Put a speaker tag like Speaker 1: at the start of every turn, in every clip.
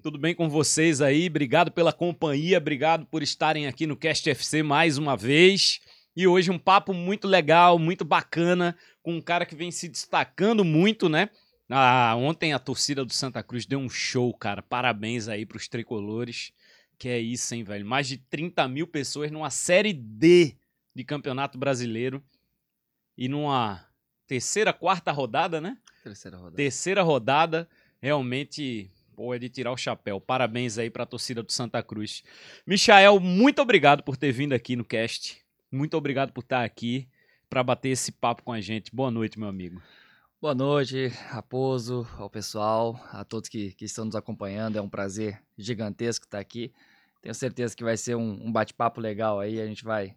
Speaker 1: Tudo bem com vocês aí? Obrigado pela companhia, obrigado por estarem aqui no Cast FC mais uma vez. E hoje um papo muito legal, muito bacana, com um cara que vem se destacando muito, né? Ah, ontem a torcida do Santa Cruz deu um show, cara. Parabéns aí pros tricolores. Que é isso, hein, velho? Mais de 30 mil pessoas numa Série D de Campeonato Brasileiro. E numa terceira, quarta rodada, né?
Speaker 2: Terceira rodada.
Speaker 1: Terceira rodada. Realmente Pô, é de tirar o chapéu. Parabéns aí para a torcida do Santa Cruz. Michael, muito obrigado por ter vindo aqui no cast. Muito obrigado por estar aqui para bater esse papo com a gente. Boa noite, meu amigo.
Speaker 2: Boa noite, Raposo, ao pessoal, a todos que, que estão nos acompanhando. É um prazer gigantesco estar aqui. Tenho certeza que vai ser um, um bate-papo legal aí. A gente vai,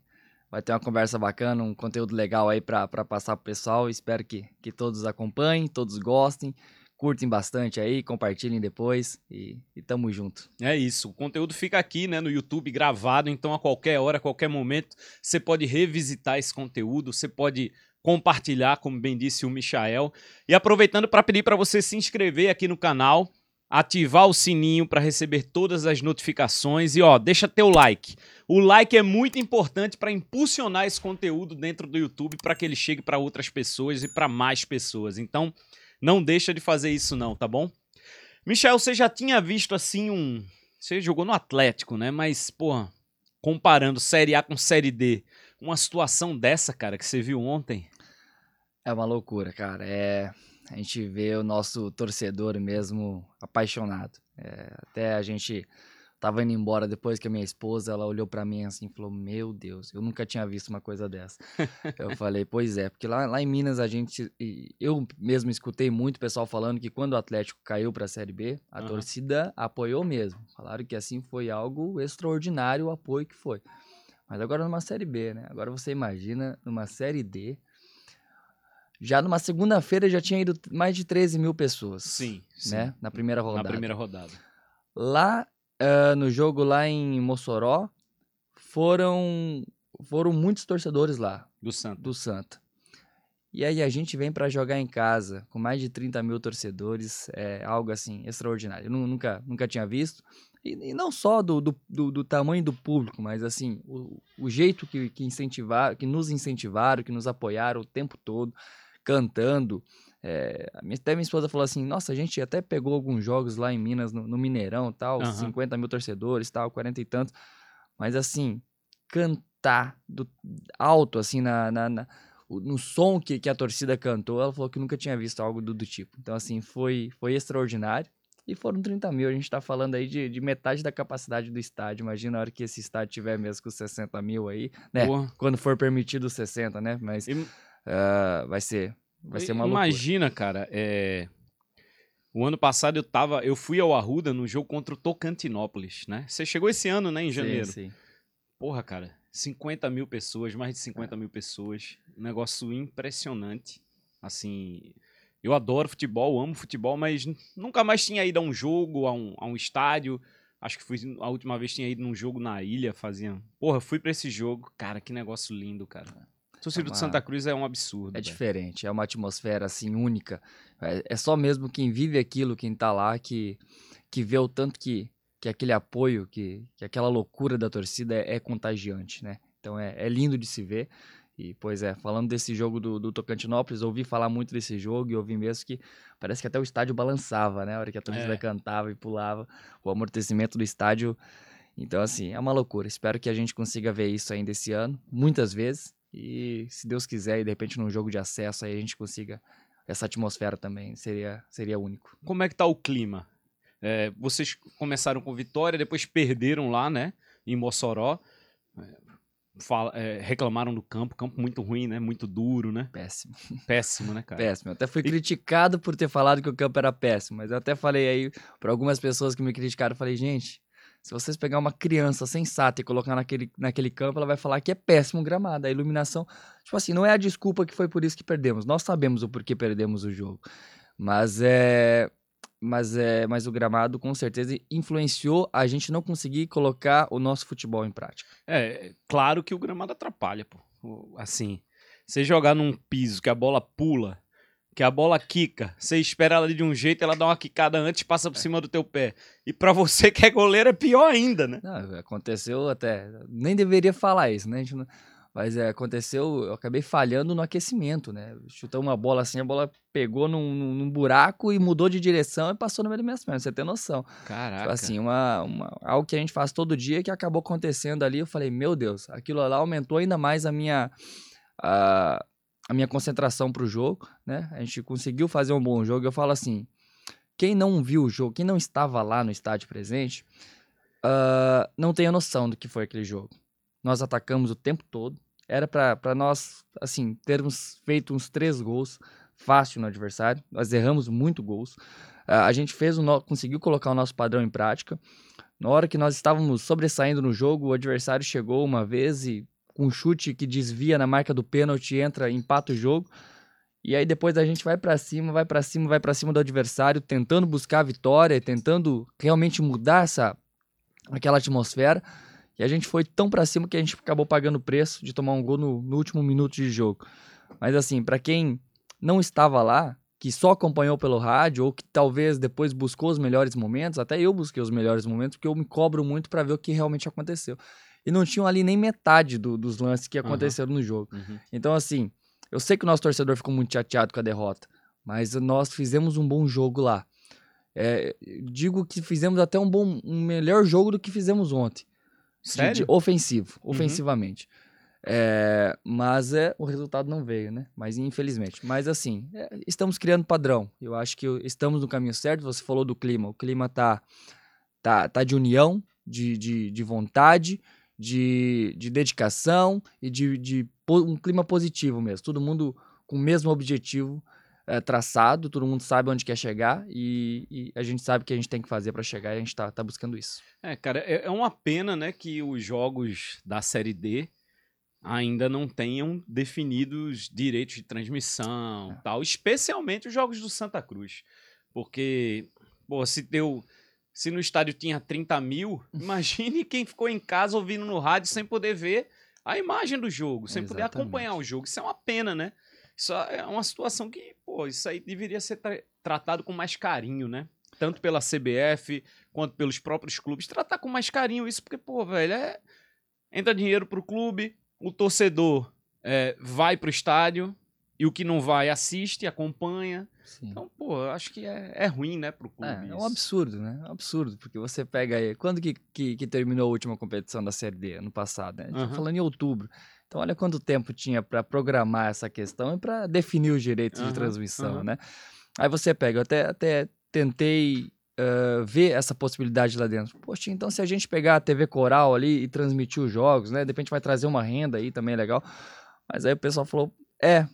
Speaker 2: vai ter uma conversa bacana, um conteúdo legal aí para passar pro pessoal. Espero que, que todos acompanhem, todos gostem curtem bastante aí, compartilhem depois e, e tamo junto.
Speaker 1: É isso, o conteúdo fica aqui, né, no YouTube gravado, então a qualquer hora, a qualquer momento, você pode revisitar esse conteúdo, você pode compartilhar, como bem disse o Michael. E aproveitando para pedir para você se inscrever aqui no canal, ativar o sininho para receber todas as notificações e ó, deixa teu like. O like é muito importante para impulsionar esse conteúdo dentro do YouTube para que ele chegue para outras pessoas e para mais pessoas. Então, não deixa de fazer isso não, tá bom? Michel, você já tinha visto assim um... Você jogou no Atlético, né? Mas, porra, comparando Série A com Série D, uma situação dessa, cara, que você viu ontem...
Speaker 2: É uma loucura, cara. É... A gente vê o nosso torcedor mesmo apaixonado. É... Até a gente tava indo embora depois que a minha esposa, ela olhou para mim assim e falou: Meu Deus, eu nunca tinha visto uma coisa dessa. eu falei: Pois é, porque lá, lá em Minas a gente. Eu mesmo escutei muito pessoal falando que quando o Atlético caiu para a Série B, a uhum. torcida apoiou mesmo. Falaram que assim foi algo extraordinário o apoio que foi. Mas agora numa Série B, né? Agora você imagina numa Série D. Já numa segunda-feira já tinha ido mais de 13 mil pessoas.
Speaker 1: Sim,
Speaker 2: né?
Speaker 1: sim.
Speaker 2: Na primeira rodada.
Speaker 1: Na primeira rodada.
Speaker 2: Lá uh, no jogo lá em Mossoró, foram foram muitos torcedores lá.
Speaker 1: Do Santa.
Speaker 2: Do Santa. E aí a gente vem para jogar em casa com mais de 30 mil torcedores, é algo assim extraordinário. Eu nunca, nunca tinha visto. E, e não só do, do, do, do, tamanho do público, mas assim, o, o jeito que, que incentivaram, que nos incentivaram, que nos apoiaram o tempo todo, cantando. É, até minha esposa falou assim: Nossa, a gente até pegou alguns jogos lá em Minas, no, no Mineirão, tal, uhum. 50 mil torcedores, tal, 40 e tantos. Mas assim, cantar do, alto, assim, na, na, na no som que, que a torcida cantou, ela falou que nunca tinha visto algo do, do tipo. Então, assim, foi, foi extraordinário. E foram 30 mil. A gente está falando aí de, de, metade da capacidade do estádio. Imagina a hora que esse estádio tiver mesmo com 60 mil aí, né? Boa. Quando for permitido 60, né? Mas e... uh, vai ser Vai ser uma
Speaker 1: Imagina, loucura. cara, é... o ano passado eu tava, eu fui ao Arruda no jogo contra o Tocantinópolis, né? Você chegou esse ano, né, em janeiro?
Speaker 2: Sim, sim.
Speaker 1: Porra, cara, 50 mil pessoas, mais de 50 é. mil pessoas, um negócio impressionante. Assim, eu adoro futebol, amo futebol, mas nunca mais tinha ido a um jogo, a um, a um estádio. Acho que fui, a última vez tinha ido num jogo na ilha, fazia. Porra, fui para esse jogo, cara, que negócio lindo, cara. Torcida é uma... do Santa Cruz é um absurdo.
Speaker 2: É véio. diferente, é uma atmosfera assim única. É, é, só mesmo quem vive aquilo, quem tá lá, que, que vê o tanto que, que aquele apoio, que, que aquela loucura da torcida é, é contagiante, né? Então é, é lindo de se ver. E, pois é, falando desse jogo do, do Tocantinópolis, ouvi falar muito desse jogo e ouvi mesmo que parece que até o estádio balançava, né? A hora que a torcida
Speaker 1: É.
Speaker 2: cantava e pulava, o amortecimento do estádio. Então, assim, é uma loucura. Espero que a gente consiga ver isso ainda esse ano, muitas vezes. E, se Deus quiser, e de repente num jogo de acesso aí a gente consiga essa atmosfera também. Seria, seria único.
Speaker 1: Como é que tá o clima? É, vocês começaram com vitória, depois perderam lá, né? Em Mossoró. É, fala- é, reclamaram do campo, campo muito ruim, né? Muito duro, né?
Speaker 2: Péssimo.
Speaker 1: Péssimo, né, cara?
Speaker 2: Péssimo. Eu até fui criticado por ter falado que o campo era péssimo, mas eu até falei aí para algumas pessoas que me criticaram, falei, gente, se vocês pegar uma criança sensata e colocar naquele, naquele campo, ela vai falar que é péssimo o gramado. A iluminação, tipo assim, não é a desculpa que foi por isso que perdemos. Nós sabemos o porquê perdemos o jogo. Mas é mas é, mas o gramado com certeza influenciou a gente não conseguir colocar o nosso futebol em prática.
Speaker 1: É, claro que o gramado atrapalha, pô. Assim, você jogar num piso que a bola pula, que a bola quica, você espera ela de um jeito, ela dá uma quicada antes, passa por cima do teu pé. E pra você que é goleiro é pior ainda, né?
Speaker 2: Não, aconteceu até. Nem deveria falar isso, né? Não- Mas é, aconteceu, eu acabei falhando no aquecimento, né? Chutamos uma bola assim, a bola pegou num, num- num buraco e mudou de direção e passou no meio das minhas pernas, você tem noção.
Speaker 1: Caraca.
Speaker 2: Tipo assim, uma, uma- algo que a gente faz todo dia que acabou acontecendo ali, eu falei, meu Deus, aquilo lá aumentou ainda mais a minha. A, a minha concentração pro jogo, né? A gente conseguiu fazer um bom jogo. Eu falo assim, quem não viu o jogo, quem não estava lá no estádio presente, ah, não tem a noção do que foi aquele jogo. Nós atacamos o tempo todo. Era para nós, assim, termos feito uns três gols fácil no adversário. Nós erramos muito gols. Ah, a gente fez o no... conseguiu colocar o nosso padrão em prática. Na hora que nós estávamos sobressaindo no jogo, o adversário chegou uma vez e um chute que desvia na marca do pênalti entra, empata o jogo. E aí depois a gente vai pra cima, vai pra cima, vai pra cima do adversário, tentando buscar a vitória, tentando realmente mudar essa aquela atmosfera. E a gente foi tão pra cima que a gente acabou pagando o preço de tomar um gol no, no último minuto de jogo. Mas assim, pra quem não estava lá, que só acompanhou pelo rádio ou que talvez depois buscou os melhores momentos, até eu busquei os melhores momentos, porque eu me cobro muito pra ver o que realmente aconteceu. E não tinham ali nem metade do- dos lances que aconteceram no jogo.
Speaker 1: Uhum.
Speaker 2: Então, assim, eu sei que o nosso torcedor ficou muito chateado com a derrota, mas nós fizemos um bom jogo lá. É, digo que fizemos até um bom, um melhor jogo do que fizemos ontem. De-
Speaker 1: Sério?
Speaker 2: de ofensivo,
Speaker 1: Uhum.
Speaker 2: ofensivamente. É, mas é, o resultado não veio, né? Mas infelizmente. Mas assim, é, estamos criando padrão. Eu acho que estamos no caminho certo. Você falou do clima. O clima tá, tá, tá de união, de, de, de vontade, de, de dedicação e de, de um clima positivo mesmo. Todo mundo com o mesmo objetivo é, traçado, todo mundo sabe onde quer chegar e, e a gente sabe o que a gente tem que fazer para chegar e a gente tá, tá buscando isso.
Speaker 1: É, cara, é, é uma pena, né, que os jogos da Série D ainda não tenham definidos direitos de transmissão tal, especialmente os jogos do Santa Cruz. Porque, pô, se deu. Se no estádio tinha 30 mil, imagine quem ficou em casa ouvindo no rádio sem poder ver a imagem do jogo, sem poder
Speaker 2: Exatamente.
Speaker 1: acompanhar o jogo. Isso é uma pena, né? Isso é uma situação que, pô, isso aí deveria ser tra- tratado com mais carinho, né? Tanto pela CBF quanto pelos próprios clubes. Tratar com mais carinho isso, porque, pô, velho, é... entra dinheiro pro clube, o torcedor é, vai pro estádio e o que não vai assiste, acompanha. Então, pô, eu acho que é, é ruim, né, pro clube.
Speaker 2: É, é um absurdo, né? É um absurdo, porque você pega aí. Quando que, que, que terminou a última competição da Série D? Ano passado, né? A gente tá
Speaker 1: Aham.
Speaker 2: falando em outubro. Então, olha quanto tempo tinha para programar essa questão e para definir os direitos
Speaker 1: Aham,
Speaker 2: de transmissão,
Speaker 1: aham.
Speaker 2: né? Aí você pega, eu até, até tentei ah, ver essa possibilidade lá dentro. Poxa, então se a gente pegar a TV Coral ali e transmitir os jogos, né? De repente vai trazer uma renda aí também é legal. Mas aí o pessoal falou: é,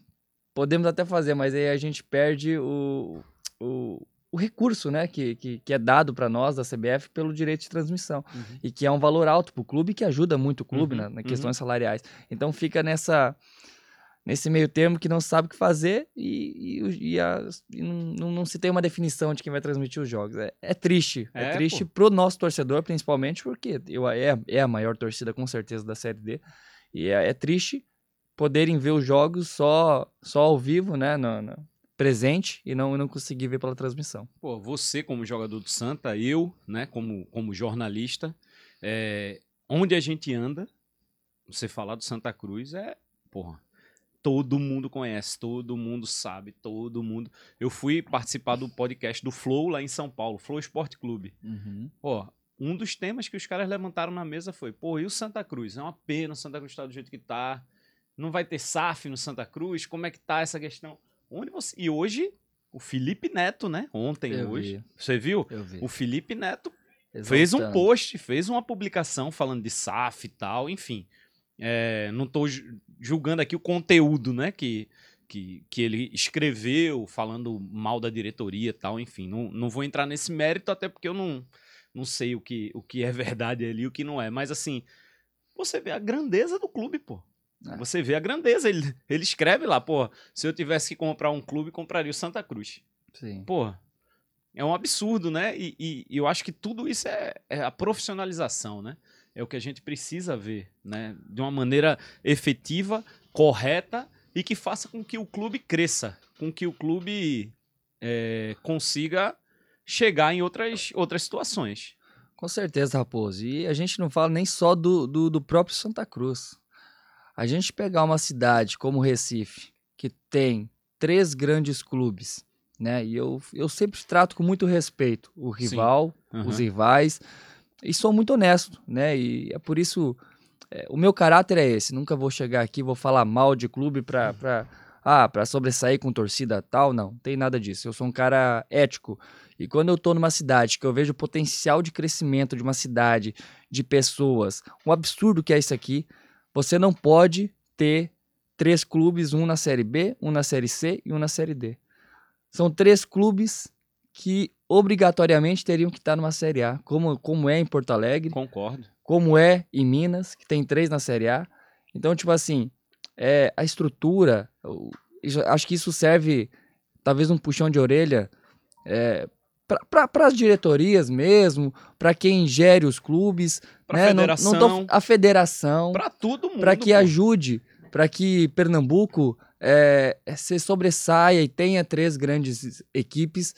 Speaker 2: podemos até fazer, mas aí a gente perde o, o, o recurso, né? Que, que, que é dado para nós da CBF pelo direito de transmissão.
Speaker 1: Uhum.
Speaker 2: E que é um valor alto para o clube que ajuda muito o clube
Speaker 1: Uhum,
Speaker 2: na, na
Speaker 1: uhum.
Speaker 2: questões salariais. Então fica nessa nesse meio termo que não sabe o que fazer e, e, o- e as- e não, não, não se tem uma definição de quem vai transmitir os jogos. É, é triste. É,
Speaker 1: É,
Speaker 2: triste
Speaker 1: pô.
Speaker 2: pro nosso torcedor, principalmente, porque eu, é, é a maior torcida, com certeza, da Série D. E é, é triste poderem ver os jogos só, só ao vivo, né? no- no- presente e não, não conseguir ver pela transmissão.
Speaker 1: Pô, você como jogador do Santa, eu, né, como, como jornalista, é, onde a gente anda, você falar do Santa Cruz é, porra, todo mundo conhece, todo mundo sabe, todo mundo. Eu fui participar do podcast do Flow lá em São Paulo, Flow Esporte Clube.
Speaker 2: Uhum.
Speaker 1: Pô, um dos temas que os caras levantaram na mesa foi, pô, e o Santa Cruz? É uma pena o Santa Cruz tá do jeito que tá. Não vai ter SAF no Santa Cruz? Como é que tá essa questão? Onde você... E hoje, o Felipe Neto, né? Ontem,
Speaker 2: Eu
Speaker 1: hoje.
Speaker 2: vi.
Speaker 1: Você viu?
Speaker 2: Eu vi.
Speaker 1: O Felipe Neto fez um
Speaker 2: Exaltando.
Speaker 1: post, fez uma publicação falando de SAF e tal, enfim. É, não tô ju- julgando aqui o conteúdo, né, que, que, que ele escreveu, falando mal da diretoria e tal, enfim. Não, não vou entrar nesse mérito, até porque eu não, não sei o que, o que é verdade ali e o que não é. Mas assim, você vê a grandeza do clube, pô.
Speaker 2: É.
Speaker 1: Você vê a grandeza. Ele, ele escreve lá, pô, se eu tivesse que comprar um clube, compraria o Santa Cruz.
Speaker 2: Sim.
Speaker 1: Pô, é um absurdo, né? E, e- e eu acho que tudo isso é, é a profissionalização, né? É o que a gente precisa ver, né? De uma maneira efetiva, correta e que faça com que o clube cresça, com que o clube é, consiga chegar em outras, outras situações.
Speaker 2: Com certeza, Raposo. E a gente não fala nem só do, do, do próprio Santa Cruz. A gente pegar uma cidade como Recife, que tem três grandes clubes, né? E eu, eu sempre trato com muito respeito o rival,
Speaker 1: Aham.
Speaker 2: os rivais, e sou muito honesto, né? E é por isso. é, o meu caráter é esse. Nunca vou chegar aqui vou falar mal de clube pra, pra, ah, pra sobressair com torcida tal. Não, tem nada disso. Eu sou um cara ético. E quando eu tô numa cidade que eu vejo o potencial de crescimento de uma cidade, de pessoas, um absurdo que é isso aqui, você não pode ter três clubes, um na Série B, um na Série C e um na Série D. São três clubes que obrigatoriamente teriam que estar numa Série A, como, como é em Porto Alegre,
Speaker 1: Concordo.
Speaker 2: como é em Minas, que tem três na Série A. Então, tipo assim, é, a estrutura, isso- acho que isso serve talvez um puxão de orelha é, para as diretorias mesmo, para quem gere os clubes,
Speaker 1: Pra
Speaker 2: né? Não- não
Speaker 1: federação.
Speaker 2: tô- a federação,
Speaker 1: Pra todo mundo.
Speaker 2: para que
Speaker 1: pô.
Speaker 2: ajude, para que Pernambuco é, se sobressaia e tenha três grandes equipes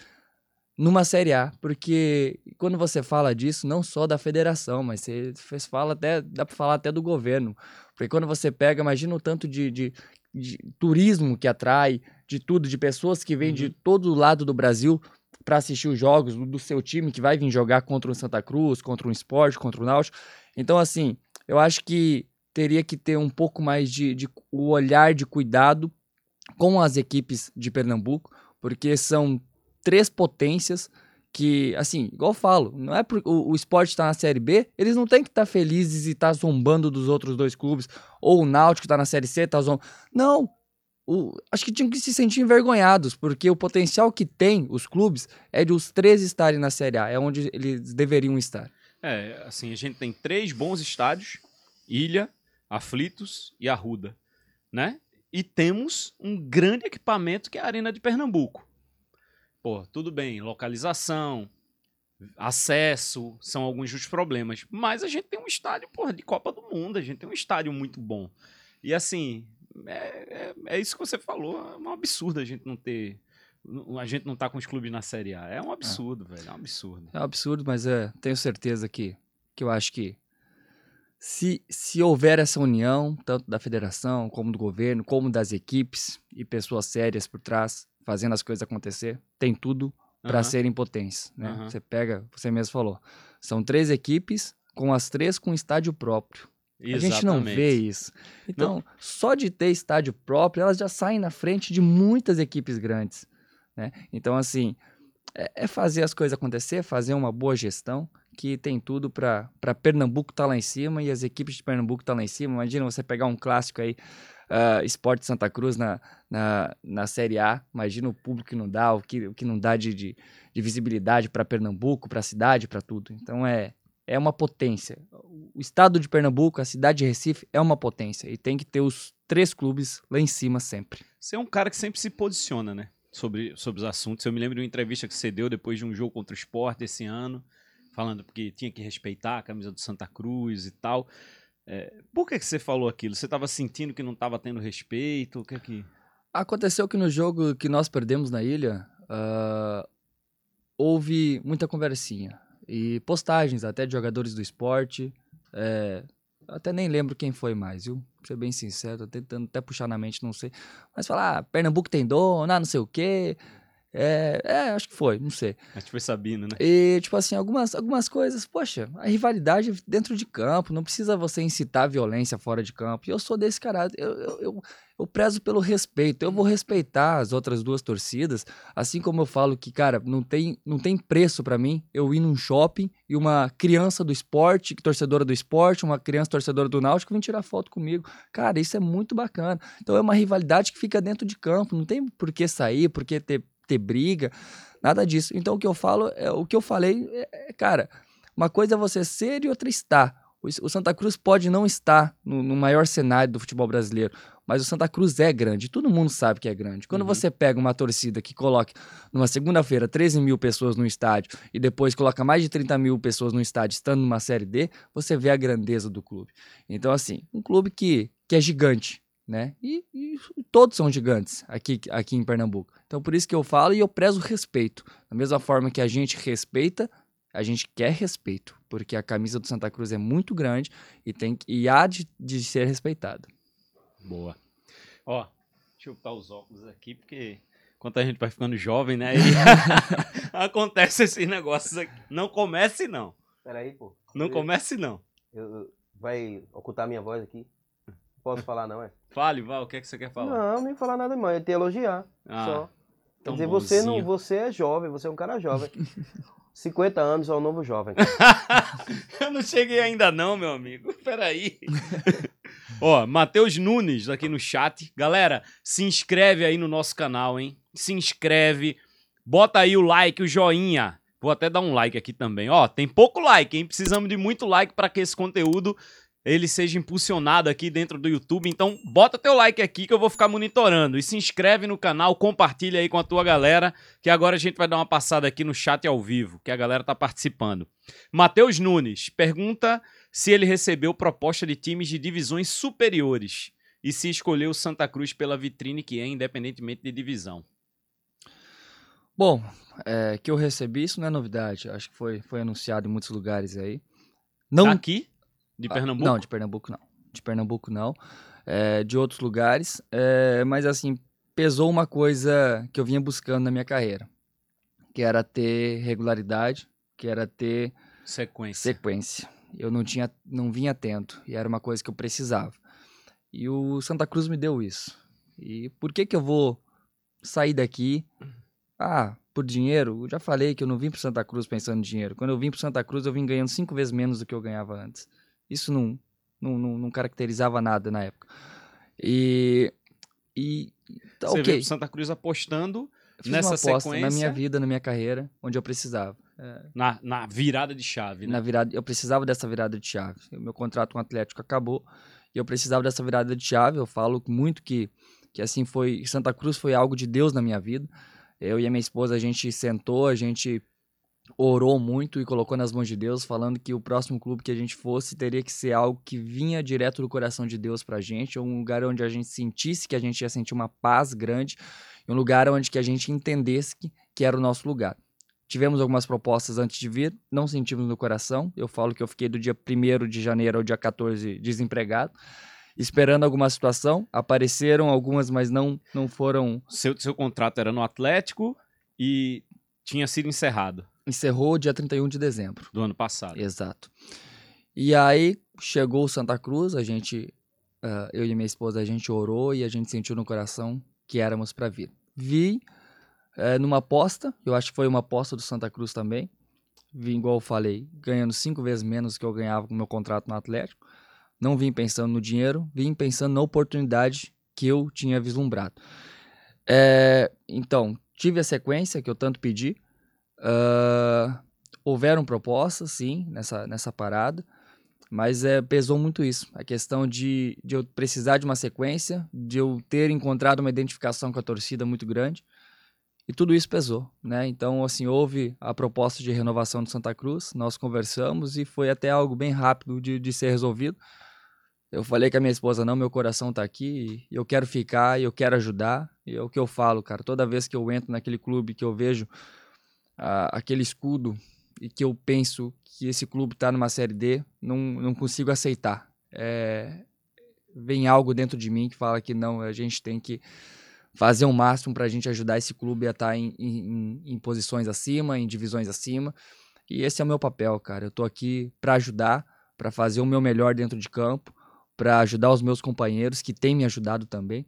Speaker 2: numa Série A, porque quando você fala disso, não só da federação, mas você fala até, dá para falar até do governo, porque quando você pega, imagina o tanto de, de- de turismo que atrai, de tudo, de pessoas que vêm de todo lado do Brasil para assistir os jogos do, seu time que vai vir jogar contra o Santa Cruz, contra o Sport, contra o Náutico. Então, assim, eu acho que teria que ter um pouco mais de, de o olhar de cuidado com as equipes de Pernambuco, porque são três potências que, assim, igual eu falo, não é porque o, esporte está na Série B, eles não têm que estar felizes e estar zombando dos outros dois clubes, ou o Náutico está na Série C, tá zombando. Não! O- acho que tinham que se sentir envergonhados, porque o potencial que tem os clubes é de os três estarem na Série A, é onde eles deveriam estar.
Speaker 1: É, assim, a gente tem três bons estádios: Ilha, Aflitos e Arruda, né? E temos um grande equipamento que é a Arena de Pernambuco. Pô, tudo bem, localização, acesso, são alguns dos problemas. Mas a gente tem um estádio, porra, de Copa do Mundo, a gente tem um estádio muito bom. E assim, é, é, é isso que você falou, é um absurdo a gente não ter. A gente não tá com os clubes na Série A. É um absurdo, velho. É um absurdo.
Speaker 2: É um absurdo, mas é, tenho certeza que, que eu acho que se, se houver essa união, tanto da federação, como do governo, como das equipes e pessoas sérias por trás, fazendo as coisas acontecer, tem tudo para
Speaker 1: Aham.
Speaker 2: serem potentes. Né?
Speaker 1: Aham.
Speaker 2: Você pega, você mesmo falou, são três equipes, com as três com estádio próprio. A gente não
Speaker 1: Exatamente.
Speaker 2: vê isso. Então, só de ter estádio próprio, elas já saem na frente de muitas equipes grandes. Né? Então, assim, é, é fazer as coisas acontecer, fazer uma boa gestão, que tem tudo para Pernambuco estar lá em cima e as equipes de Pernambuco estar lá em cima. Imagina você pegar um clássico aí, uh, Esporte Santa Cruz na, na, na Série A. Imagina o público que não dá, o que, o que não dá de, de, de visibilidade para Pernambuco, para a cidade, para tudo. Então, é, é uma potência. O estado de Pernambuco, a cidade de Recife, é uma potência. E tem que ter os três clubes lá em cima sempre.
Speaker 1: Você é um cara que sempre se posiciona, né? Sobre, sobre os assuntos. Eu me lembro de uma entrevista que você deu depois de um jogo contra o Sport esse ano, falando porque tinha que respeitar a camisa do Santa Cruz e tal. É, por que, que você falou aquilo? Você estava sentindo que não estava tendo respeito? O que é que.
Speaker 2: Aconteceu que no jogo que nós perdemos na ilha, ah, houve muita conversinha. E postagens até de jogadores do esporte. é, até nem lembro quem foi mais, viu? ser bem sincero, tô tentando até puxar na mente, não sei. Mas falar, ah, Pernambuco tem dono, ah, não sei o quê. É, é, acho que foi, não sei.
Speaker 1: A gente foi sabendo, né?
Speaker 2: E, tipo assim, algumas, algumas coisas, poxa, a rivalidade dentro de campo, não precisa você incitar violência fora de campo. E eu sou desse cara, eu, eu, eu, eu prezo pelo respeito. Eu vou respeitar as outras duas torcidas, assim como eu falo que, cara, não tem, não tem preço para mim eu ir num shopping e uma criança do esporte, torcedora do esporte, uma criança torcedora do Náutico vir tirar foto comigo. Cara, isso é muito bacana. Então é uma rivalidade que fica dentro de campo, não tem por que sair, por que ter ter briga, nada disso. Então o que eu falo, é, o que eu falei, é, é cara, uma coisa é você ser e outra estar. O Santa Cruz pode não estar no, no, maior cenário do futebol brasileiro, mas o Santa Cruz é grande, todo mundo sabe que é grande. Quando uhum. você pega uma torcida que coloca numa segunda-feira 13 mil pessoas no estádio e depois coloca mais de 30 mil pessoas no estádio estando numa Série D, você vê a grandeza do clube. Então, assim, um clube que, que é gigante, né? E, e, todos são gigantes aqui, aqui em Pernambuco. Então por isso que eu falo e eu prezo respeito. Da mesma forma que a gente respeita, a gente quer respeito, porque a camisa do Santa Cruz é muito grande e tem e há de, de ser respeitada.
Speaker 1: Boa. Ó, deixa eu botar os óculos aqui porque quando a gente vai ficando jovem, né? acontece esses negócios aqui. Não comece não.
Speaker 3: Peraí, pô.
Speaker 1: Não comece não.
Speaker 3: Eu, vai ocultar minha voz aqui? Posso falar não, é?
Speaker 1: Fale, Val, o que é que você quer falar?
Speaker 3: Não, nem falar nada mais, te elogiar. Ah, só. Quer dizer, você, não, você é jovem, você é um cara jovem. 50 anos é um novo jovem.
Speaker 1: eu não cheguei ainda não, meu amigo. Peraí. Ó, Matheus Nunes aqui no chat. Galera, se inscreve aí no nosso canal, hein? Se inscreve. Bota aí o like, o joinha. Vou até dar um like aqui também. Ó, tem pouco like, hein? Precisamos de muito like para que esse conteúdo ele seja impulsionado aqui dentro do YouTube. Então, bota teu like aqui que eu vou ficar monitorando. E se inscreve no canal, compartilha aí com a tua galera, que agora a gente vai dar uma passada aqui no chat ao vivo, que a galera tá participando. Matheus Nunes pergunta se ele recebeu proposta de times de divisões superiores e se escolheu Santa Cruz pela vitrine que é, independentemente de divisão.
Speaker 2: Bom, é, que eu recebi, isso não é novidade. Acho que foi, foi anunciado em muitos lugares aí.
Speaker 1: Não tá aqui? De ah, Pernambuco?
Speaker 2: não, de Pernambuco não. De Pernambuco não. É, de outros lugares. É, mas assim, pesou uma coisa que eu vinha buscando na minha carreira. Que era ter regularidade, que era ter
Speaker 1: sequência.
Speaker 2: sequência. Eu não tinha, não vinha atento. E era uma coisa que eu precisava. E o Santa Cruz me deu isso. E por que que eu vou sair daqui? Ah, por dinheiro? Eu já falei que eu não vim para Santa Cruz pensando em dinheiro. Quando eu vim para Santa Cruz, eu vim ganhando cinco vezes menos do que eu ganhava antes. Isso não, não, não, não caracterizava nada na época. E. e
Speaker 1: tá, Você okay. Santa Cruz apostando nessa sequência.
Speaker 2: Na minha vida, na minha carreira, onde eu precisava.
Speaker 1: É, na, na virada de chave, né?
Speaker 2: Na virada, eu precisava dessa virada de chave. O meu contrato com o Atlético acabou e eu precisava dessa virada de chave. Eu falo muito que, que assim foi. Santa Cruz foi algo de Deus na minha vida. Eu e a minha esposa, a gente sentou, a gente orou muito e colocou nas mãos de Deus, falando que o próximo clube que a gente fosse teria que ser algo que vinha direto do coração de Deus pra gente, um lugar onde a gente sentisse que a gente ia sentir uma paz grande, um lugar onde que a gente entendesse que, que era o nosso lugar. Tivemos algumas propostas antes de vir, não sentimos no coração. Eu falo que eu fiquei do dia 1 de janeiro ao dia 14 desempregado, esperando alguma situação. Apareceram algumas, mas não, não foram.
Speaker 1: Seu, seu contrato era no Atlético e tinha sido encerrado.
Speaker 2: Encerrou dia 31 de dezembro.
Speaker 1: Do ano passado.
Speaker 2: Exato. E aí chegou Santa Cruz, a gente, uh, eu e minha esposa, a gente orou e a gente sentiu no coração que éramos para vir. Vi uh, numa aposta, eu acho que foi uma aposta do Santa Cruz também. Vi, igual eu falei, ganhando cinco vezes menos que eu ganhava com o meu contrato no Atlético. Não vim pensando no dinheiro, vim pensando na oportunidade que eu tinha vislumbrado. É, então, tive a sequência que eu tanto pedi. Uh, houveram propostas, sim, nessa, nessa parada, mas é, pesou muito isso. A questão de, de eu precisar de uma sequência, de eu ter encontrado uma identificação com a torcida muito grande, e tudo isso pesou, né? Então, assim, houve a proposta de renovação do Santa Cruz, nós conversamos e foi até algo bem rápido de, de ser resolvido. Eu falei com a minha esposa, não, meu coração tá aqui, eu quero ficar, eu quero ajudar, e é o que eu falo, cara. Toda vez que eu entro naquele clube que eu vejo aquele escudo e que eu penso que esse clube está numa Série D, não, não consigo aceitar. É, vem algo dentro de mim que fala que não, a gente tem que fazer o máximo para a gente ajudar esse clube a estar tá em, em, em, posições acima, em divisões acima. E esse é o meu papel, cara. Eu tô aqui para ajudar, para fazer o meu melhor dentro de campo, para ajudar os meus companheiros que têm me ajudado também,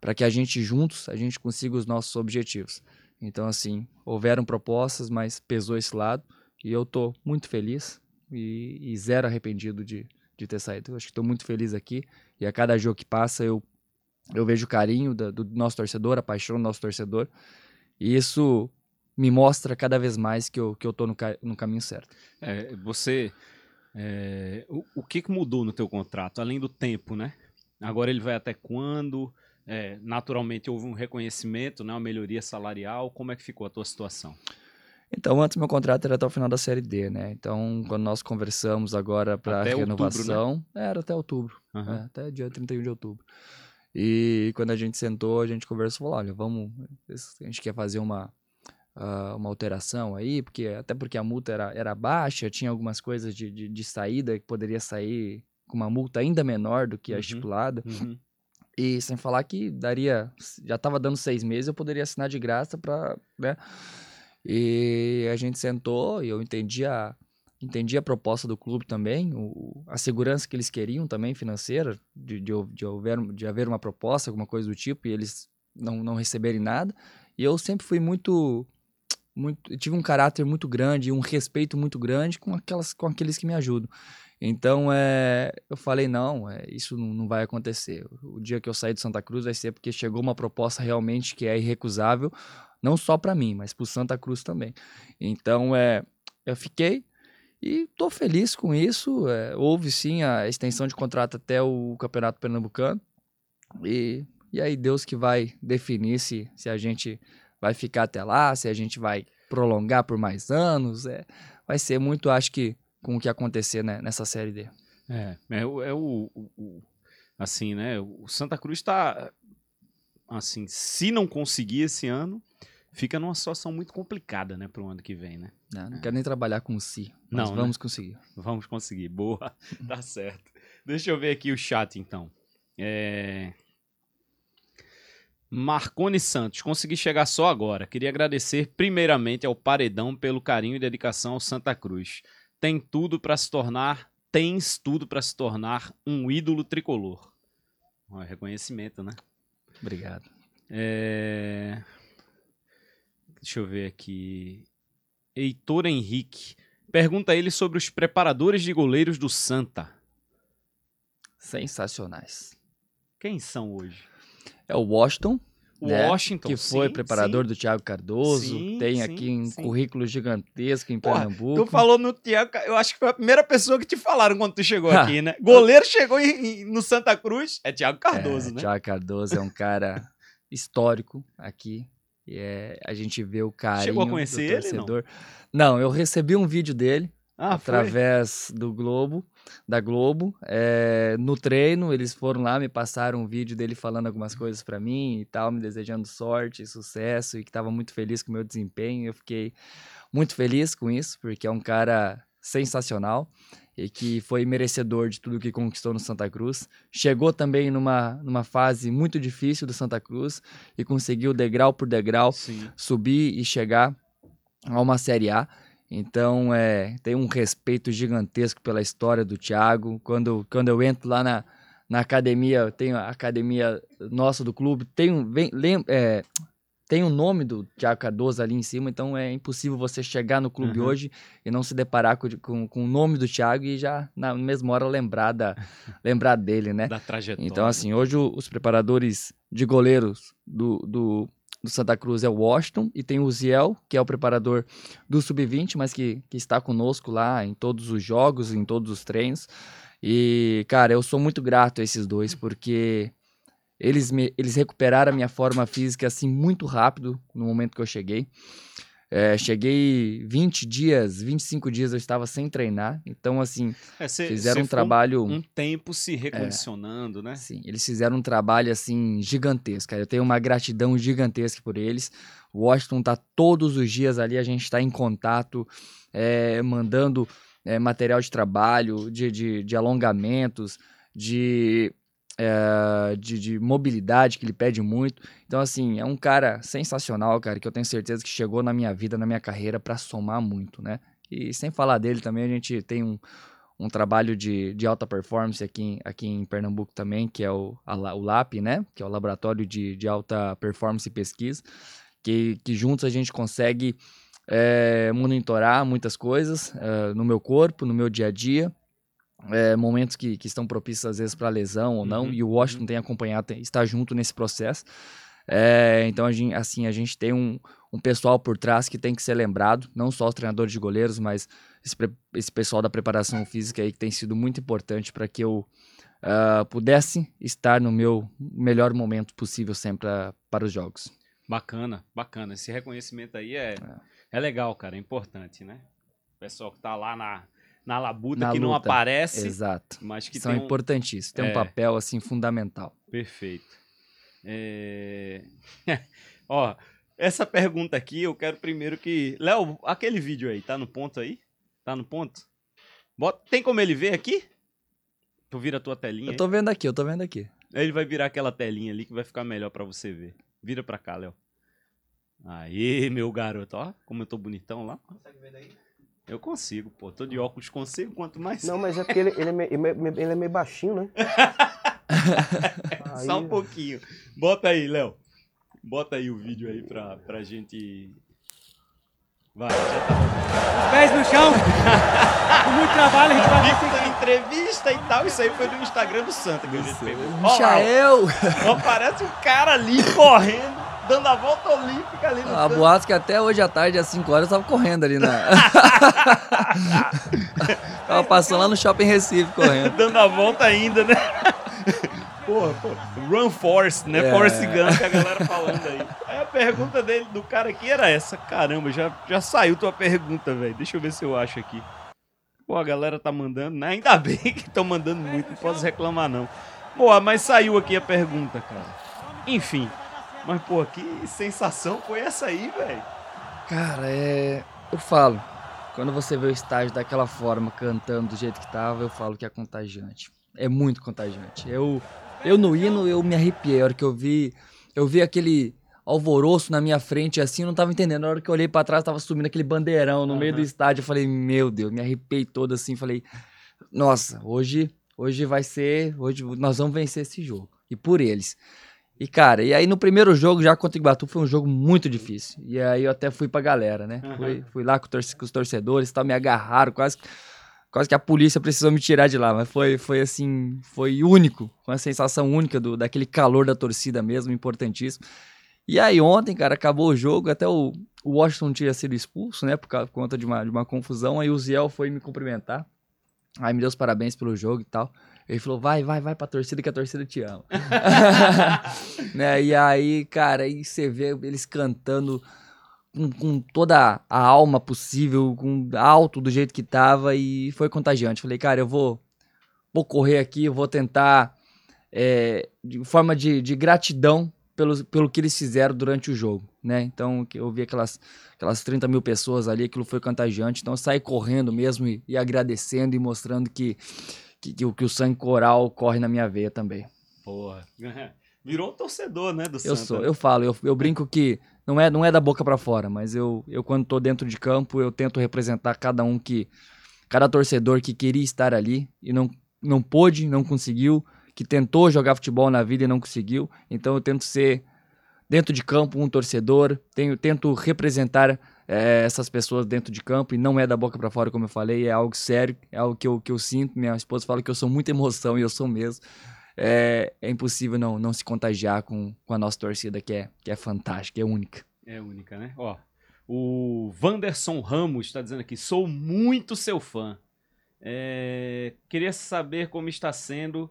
Speaker 2: para que a gente juntos a gente consiga os nossos objetivos. Então assim, houveram propostas, mas pesou esse lado e eu tô muito feliz e, e zero arrependido de, de ter saído. Eu acho que estou muito feliz aqui e a cada jogo que passa eu eu vejo o carinho da, do nosso torcedor, a paixão do nosso torcedor e isso me mostra cada vez mais que eu, que eu tô no, no caminho certo.
Speaker 1: É, você, é, o, o que, que mudou no teu contrato, além do tempo, né? Agora ele vai até quando? É, naturalmente houve um reconhecimento, né, uma melhoria salarial. Como é que ficou a tua situação?
Speaker 2: Então, antes meu contrato era até o final da Série D, né? Então, quando nós conversamos agora para renovação, outubro, né? era até outubro, uhum. é, até dia 31 de outubro. E quando a gente sentou, a gente conversou, falou, olha, vamos, a gente quer fazer uma uh, uma alteração aí, porque até porque a multa era, era baixa, tinha algumas coisas de, de, de saída que poderia sair com uma multa ainda menor do que a uhum, estipulada. Uhum. E sem falar que daria, já estava dando seis meses, eu poderia assinar de graça para, né? E a gente sentou e eu entendi a, entendi a proposta do clube também, o, a segurança que eles queriam também financeira, de, de, de, haver, de haver uma proposta, alguma coisa do tipo, e eles não, não receberem nada. E eu sempre fui muito muito, tive um caráter muito grande, um respeito muito grande com aquelas, com aqueles que me ajudam. Então, é, eu falei, não, é, isso não, não, vai acontecer. O dia que eu sair de Santa Cruz vai ser porque chegou uma proposta realmente que é irrecusável, não só para mim, mas para Santa Cruz também. Então, é, eu fiquei e estou feliz com isso. É, houve sim a extensão de contrato até o Campeonato Pernambucano. E, e aí Deus que vai definir se, se a gente vai ficar até lá, se a gente vai prolongar por mais anos. É, vai ser muito, acho que, com o que acontecer né, nessa série D.
Speaker 1: É, é, é o, o, o, Assim, né? O Santa Cruz está. Assim, se não conseguir esse ano, fica numa situação muito complicada, né, para o ano que vem, né?
Speaker 2: Não, não é. quero nem trabalhar com si, mas não, vamos né? conseguir.
Speaker 1: Vamos conseguir, boa, tá certo. Deixa eu ver aqui o chat, então. É... Marcone Santos, consegui chegar só agora. Queria agradecer primeiramente ao Paredão pelo carinho e dedicação ao Santa Cruz. Tem tudo para se tornar, tens tudo para se tornar um ídolo tricolor. Um reconhecimento, né?
Speaker 2: Obrigado.
Speaker 1: É... Deixa eu ver aqui. Heitor Henrique. Pergunta a ele sobre os preparadores de goleiros do Santa.
Speaker 2: Sensacionais.
Speaker 1: Quem são hoje?
Speaker 2: É o Washington.
Speaker 1: Né? Washington,
Speaker 2: que foi sim, preparador sim. do Thiago Cardoso, sim, tem aqui um currículo gigantesco em Porra, Pernambuco.
Speaker 1: Tu falou no Thiago, eu acho que foi a primeira pessoa que te falaram quando tu chegou aqui, né? Goleiro chegou em, em, no Santa Cruz, é Thiago Cardoso,
Speaker 2: é,
Speaker 1: né?
Speaker 2: Thiago Cardoso é um cara histórico aqui. E é, a gente vê o carinho
Speaker 1: Chegou a conhecer do torcedor.
Speaker 2: Ele, não? não, eu recebi um vídeo dele ah, através foi? do Globo, da Globo. É, no treino, eles foram lá, me passaram um vídeo dele falando algumas coisas para mim e tal, me desejando sorte, sucesso e que estava muito feliz com o meu desempenho. Eu fiquei muito feliz com isso, porque é um cara sensacional e que foi merecedor de tudo que conquistou no Santa Cruz. Chegou também numa, numa fase muito difícil do Santa Cruz e conseguiu degrau por degrau Sim. subir e chegar a uma Série A. Então, é, tem um respeito gigantesco pela história do Thiago. Quando, quando eu entro lá na, na academia, tenho a academia nossa do clube, tem um, vem, lem, é, tem o nome do Thiago Cardoso ali em cima, então é impossível você chegar no clube uhum. hoje e não se deparar com, com, com, o nome do Thiago e já na mesma hora lembrar, da, lembrar dele, né?
Speaker 1: Da trajetória.
Speaker 2: Então, assim, hoje os preparadores de goleiros do, do do Santa Cruz é o Washington e tem o Ziel, que é o preparador do Sub-20, mas que, que está conosco lá em todos os jogos, em todos os treinos. E, cara, eu sou muito grato a esses dois, porque eles, me, eles recuperaram a minha forma física assim muito rápido no momento que eu cheguei. É, cheguei 20 dias, 25 dias eu estava sem treinar. Então, assim, é, cê, fizeram um trabalho.
Speaker 1: Um, tempo se recondicionando, é, né?
Speaker 2: Sim, eles fizeram um trabalho, assim, gigantesco. Eu tenho uma gratidão gigantesca por eles. O Washington tá todos os dias ali, a gente está em contato, é, mandando é, material de trabalho, de, de, de alongamentos, de é, de, de, mobilidade que ele pede muito. Então, assim, é um cara sensacional, cara, que eu tenho certeza que chegou na minha vida, na minha carreira, para somar muito, né? E sem falar dele também, a gente tem um, um trabalho de, de alta performance aqui, aqui em Pernambuco também, que é o, a, o LAP, né? Que é o Laboratório de, de Alta Performance e Pesquisa, que, que juntos a gente consegue é, monitorar muitas coisas é, no meu corpo, no meu dia a dia, é, momentos que, que estão propícios às vezes para lesão ou não, uhum, e o Washington uhum. tem acompanhado, tem, está junto nesse processo. É, então, a gente, assim, a gente tem um, um pessoal por trás que tem que ser lembrado, não só os treinadores de goleiros, mas esse, esse pessoal da preparação física aí que tem sido muito importante para que eu uh, pudesse estar no meu melhor momento possível sempre pra, para os jogos.
Speaker 1: Bacana, bacana. Esse reconhecimento aí é, é. é legal, cara, é importante, né? O pessoal que tá lá na, na labuta na que luta. não aparece.
Speaker 2: Exato.
Speaker 1: Mas que
Speaker 2: São
Speaker 1: tem um...
Speaker 2: importantíssimos. Tem é. um papel, assim, fundamental.
Speaker 1: Perfeito. É... Ó, essa pergunta aqui eu quero primeiro que... Léo, aquele vídeo aí, tá no ponto aí? Tá no ponto? Bota... Tem como ele ver aqui? Tu vira a tua telinha.
Speaker 2: Eu tô vendo aqui, eu tô vendo aqui.
Speaker 1: Ele vai virar aquela telinha ali que vai ficar melhor para você ver. Vira pra cá, Léo. Aí, meu garoto, ó, como eu tô bonitão lá. Consegue ver daí? Eu consigo, pô. Tô de óculos, consigo, quanto mais.
Speaker 3: Não, mas é porque ele, ele, é, meio, ele é meio baixinho, né?
Speaker 1: aí... Só um pouquinho. Bota aí, Léo. Bota aí o vídeo aí pra, pra gente. Vai, já tá.
Speaker 4: Os pés no chão! Com muito trabalho, a gente vai
Speaker 1: conseguir. entrevista e tal, isso aí foi do Instagram do Santa que a gente pegou.
Speaker 2: Michael!
Speaker 1: Ó, parece um cara ali correndo dando a volta olímpica ali no
Speaker 2: A boato que até hoje à tarde, às 5 horas, eu tava correndo ali na. tava passando lá no shopping Recife correndo.
Speaker 1: dando a volta ainda, né? Porra, pô, Run Force, né? É. Force Gun que a galera falando aí. Aí a pergunta dele, do cara aqui era essa. Caramba, já, já saiu tua pergunta, velho. Deixa eu ver se eu acho aqui. Pô, a galera tá mandando, né? Ainda bem que estão mandando muito, não posso reclamar não. Pô, mas saiu aqui a pergunta, cara. Enfim, mas, pô, que sensação foi essa aí, velho?
Speaker 2: Cara, é. Eu falo. Quando você vê o estágio daquela forma, cantando do jeito que tava, eu falo que é contagiante. É muito contagiante. Eu, eu no hino, eu me arrepiei. A hora que eu vi. Eu vi aquele alvoroço na minha frente assim, eu não tava entendendo. Na hora que eu olhei para trás, tava subindo aquele bandeirão no uhum. meio do estádio. Eu falei, meu Deus, me arrepiei todo assim. Falei, nossa, hoje, hoje vai ser. Hoje nós vamos vencer esse jogo. E por eles. E, cara, e aí no primeiro jogo, já contra o Iguatu, foi um jogo muito difícil. E aí eu até fui pra galera, né? Uhum. Fui, fui lá com, com os torcedores, tal, me agarraram, quase, quase que a polícia precisou me tirar de lá. Mas foi, foi assim, foi único, uma sensação única do, daquele calor da torcida mesmo, importantíssimo. E aí ontem, cara, acabou o jogo, até o, o Washington tinha sido expulso, né, por, por conta de uma, de uma confusão. Aí o Ziel foi me cumprimentar. Aí me deu os parabéns pelo jogo e tal. Ele falou, vai, vai, vai pra torcida que a torcida te ama. né? E aí, cara, aí você vê eles cantando com, com, toda a alma possível, com alto do jeito que tava e foi contagiante. Falei, cara, eu vou, vou correr aqui, vou tentar, é, de forma de, de gratidão pelo, pelo que eles fizeram durante o jogo, né? Então, eu vi aquelas, aquelas 30 mil pessoas ali, aquilo foi contagiante. Então, eu saí correndo mesmo e, e agradecendo e mostrando que que, que, que o sangue coral corre na minha veia também.
Speaker 1: Porra. Virou um torcedor, né, do
Speaker 2: Eu sou, eu falo, eu, eu brinco que não é, não é da boca para fora, mas eu, eu quando tô dentro de campo, eu tento representar cada um que cada torcedor que queria estar ali e não não pôde, não conseguiu, que tentou jogar futebol na vida e não conseguiu. Então eu tento ser dentro de campo um torcedor, tenho, tento representar é, essas pessoas dentro de campo e não é da boca para fora, como eu falei, é algo sério, é algo que eu, que eu sinto. Minha esposa fala que eu sou muita emoção e eu sou mesmo. É, é impossível não, não se contagiar com, com a nossa torcida, que é, que é fantástica, é única.
Speaker 1: É única, né? Ó, o Wanderson Ramos está dizendo aqui: sou muito seu fã. É, queria saber como está sendo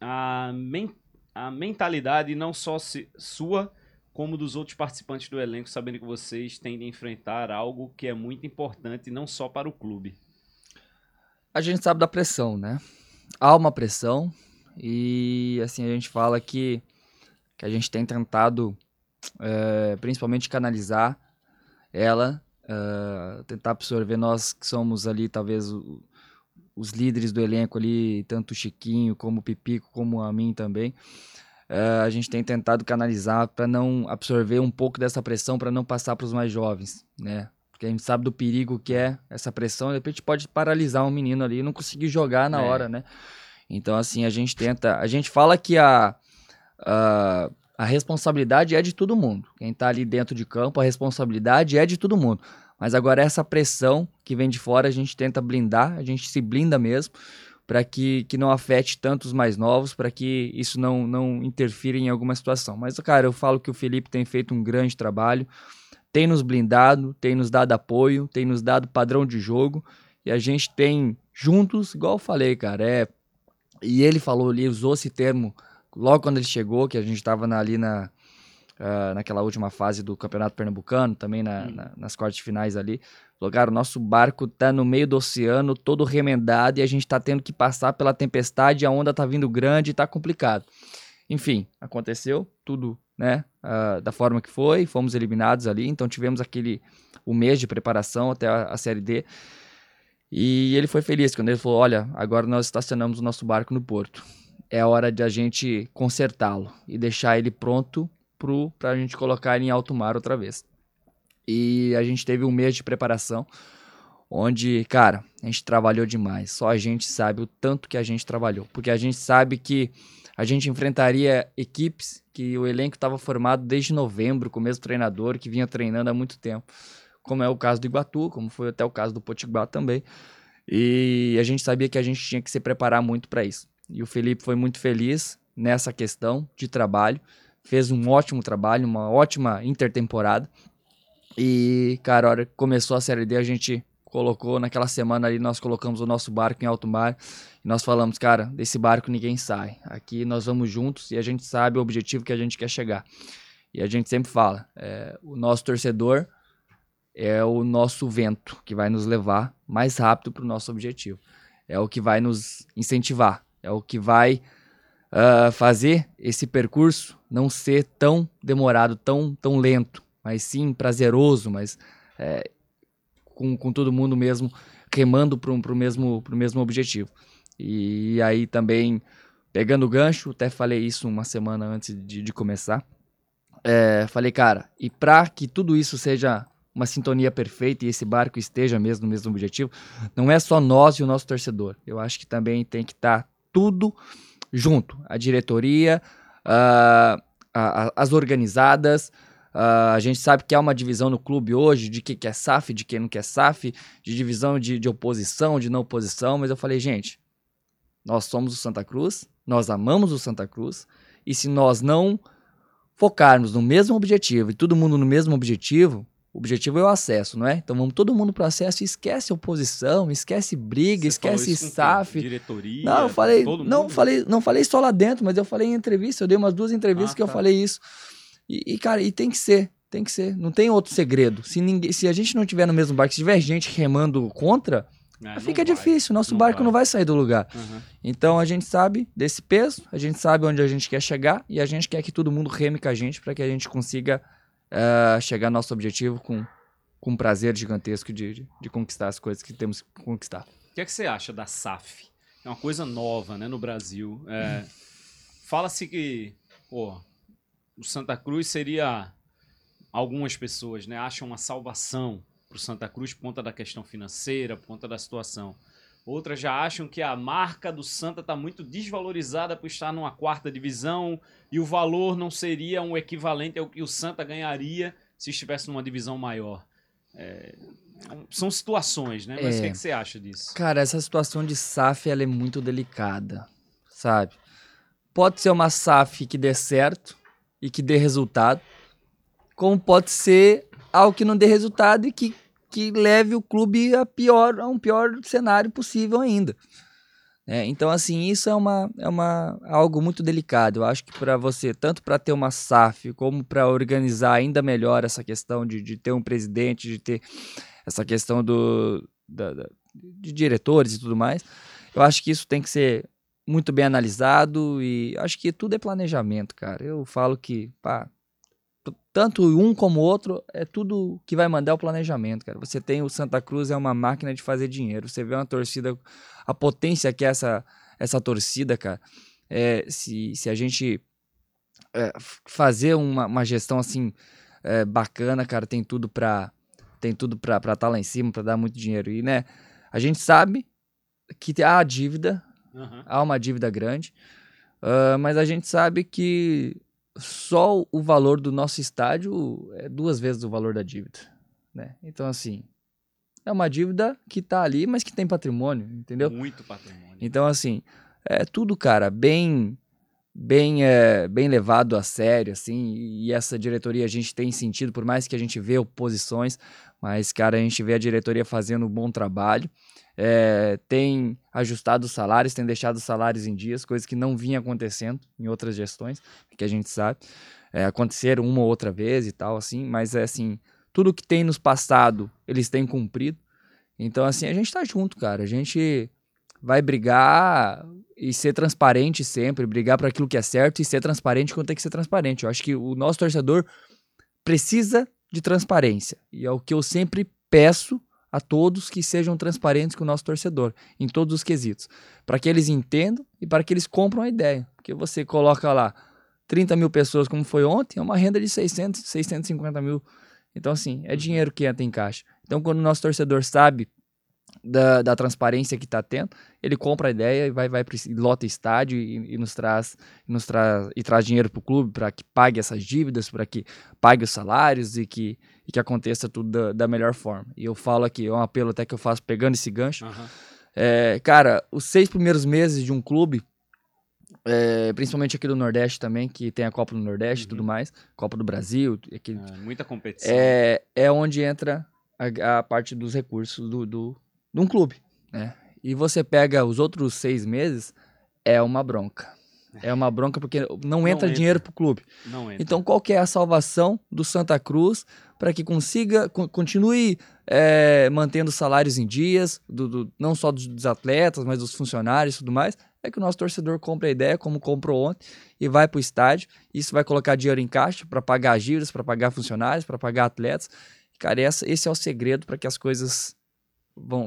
Speaker 1: a, men a mentalidade, não só se, sua, como dos outros participantes do elenco, sabendo que vocês têm de enfrentar algo que é muito importante não só para o clube?
Speaker 2: A gente sabe da pressão, né? Há uma pressão e assim a gente fala que, que a gente tem tentado é, principalmente canalizar ela, é, tentar absorver nós que somos ali talvez os líderes do elenco ali, tanto o Chiquinho como o Pipico, como a mim também, uh, a gente tem tentado canalizar para não absorver um pouco dessa pressão, para não passar para os mais jovens, né? Porque a gente sabe do perigo que é essa pressão, de repente pode paralisar um menino ali e não conseguir jogar na é. hora, né? Então, assim, a gente tenta. A gente fala que a, a, a responsabilidade é de todo mundo. Quem está ali dentro de campo, a responsabilidade é de todo mundo. Mas agora essa pressão que vem de fora, a gente tenta blindar, a gente se blinda mesmo, para que, que não afete tanto os mais novos, para que isso não, não interfira em alguma situação. Mas, cara, eu falo que o Felipe tem feito um grande trabalho, tem nos blindado, tem nos dado apoio, tem nos dado padrão de jogo, e a gente tem juntos, igual eu falei, cara, é. E ele falou, ele usou esse termo logo quando ele chegou, que a gente estava ali na, uh, naquela última fase do Campeonato Pernambucano, também na, hum. na, nas quartas finais ali. Falou, o nosso barco tá no meio do oceano, todo remendado, e a gente tá tendo que passar pela tempestade, a onda tá vindo grande e tá complicado. Enfim, aconteceu tudo, né, uh, da forma que foi, fomos eliminados ali, então tivemos aquele, o mês de preparação até a, a Série D, e ele foi feliz quando ele falou, olha, agora nós estacionamos o nosso barco no porto, é hora de a gente consertá-lo e deixar ele pronto para a gente colocar ele em alto mar outra vez. E a gente teve um mês de preparação, onde, cara, a gente trabalhou demais. Só a gente sabe o tanto que a gente trabalhou. Porque a gente sabe que a gente enfrentaria equipes que o elenco estava formado desde novembro, com o mesmo treinador, que vinha treinando há muito tempo. Como é o caso do Iguatu, como foi até o caso do Potiguar também. E a gente sabia que a gente tinha que se preparar muito para isso. E o Felipe foi muito feliz nessa questão de trabalho fez um ótimo trabalho, uma ótima intertemporada. E, cara, a hora que começou a Série D, a gente colocou naquela semana ali, nós colocamos o nosso barco em alto mar e nós falamos, cara, desse barco ninguém sai. Aqui nós vamos juntos e a gente sabe o objetivo que a gente quer chegar. E a gente sempre fala, é, o nosso torcedor é o nosso vento que vai nos levar mais rápido para o nosso objetivo. É o que vai nos incentivar, é o que vai uh, fazer esse percurso não ser tão demorado, tão, tão lento, mas sim prazeroso, mas é, com, com todo mundo mesmo remando para o mesmo, mesmo objetivo. E aí também, pegando o gancho, até falei isso uma semana antes de, de começar, é, falei, cara, e para que tudo isso seja uma sintonia perfeita e esse barco esteja mesmo no mesmo objetivo, não é só nós e o nosso torcedor. Eu acho que também tem que estar tá tudo junto. A diretoria, uh, as organizadas. Uh, a gente sabe que há uma divisão no clube hoje de quem quer SAF, de quem não quer SAF, de divisão de, de oposição, de não oposição. Mas eu falei, gente, nós somos o Santa Cruz, nós amamos o Santa Cruz, e se nós não focarmos no mesmo objetivo e todo mundo no mesmo objetivo, o objetivo é o acesso, não é? Então vamos todo mundo para o acesso e esquece oposição, esquece briga, Você esquece SAF.
Speaker 1: Diretoria.
Speaker 2: Não, eu falei, não falei, não falei só lá dentro, mas eu falei em entrevista, eu dei umas duas entrevistas ah, que tá. eu falei isso. E, e, cara, e tem que ser, tem que ser, não tem outro segredo. Se ninguém, se a gente não tiver no mesmo barco, se tiver gente remando contra, é, fica difícil, nosso não barco vai. não vai sair do lugar. Uhum. Então a gente sabe desse peso, a gente sabe onde a gente quer chegar e a gente quer que todo mundo reme com a gente para que a gente consiga uh, chegar ao nosso objetivo com, com um prazer gigantesco de, de, de, conquistar as coisas que temos que conquistar.
Speaker 1: O que, é que você acha da SAF? É uma coisa nova né, no Brasil. É, Fala-se que pô, o Santa Cruz seria. Algumas pessoas né, acham uma salvação para o Santa Cruz por conta da questão financeira, por conta da situação. Outras já acham que a marca do Santa está muito desvalorizada por estar numa quarta divisão e o valor não seria um equivalente ao que o Santa ganharia se estivesse numa divisão maior. É, são situações, né? Mas o que, é que, você acha disso?
Speaker 2: Cara, essa situação de SAF ela é muito delicada, sabe? Pode ser uma SAF que dê certo e que dê resultado, como pode ser algo que não dê resultado e que que leve o clube a, pior, a um pior cenário possível ainda. É, então, assim, isso é, uma, é uma, algo muito delicado. Eu acho que para você, tanto para ter uma SAF, como para organizar ainda melhor essa questão de, de ter um presidente, de ter essa questão do, da, da, de diretores e tudo mais, eu acho que isso tem que ser muito bem analisado e acho que tudo é planejamento, cara. Eu falo que, pá, tanto um como o outro, é tudo que vai mandar o planejamento, cara. Você tem o Santa Cruz, é uma máquina de fazer dinheiro. Você vê uma torcida, a potência que é essa, essa torcida, cara. É, se, se a gente é, fazer uma, uma gestão assim é, bacana, cara, tem tudo pra tem tudo pra estar tá lá em cima, pra dar muito dinheiro. E, né, a gente sabe que há dívida, uhum. há uma dívida grande, uh, mas a gente sabe que só o valor do nosso estádio é duas vezes o valor da dívida, né? Então, assim, é uma dívida que tá ali, mas que tem patrimônio, entendeu?
Speaker 1: Muito patrimônio.
Speaker 2: Então, assim, é tudo, cara, bem bem é, bem levado a sério, assim, e essa diretoria a gente tem sentido, por mais que a gente vê oposições, mas, cara, a gente vê a diretoria fazendo um bom trabalho, é, tem ajustado os salários, tem deixado os salários em dias, coisa que não vinha acontecendo em outras gestões, que a gente sabe. É, aconteceram uma ou outra vez e tal, assim, mas é assim, tudo que tem nos passado, eles têm cumprido. Então, assim, a gente tá junto, cara. A gente vai brigar e ser transparente sempre, brigar para aquilo que é certo e ser transparente quando tem que ser transparente. Eu acho que o nosso torcedor precisa de transparência. E é o que eu sempre peço a todos que sejam transparentes com o nosso torcedor, em todos os quesitos, para que eles entendam e para que eles compram a ideia. Porque você coloca lá 30 mil pessoas, como foi ontem, é uma renda de 600, 650 mil. Então, assim, é dinheiro que entra em caixa. Então, quando o nosso torcedor sabe da, da transparência que está tendo, ele compra a ideia e vai, vai lota estádio e, e, nos traz, e nos traz e traz dinheiro para o clube para que pague essas dívidas, para que pague os salários e que, e que aconteça tudo da, da, melhor forma. E eu falo aqui, é um apelo até que eu faço pegando esse gancho. Uhum. É, cara, os seis primeiros meses de um clube, é, principalmente aqui do Nordeste também, que tem a Copa do Nordeste e uhum. tudo mais, Copa do Brasil. Aqui,
Speaker 1: é, muita competição.
Speaker 2: É, é onde entra a, a parte dos recursos do, do, de um clube, né? E você pega os outros seis meses, é uma bronca. É uma bronca porque não entra, não dinheiro para o clube. Então, qual que é a salvação do Santa Cruz para que consiga, continue é, mantendo salários em dias, do, do, não só dos, dos, atletas, mas dos funcionários e tudo mais? É que o nosso torcedor compra a ideia, como comprou ontem, e vai para o estádio. Isso vai colocar dinheiro em caixa para pagar dívidas, para pagar funcionários, para pagar atletas. Cara, essa, esse é o segredo para que as coisas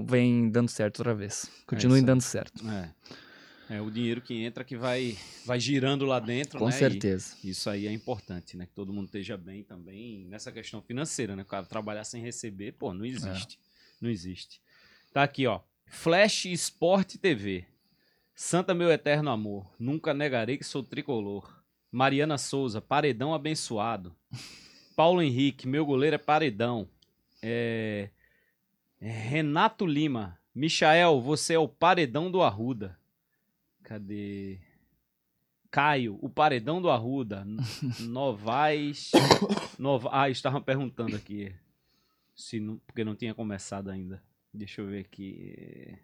Speaker 2: vem dando certo outra vez. Continuem é dando certo.
Speaker 1: É. É o dinheiro que entra que vai, vai girando lá dentro,
Speaker 2: Com
Speaker 1: né?
Speaker 2: certeza.
Speaker 1: E isso aí é importante, né? Que todo mundo esteja bem também nessa questão financeira, né? O cara trabalhar sem receber, pô, não existe. É. Não existe. Tá aqui, ó. Flash Sport TV. Santa meu eterno amor, nunca negarei que sou tricolor. Mariana Souza, paredão abençoado. Paulo Henrique, meu goleiro é paredão. É... Renato Lima. Michael, você é o paredão do Arruda. Cadê? Caio, o paredão do Arruda. Novais. Nova... Ah, estavam perguntando aqui. Se não... Porque não tinha começado ainda. Deixa eu ver aqui.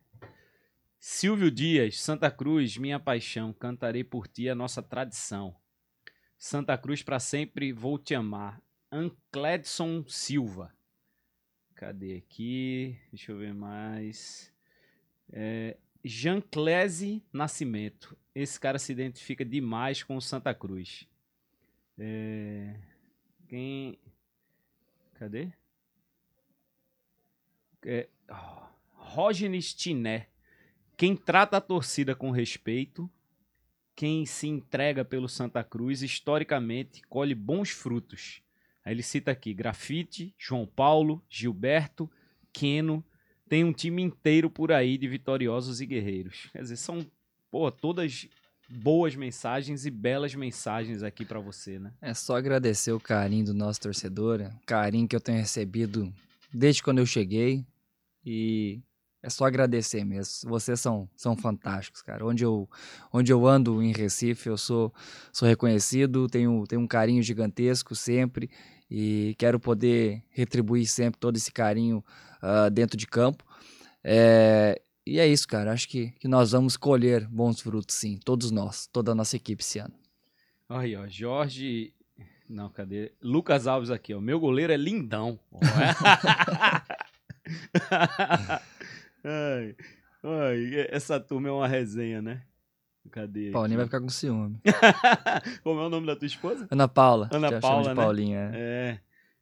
Speaker 1: Silvio Dias, Santa Cruz, minha paixão. Cantarei por ti a nossa tradição. Santa Cruz para sempre vou te amar. Ancledson Silva. Cadê aqui? Deixa eu ver mais. É, Jean Clese Nascimento. Esse cara se identifica demais com o Santa Cruz. É, quem. Cadê? É, oh, Tiné. Quem trata a torcida com respeito, quem se entrega pelo Santa Cruz, historicamente colhe bons frutos. Aí ele cita aqui Grafite, João Paulo, Gilberto, Queno. Tem um time inteiro por aí de vitoriosos e guerreiros. Quer dizer, são pô, todas boas mensagens e belas mensagens aqui para você, né?
Speaker 2: É só agradecer o carinho do nosso torcedor, carinho que eu tenho recebido desde quando eu cheguei e é só agradecer mesmo. Vocês são, são fantásticos, cara. Onde eu, onde eu ando em Recife, eu sou, sou reconhecido, tenho, tenho um carinho gigantesco sempre e quero poder retribuir sempre todo esse carinho uh, dentro de campo. É, e é isso, cara. Acho que, que nós vamos colher bons frutos, sim. Todos nós, toda a nossa equipe esse ano.
Speaker 1: Aí, ó, Jorge. Não, cadê? Lucas Alves aqui, ó. Meu goleiro é lindão. Ai, ai, essa turma é uma resenha, né? Cadê? aqui?
Speaker 2: Paulinha vai ficar com ciúme.
Speaker 1: Como é o nome da tua esposa?
Speaker 2: Ana Paula.
Speaker 1: Ana Paula, né?
Speaker 2: Paulinha.
Speaker 1: É.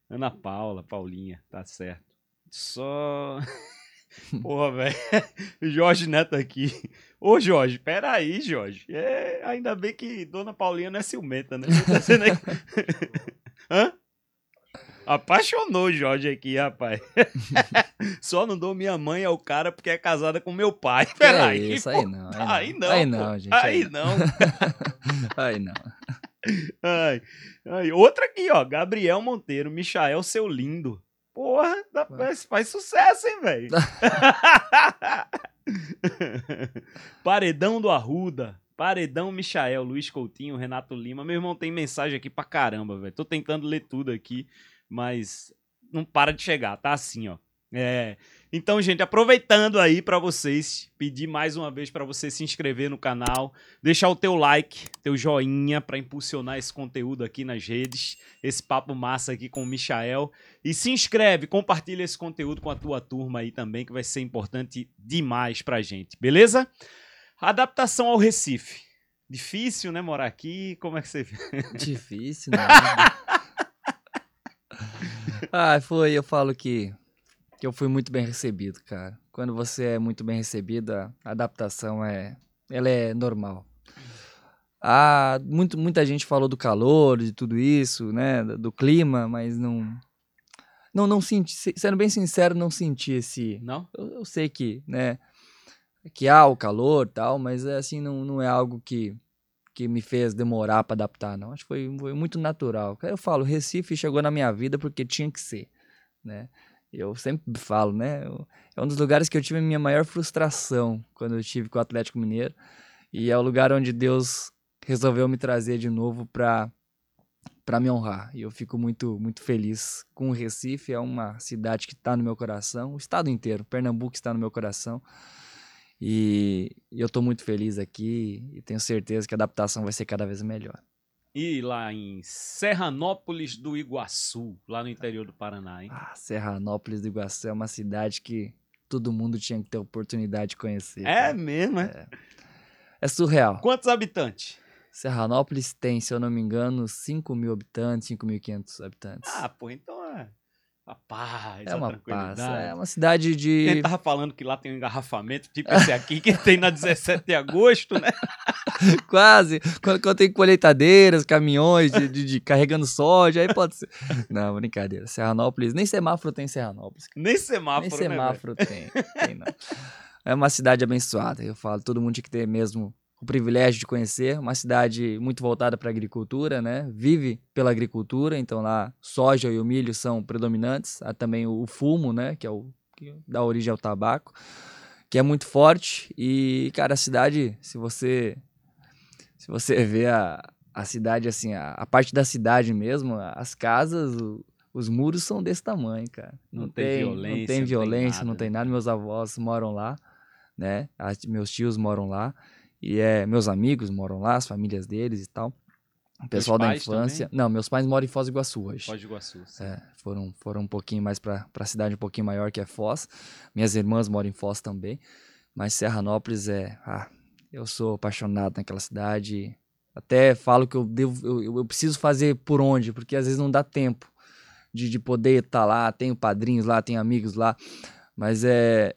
Speaker 1: Ana Paula, Paulinha, tá certo. Só. Porra, velho. Jorge Neto aqui. Ô, Jorge, peraí, Jorge. É, ainda bem que Dona Paulinha não é ciumenta, né? Tá sendo Hã? Apaixonou o Jorge aqui, rapaz. Só não dou minha mãe ao cara porque é casada com meu pai. Peraí.
Speaker 2: isso,
Speaker 1: pô.
Speaker 2: aí não.
Speaker 1: Aí não.
Speaker 2: Aí não, gente.
Speaker 1: Aí não.
Speaker 2: aí não.
Speaker 1: Ai, ai, outra aqui, ó. Gabriel Monteiro, Michael, seu lindo. Porra, dá- faz, faz sucesso, hein, velho? Paredão do Arruda. Paredão Michael, Luiz Coutinho, Renato Lima. Meu irmão tem mensagem aqui pra caramba, velho. Tô tentando ler tudo aqui, mas não para de chegar. Tá assim, ó. É. Então, gente, aproveitando aí pra vocês, pedir mais uma vez pra você se inscrever no canal, deixar o teu like, teu joinha pra impulsionar esse conteúdo aqui nas redes, esse papo massa aqui com o Michael. E se inscreve, compartilha esse conteúdo com a tua turma aí também, que vai ser importante demais pra gente, beleza? Adaptação ao Recife. Difícil, né, morar aqui? Como é que você...
Speaker 2: Difícil, né? Ah, foi, eu falo que, que eu fui muito bem recebido, cara. Quando você é muito bem recebido, a adaptação é, ela é normal. Ah, muito, muita gente falou do calor, de tudo isso, né, do clima, mas não, não, não senti, se- sendo bem sincero, não senti esse,
Speaker 1: Não?
Speaker 2: eu, eu sei que, né, que há o calor tal, mas é assim, não, não é algo que, que me fez demorar para adaptar, não. Acho que foi, foi muito natural. Eu falo, Recife chegou na minha vida porque tinha que ser, né? Eu sempre falo, né? eu- é um dos lugares que eu tive a minha maior frustração quando eu tive com o Atlético Mineiro e é o lugar onde Deus resolveu me trazer de novo para para me honrar. E eu fico muito muito feliz com o Recife, é uma cidade que está no meu coração, o estado inteiro, Pernambuco está no meu coração. E eu estou muito feliz aqui e tenho certeza que a adaptação vai ser cada vez melhor.
Speaker 1: E lá em Serranópolis do Iguaçu, lá no interior do Paraná, hein?
Speaker 2: Ah, Serranópolis do Iguaçu é uma cidade que todo mundo tinha que ter oportunidade de conhecer.
Speaker 1: É
Speaker 2: cara.
Speaker 1: mesmo, é?
Speaker 2: É surreal.
Speaker 1: Quantos habitantes?
Speaker 2: Serranópolis tem, se eu não me engano, 5 mil habitantes, 5.500 habitantes.
Speaker 1: Ah, pô, então é a paz,
Speaker 2: é uma
Speaker 1: tranquilidade.
Speaker 2: passa. É uma cidade de.
Speaker 1: Ele tava falando que lá tem um engarrafamento, tipo esse aqui, que tem na 17 de agosto, né?
Speaker 2: Quase. Quando, quando tem colheitadeiras, caminhões de, de- de carregando soja, aí pode ser. Não, brincadeira. Serranópolis, nem semáforo tem em Serranópolis.
Speaker 1: Nem semáforo,
Speaker 2: Nem
Speaker 1: né,
Speaker 2: semáforo tem. tem não. É uma cidade abençoada. Eu falo, todo mundo tinha que ter mesmo o privilégio de conhecer. Uma cidade muito voltada para a agricultura, né? Vive pela agricultura, então lá soja e o milho são predominantes. Há também o fumo, né? Que é o que dá origem ao tabaco, que é muito forte. E, cara, a cidade, se você se você vê a, a cidade assim, a, a parte da cidade mesmo, as casas, o- os muros são desse tamanho, cara.
Speaker 1: Não tem violência,
Speaker 2: não
Speaker 1: não
Speaker 2: tem
Speaker 1: tem
Speaker 2: violência, não
Speaker 1: nada,
Speaker 2: tem
Speaker 1: né?
Speaker 2: nada. Meus avós moram lá, né? As- meus tios moram lá e é meus amigos moram lá, as famílias deles e tal. O pessoal da infância.
Speaker 1: também?
Speaker 2: Não, meus pais moram em Foz do Iguaçu hoje.
Speaker 1: Foz do Iguaçu. sim.
Speaker 2: É, foram, foram um pouquinho mais para a cidade um pouquinho maior que é Foz. Minhas irmãs moram em Foz também. Mas Serranópolis é. Ah, eu sou apaixonado naquela cidade. Até falo que eu, devo, eu, eu preciso fazer por onde, porque às vezes não dá tempo de, de poder estar lá. Tenho padrinhos lá, tenho amigos lá. Mas é,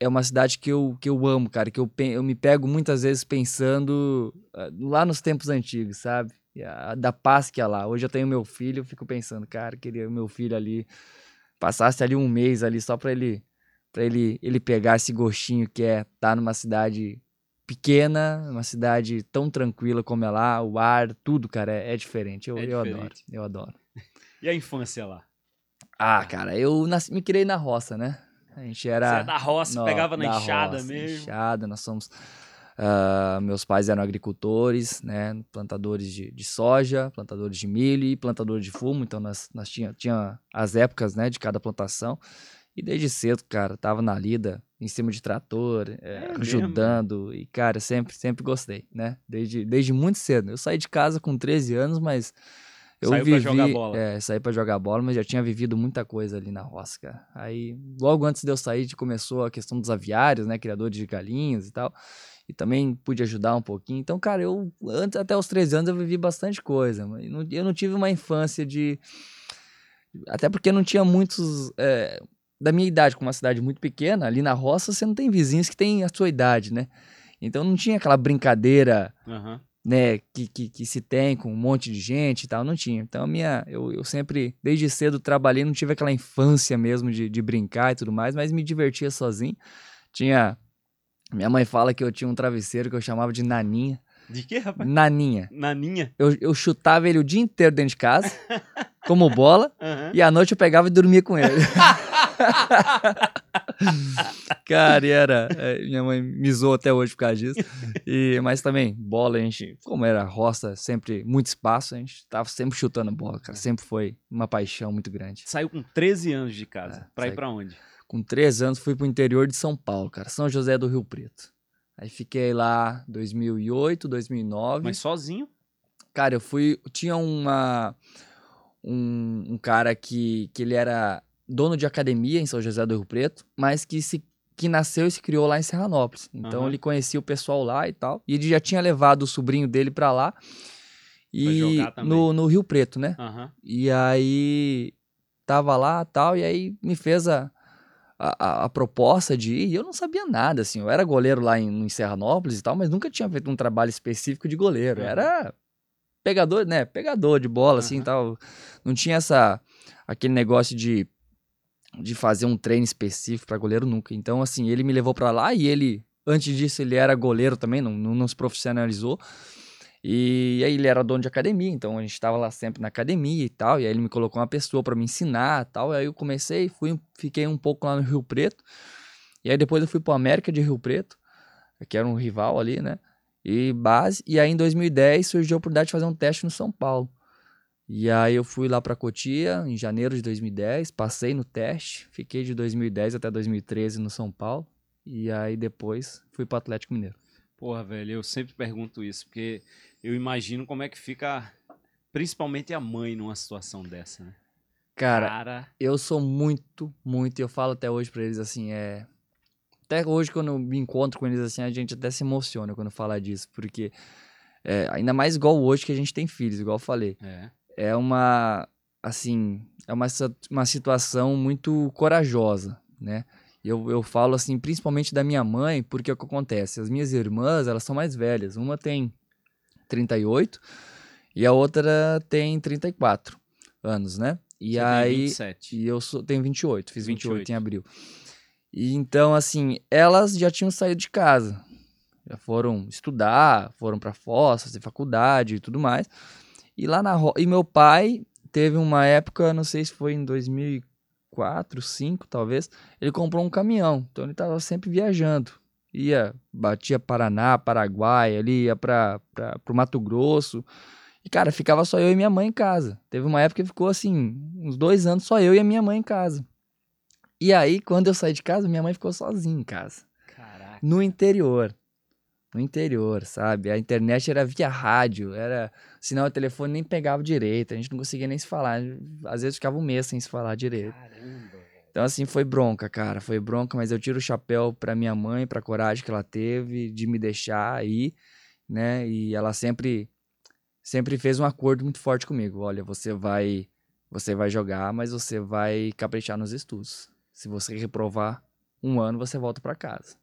Speaker 2: é uma cidade que eu, que eu amo, cara. Que eu, eu me pego muitas vezes pensando ah, lá nos tempos antigos, sabe? Da paz que é lá. Hoje eu tenho meu filho, eu fico pensando, cara, queria o meu filho ali passasse ali um mês ali só pra ele para ele ele pegar esse gostinho que é estar numa cidade pequena, uma cidade tão tranquila como é lá, o ar, tudo, cara, é, é diferente. Eu,
Speaker 1: É
Speaker 2: eu adoro,
Speaker 1: diferente.
Speaker 2: eu adoro.
Speaker 1: E a infância lá?
Speaker 2: Ah, cara, eu nasci, me criei na roça, né? A gente era.
Speaker 1: Você é da roça,
Speaker 2: Nó,
Speaker 1: pegava na
Speaker 2: da
Speaker 1: enxada
Speaker 2: roça,
Speaker 1: mesmo.
Speaker 2: Enxada, nós somos. ah, meus pais eram agricultores, né? Plantadores de, de soja, plantadores de milho e plantadores de fumo. Então nós, nós tinha, tinha as épocas, né, de cada plantação. E desde cedo, cara, tava na lida, em cima de trator, eh,
Speaker 1: mesmo?
Speaker 2: ajudando. E, cara, sempre, sempre gostei, né? Desde, desde muito cedo. Eu saí de casa com 13 anos, mas eu
Speaker 1: Saiu pra
Speaker 2: vivi,
Speaker 1: jogar bola.
Speaker 2: É, saí pra jogar bola, mas já tinha vivido muita coisa ali na roça, cara. Aí, logo antes de eu sair, começou a questão dos aviários, né? Criadores de galinhas e tal. e também pude ajudar um pouquinho. Então, cara, eu antes até os 13 anos eu vivi bastante coisa, mas eu não tive uma infância de até porque não tinha muitos é, da minha idade, com uma cidade muito pequena, ali na roça você não tem vizinhos que têm a sua idade, né? Então não tinha aquela brincadeira, uhum. Né, que, que, que, se tem com um monte de gente e tal, não tinha. Então minha, eu, eu sempre, desde cedo, trabalhei, não tive aquela infância mesmo de, de brincar e tudo mais, mas me divertia sozinho. Tinha minha mãe fala que eu tinha um travesseiro que eu chamava de Naninha.
Speaker 1: De quê, rapaz?
Speaker 2: Naninha.
Speaker 1: Naninha?
Speaker 2: Eu, eu chutava ele o dia inteiro dentro de casa, como bola, uhum. e à noite eu pegava e dormia com ele. Cara, e era. É, minha mãe me zoou até hoje por causa disso. E, mas também, bola, a gente, como era roça, sempre muito espaço, a gente tava sempre chutando bola, cara. Sempre foi uma paixão muito grande.
Speaker 1: Saiu com 13 anos de casa. É, pra ir pra onde?
Speaker 2: com três anos, fui pro interior de São Paulo, cara, São José do Rio Preto. Aí fiquei lá 2008, 2009.
Speaker 1: Mas sozinho?
Speaker 2: Cara, eu fui. Tinha uma. Um, um, cara que, que ele era dono de academia em São José do Rio Preto, mas que se que nasceu e se criou lá em Serranópolis. Então uhum. ele conhecia o pessoal lá e tal. E ele já tinha levado o sobrinho dele para lá. E no, no Rio Preto, né? Uhum. E aí tava lá tal, e aí me fez a, a, a, proposta de ir, e eu não sabia nada, assim, eu era goleiro lá em, em Serranópolis e tal, mas nunca tinha feito um trabalho específico de goleiro, uhum. era pegador, né, pegador de bola, uhum. assim, tal, não tinha essa, aquele negócio de, de fazer um treino específico para goleiro nunca, então, assim, ele me levou para lá e ele, antes disso, ele era goleiro também, não, não, não se profissionalizou, e aí ele era dono de academia, então a gente estava lá sempre na academia e tal. E aí ele me colocou uma pessoa para me ensinar e tal. E aí eu comecei, fui, fiquei um pouco lá no Rio Preto. E aí depois eu fui para América de Rio Preto, que era um rival ali, né? E base. E aí em 2010 surgiu a oportunidade de fazer um teste no São Paulo. E aí eu fui lá para Cotia em janeiro de 2010, passei no teste, fiquei de 2010 até 2013 no São Paulo. E aí depois fui para Atlético Mineiro.
Speaker 1: Porra, velho, eu sempre pergunto isso, porque eu imagino como é que fica, principalmente a mãe numa situação dessa, né?
Speaker 2: Cara, Cara, eu sou muito, muito, eu falo até hoje pra eles assim, é. Até hoje, quando eu me encontro com eles assim, a gente até se emociona quando fala disso, porque é, ainda mais igual hoje que a gente tem filhos, igual eu falei. É, é uma, assim, é uma, uma situação muito corajosa, né? Eu, eu falo assim, principalmente da minha mãe, porque é o que acontece? As minhas irmãs, elas são mais velhas. Uma tem 38 e a outra tem 34 anos, né? E Você aí. Tem 27. E eu sou, tenho 28, fiz 28, 28 em abril. E então, assim, elas já tinham saído de casa. Já foram estudar, foram para Foz, fazer faculdade e tudo mais. E lá na E meu pai teve uma época, não sei se foi em 2004, 2005 talvez, ele comprou um caminhão. Então ele estava sempre viajando ia, batia Paraná, Paraguai, ali ia para o Mato Grosso. E, cara, ficava só eu e minha mãe em casa. Teve uma época que ficou assim, uns dois anos, só eu e a minha mãe em casa. E aí, quando eu saí de casa, minha mãe ficou sozinha em casa. Caraca. No interior. No interior, sabe? A internet era via rádio, era. Sinal o telefone nem pegava direito, a gente não conseguia nem se falar. Às vezes ficava um mês sem se falar direito. Caramba. Então, assim, foi bronca, cara. Foi bronca, mas eu tiro o chapéu pra minha mãe, pra coragem que ela teve de me deixar aí, né? E ela sempre sempre fez um acordo muito forte comigo. Olha, você vai você vai jogar, mas você vai caprichar nos estudos. Se você reprovar um ano, você volta para casa.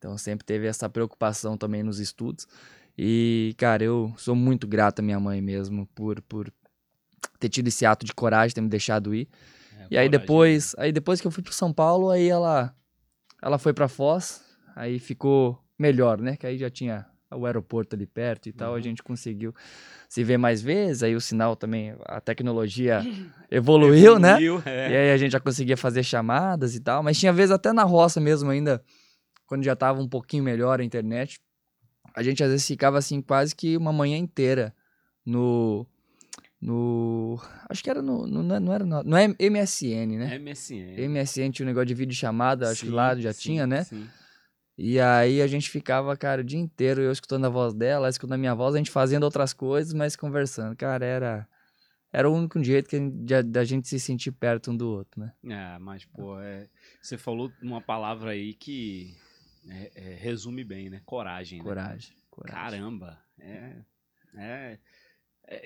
Speaker 2: Então sempre teve essa preocupação também nos estudos. E, cara, eu sou muito grato à minha mãe mesmo por, por ter tido esse ato de coragem, ter me deixado ir. É, e aí depois, aí depois que eu fui para São Paulo, aí ela ela foi para Foz, aí ficou melhor, né? Que aí já tinha o aeroporto ali perto e tal, uhum. a gente conseguiu se ver mais vezes, aí o sinal também, a tecnologia evoluiu, né? evoluiu né? É. E aí a gente já conseguia fazer chamadas e tal, mas tinha vezes até na roça mesmo ainda, quando já tava um pouquinho melhor a internet, a gente às vezes ficava assim quase que uma manhã inteira no no. Acho que era no. no é, não era no, no MSN, né?
Speaker 1: MSN.
Speaker 2: MSN tinha um negócio de vídeo chamada, acho sim, que lá já sim, tinha, né? Sim. E aí a gente ficava, cara, o dia inteiro, eu escutando a voz dela, ela escutando a minha voz, a gente fazendo outras coisas, mas conversando. Cara, era. Era o único jeito que da gente se sentir perto um do outro, né?
Speaker 1: É, mas, pô, é, você falou uma palavra aí que É, é, resume bem, né? Coragem.
Speaker 2: Coragem.
Speaker 1: Né?
Speaker 2: coragem.
Speaker 1: Caramba. É, é,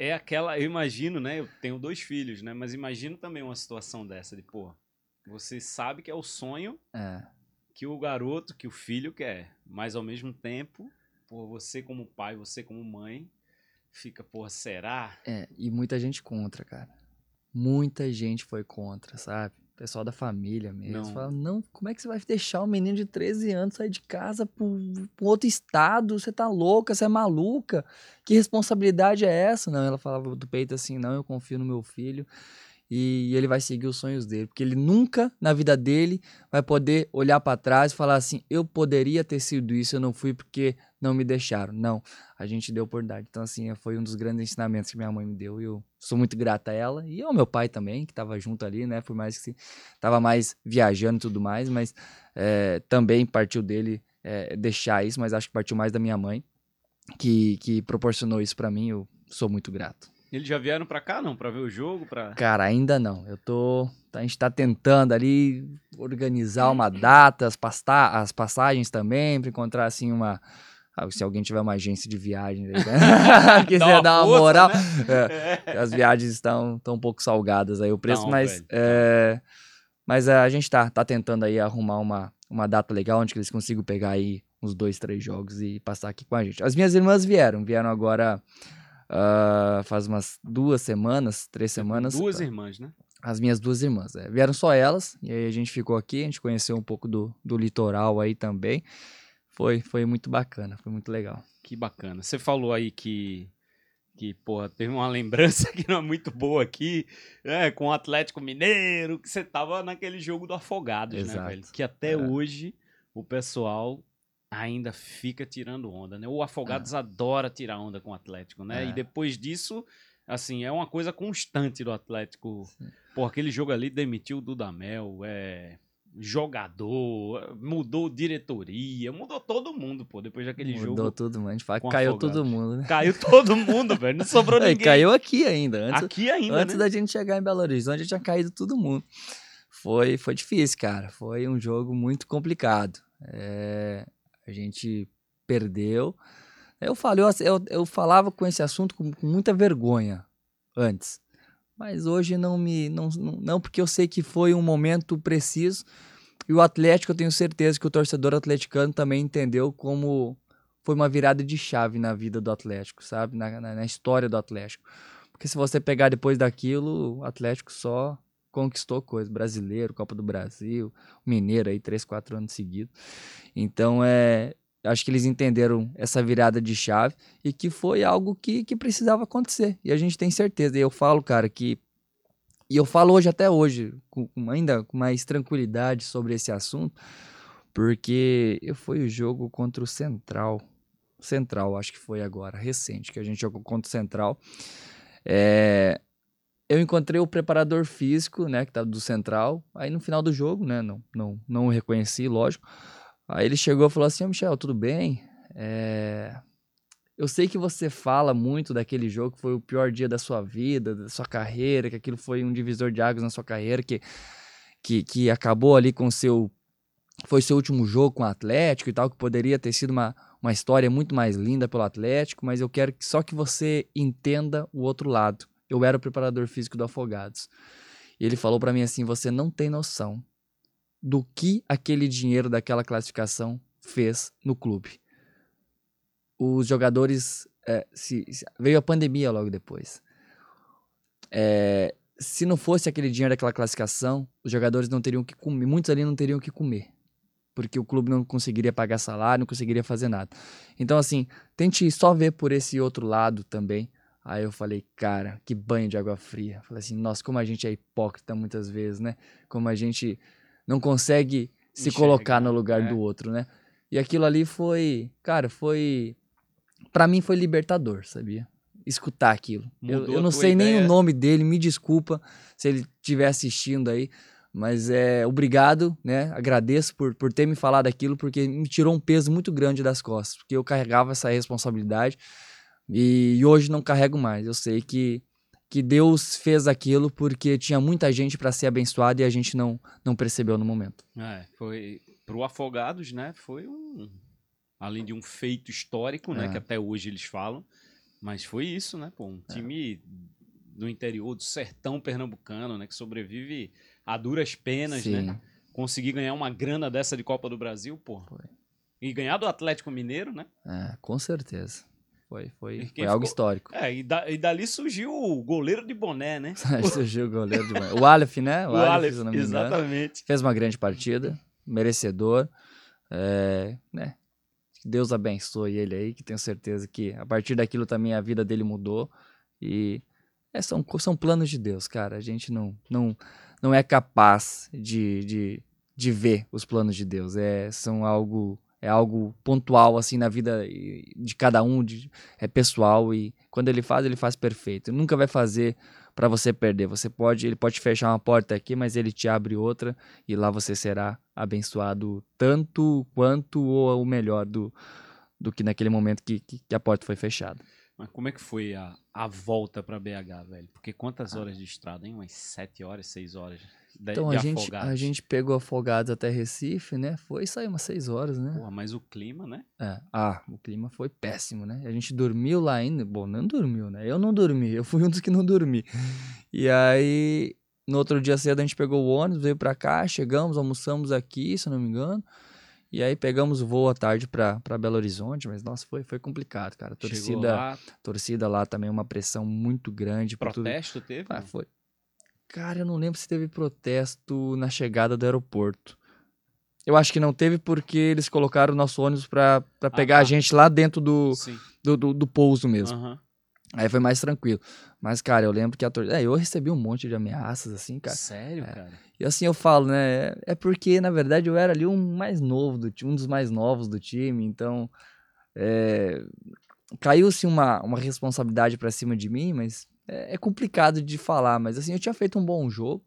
Speaker 1: é aquela. Eu imagino, né? Eu tenho dois filhos, né? Mas imagino também uma situação dessa de, pô, você sabe que é o sonho
Speaker 2: é.
Speaker 1: que o garoto, que o filho quer. Mas ao mesmo tempo, por você como pai, você como mãe, fica, pô, será?
Speaker 2: É, e muita gente contra, cara. Muita gente foi contra, sabe? Pessoal da família mesmo. Não. Fala, não, como é que você vai deixar um menino de 13 anos sair de casa para um outro estado? Você tá louca, você é maluca? Que responsabilidade é essa? Não, ela falava do peito assim, não, eu confio no meu filho e ele vai seguir os sonhos dele, porque ele nunca na vida dele vai poder olhar para trás e falar assim: eu poderia ter sido isso, eu não fui porque não me deixaram. Não, a gente deu oportunidade. Então, assim, foi um dos grandes ensinamentos que minha mãe me deu e eu sou muito grata a ela e ao meu pai também, que estava junto ali, né? Por mais que estava mais viajando e tudo mais, mas é, também partiu dele é, deixar isso, mas acho que partiu mais da minha mãe, que, que proporcionou isso para mim. Eu sou muito grato.
Speaker 1: Eles já vieram para cá, não? Para ver o jogo? Pra...
Speaker 2: Cara, ainda não. Eu tô. A gente tá tentando ali organizar uma data, as, pasta... as passagens também, para encontrar assim uma. Ah, se alguém tiver uma agência de viagem, né? quiser dar uma moral. Né? É, as viagens estão, estão um pouco salgadas aí o preço, não, mas. É, mas a gente tá, tá tentando aí arrumar uma, uma data legal onde eles consigam pegar aí uns dois, três jogos e passar aqui com a gente. As minhas irmãs vieram, vieram agora Uh, faz umas duas semanas, três semanas.
Speaker 1: Duas irmãs, né?
Speaker 2: As minhas duas irmãs. É. Vieram só elas, e aí a gente ficou aqui, a gente conheceu um pouco do, do litoral aí também. Foi, foi muito bacana, foi muito legal.
Speaker 1: Que bacana. Você falou aí que, que porra, teve uma lembrança que não é muito boa aqui, é, com o Atlético Mineiro, que você tava naquele jogo do Afogados, né, Exato. né, velho? Que até é. hoje o pessoal ainda fica tirando onda, né? O Afogados é. adora tirar onda com o Atlético, né? É. E depois disso, assim, é uma coisa constante do Atlético. Sim. Pô, aquele jogo ali demitiu o Dudamel, é jogador, mudou diretoria, mudou todo mundo, pô, depois daquele
Speaker 2: mudou
Speaker 1: jogo.
Speaker 2: Mudou todo mundo, a gente fala que caiu todo mundo, né?
Speaker 1: Caiu todo mundo, velho, não sobrou ninguém.
Speaker 2: caiu aqui ainda, antes,
Speaker 1: aqui ainda,
Speaker 2: Antes
Speaker 1: né?
Speaker 2: da gente chegar em Belo Horizonte, tinha caído todo mundo. Foi, foi difícil, cara, foi um jogo muito complicado. É, a gente perdeu. Eu, falei, eu, eu falava com esse assunto com, com muita vergonha antes. Mas hoje não me. Não, não, porque eu sei que foi um momento preciso. E o Atlético, eu tenho certeza que o torcedor atleticano também entendeu como foi uma virada de chave na vida do Atlético, sabe? Na, na, na história do Atlético. Porque se você pegar depois daquilo, o Atlético só conquistou coisa. Brasileiro, Copa do Brasil, Mineiro aí, três, quatro anos seguidos. Então, é, acho que eles entenderam essa virada de chave e que foi algo que, que precisava acontecer. E a gente tem certeza. E eu falo, cara, que. E eu falo hoje, até hoje, com, ainda com mais tranquilidade sobre esse assunto, porque fui o jogo contra o Central. Central, acho que foi agora, recente, que a gente jogou contra o Central. É, eu encontrei o preparador físico, né, que estava do Central. Aí no final do jogo, né, não, não, não o reconheci, lógico. Aí ele chegou e falou assim: oh, Michel, tudo bem? É... Eu sei que você fala muito daquele jogo que foi o pior dia da sua vida, da sua carreira, que aquilo foi um divisor de águas na sua carreira, que, que, que acabou ali com seu. Foi seu último jogo com o Atlético e tal, que poderia ter sido uma, uma história muito mais linda pelo Atlético, mas eu quero que, só que você entenda o outro lado eu era o preparador físico do Afogados. E ele falou para mim assim: você não tem noção do que aquele dinheiro daquela classificação fez no clube. Os jogadores. É, se, se, veio a pandemia logo depois. É, se não fosse aquele dinheiro daquela classificação, os jogadores não teriam que comer. Muitos ali não teriam que comer. Porque o clube não conseguiria pagar salário, não conseguiria fazer nada. Então, assim, tente só ver por esse outro lado também Aí eu falei, cara, que banho de água fria. Falei assim, nossa, como a gente é hipócrita muitas vezes, né? Como a gente não consegue se Enxerga, colocar no lugar é. do outro, né? E aquilo ali foi, cara, foi. para mim foi libertador, sabia? Escutar aquilo. eu, eu não sei ideia. nem o nome dele, me desculpa se ele estiver assistindo aí. Mas é obrigado, né? Agradeço por, por ter me falado aquilo, porque me tirou um peso muito grande das costas, porque eu carregava essa responsabilidade. E, e hoje não carrego mais. Eu sei que, que Deus fez aquilo porque tinha muita gente para ser abençoada e a gente não, não percebeu no momento.
Speaker 1: É, foi. pro Afogados, né, foi um além de um feito histórico, né,
Speaker 2: É.
Speaker 1: que até hoje eles falam, mas foi isso, né, pô, um
Speaker 2: É.
Speaker 1: time do interior do sertão pernambucano, né, que sobrevive a duras penas,
Speaker 2: Sim.
Speaker 1: né? Conseguir ganhar uma grana dessa de Copa do Brasil, pô. E ganhar do Atlético Mineiro, né?
Speaker 2: É, com certeza. Foi, foi, foi algo
Speaker 1: ficou-
Speaker 2: histórico.
Speaker 1: É, e, da- e dali surgiu o goleiro de boné, né?
Speaker 2: Surgiu o goleiro de manhã. O Aleph, né?
Speaker 1: O Aleph,
Speaker 2: não me engano.
Speaker 1: exatamente.
Speaker 2: Fez uma grande partida, merecedor. É, né? Deus abençoe ele aí, que tenho certeza que a partir daquilo também a vida dele mudou. E é, são, são planos de Deus, cara. A gente não, não, não é capaz de, de, de ver os planos de Deus. É, são algo, é algo pontual, assim, na vida de cada um, de, é pessoal. E quando ele faz, ele faz perfeito. Ele nunca vai fazer para você perder. Você pode, ele pode fechar uma porta aqui, mas ele te abre outra e lá você será abençoado tanto quanto ou o melhor do, do que naquele momento que, que, que a porta foi fechada.
Speaker 1: Mas como é que foi a, a volta pra BH, velho? Porque
Speaker 2: Ah.
Speaker 1: quantas horas de estrada, hein? Umas sete horas, seis horas de,
Speaker 2: Então
Speaker 1: de
Speaker 2: a gente,
Speaker 1: Afogados.
Speaker 2: a gente pegou afogados até Recife, né? Foi saiu umas seis horas, né?
Speaker 1: Porra, mas o clima, né?
Speaker 2: É. Ah, o clima foi péssimo, né? A gente dormiu lá ainda. Bom, não dormiu, né? Eu não dormi, eu fui um dos que não dormi. E aí, no outro dia cedo, a gente pegou o ônibus, veio pra cá, chegamos, almoçamos aqui, se eu não me engano. E aí pegamos o voo à tarde pra, pra Belo Horizonte, mas nossa, foi, foi complicado, cara. A torcida,
Speaker 1: lá,
Speaker 2: torcida lá também, uma pressão muito grande.
Speaker 1: protesto teve?
Speaker 2: Ah, foi. Cara, eu não lembro se teve protesto na chegada do aeroporto. Eu acho que não teve porque eles colocaram o nosso ônibus pra, pra pegar
Speaker 1: tá.
Speaker 2: a gente lá dentro do, do, do, do pouso mesmo.
Speaker 1: Aham.
Speaker 2: Aí foi mais tranquilo. Mas, cara, eu lembro que a torcida. É, eu recebi um monte de ameaças, assim, cara.
Speaker 1: Sério,
Speaker 2: É.
Speaker 1: cara?
Speaker 2: E assim eu falo, né? É porque, na verdade, eu era ali um mais novo do time, um dos mais novos do time, então. É, Caiu-se uma, uma responsabilidade pra cima de mim, mas é, é complicado de falar. Mas assim, eu tinha feito um bom jogo,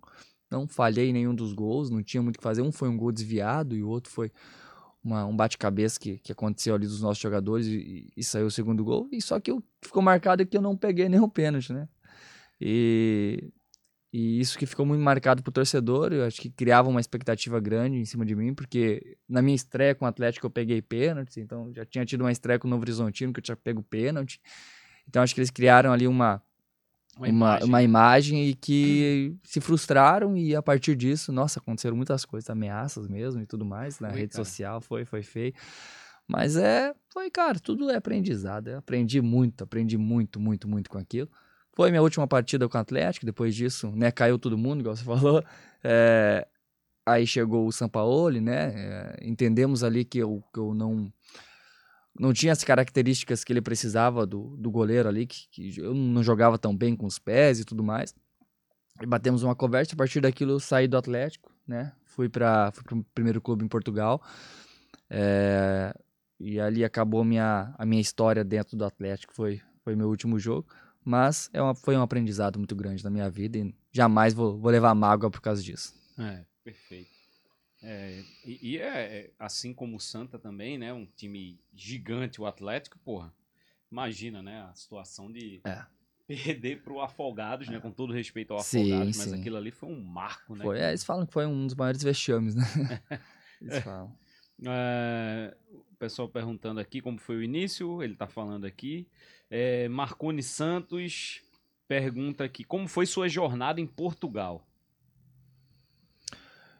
Speaker 2: não falhei nenhum dos gols, não tinha muito o que fazer. Um foi um gol desviado e o outro foi uma- um bate-cabeça que, que aconteceu ali dos nossos jogadores e, e saiu o segundo gol. E só que ficou marcado que eu não peguei nenhum pênalti, né? E, e isso que ficou muito marcado pro torcedor, eu acho que criava uma expectativa grande em cima de mim, porque na minha estreia com o Atlético eu peguei pênalti, então já tinha tido uma estreia com o Novo Horizontino que eu tinha pego pênalti. Então acho que eles criaram ali uma,
Speaker 1: Uma
Speaker 2: uma,
Speaker 1: imagem.
Speaker 2: uma imagem e que se frustraram e a partir disso, nossa, aconteceram muitas coisas, ameaças mesmo e tudo mais na
Speaker 1: Foi,
Speaker 2: rede
Speaker 1: cara.
Speaker 2: social, foi, foi feio. Mas é, foi, cara, tudo é aprendizado. Eu aprendi muito, aprendi muito, muito, muito com aquilo. Foi minha última partida com o Atlético, depois disso, né, caiu todo mundo, igual você falou. É, aí chegou o Sampaoli, né, é, entendemos ali que eu, que eu não não tinha as características que ele precisava do, do goleiro ali, que, que eu não jogava tão bem com os pés e tudo mais. E batemos uma conversa, a partir daquilo eu saí do Atlético, né? Fui para o primeiro clube em Portugal. É, e ali acabou minha, a minha história dentro do Atlético, foi, foi meu último jogo. Mas é uma, foi um aprendizado muito grande na minha vida e jamais vou, vou levar mágoa por causa disso.
Speaker 1: É, perfeito. É, e, e é, é, assim como o Santa também, né? Um time gigante, o Atlético, porra. Imagina, né? A situação de
Speaker 2: É.
Speaker 1: perder pro Afogados, né? Com todo respeito ao
Speaker 2: Sim,
Speaker 1: Afogados, mas
Speaker 2: sim.
Speaker 1: aquilo ali foi um marco, né?
Speaker 2: Foi, é, eles falam que foi um dos maiores vexames, né? Eles falam.
Speaker 1: É, o pessoal perguntando aqui como foi o início, ele tá falando aqui. É, Marcone Santos pergunta aqui como foi sua jornada em Portugal.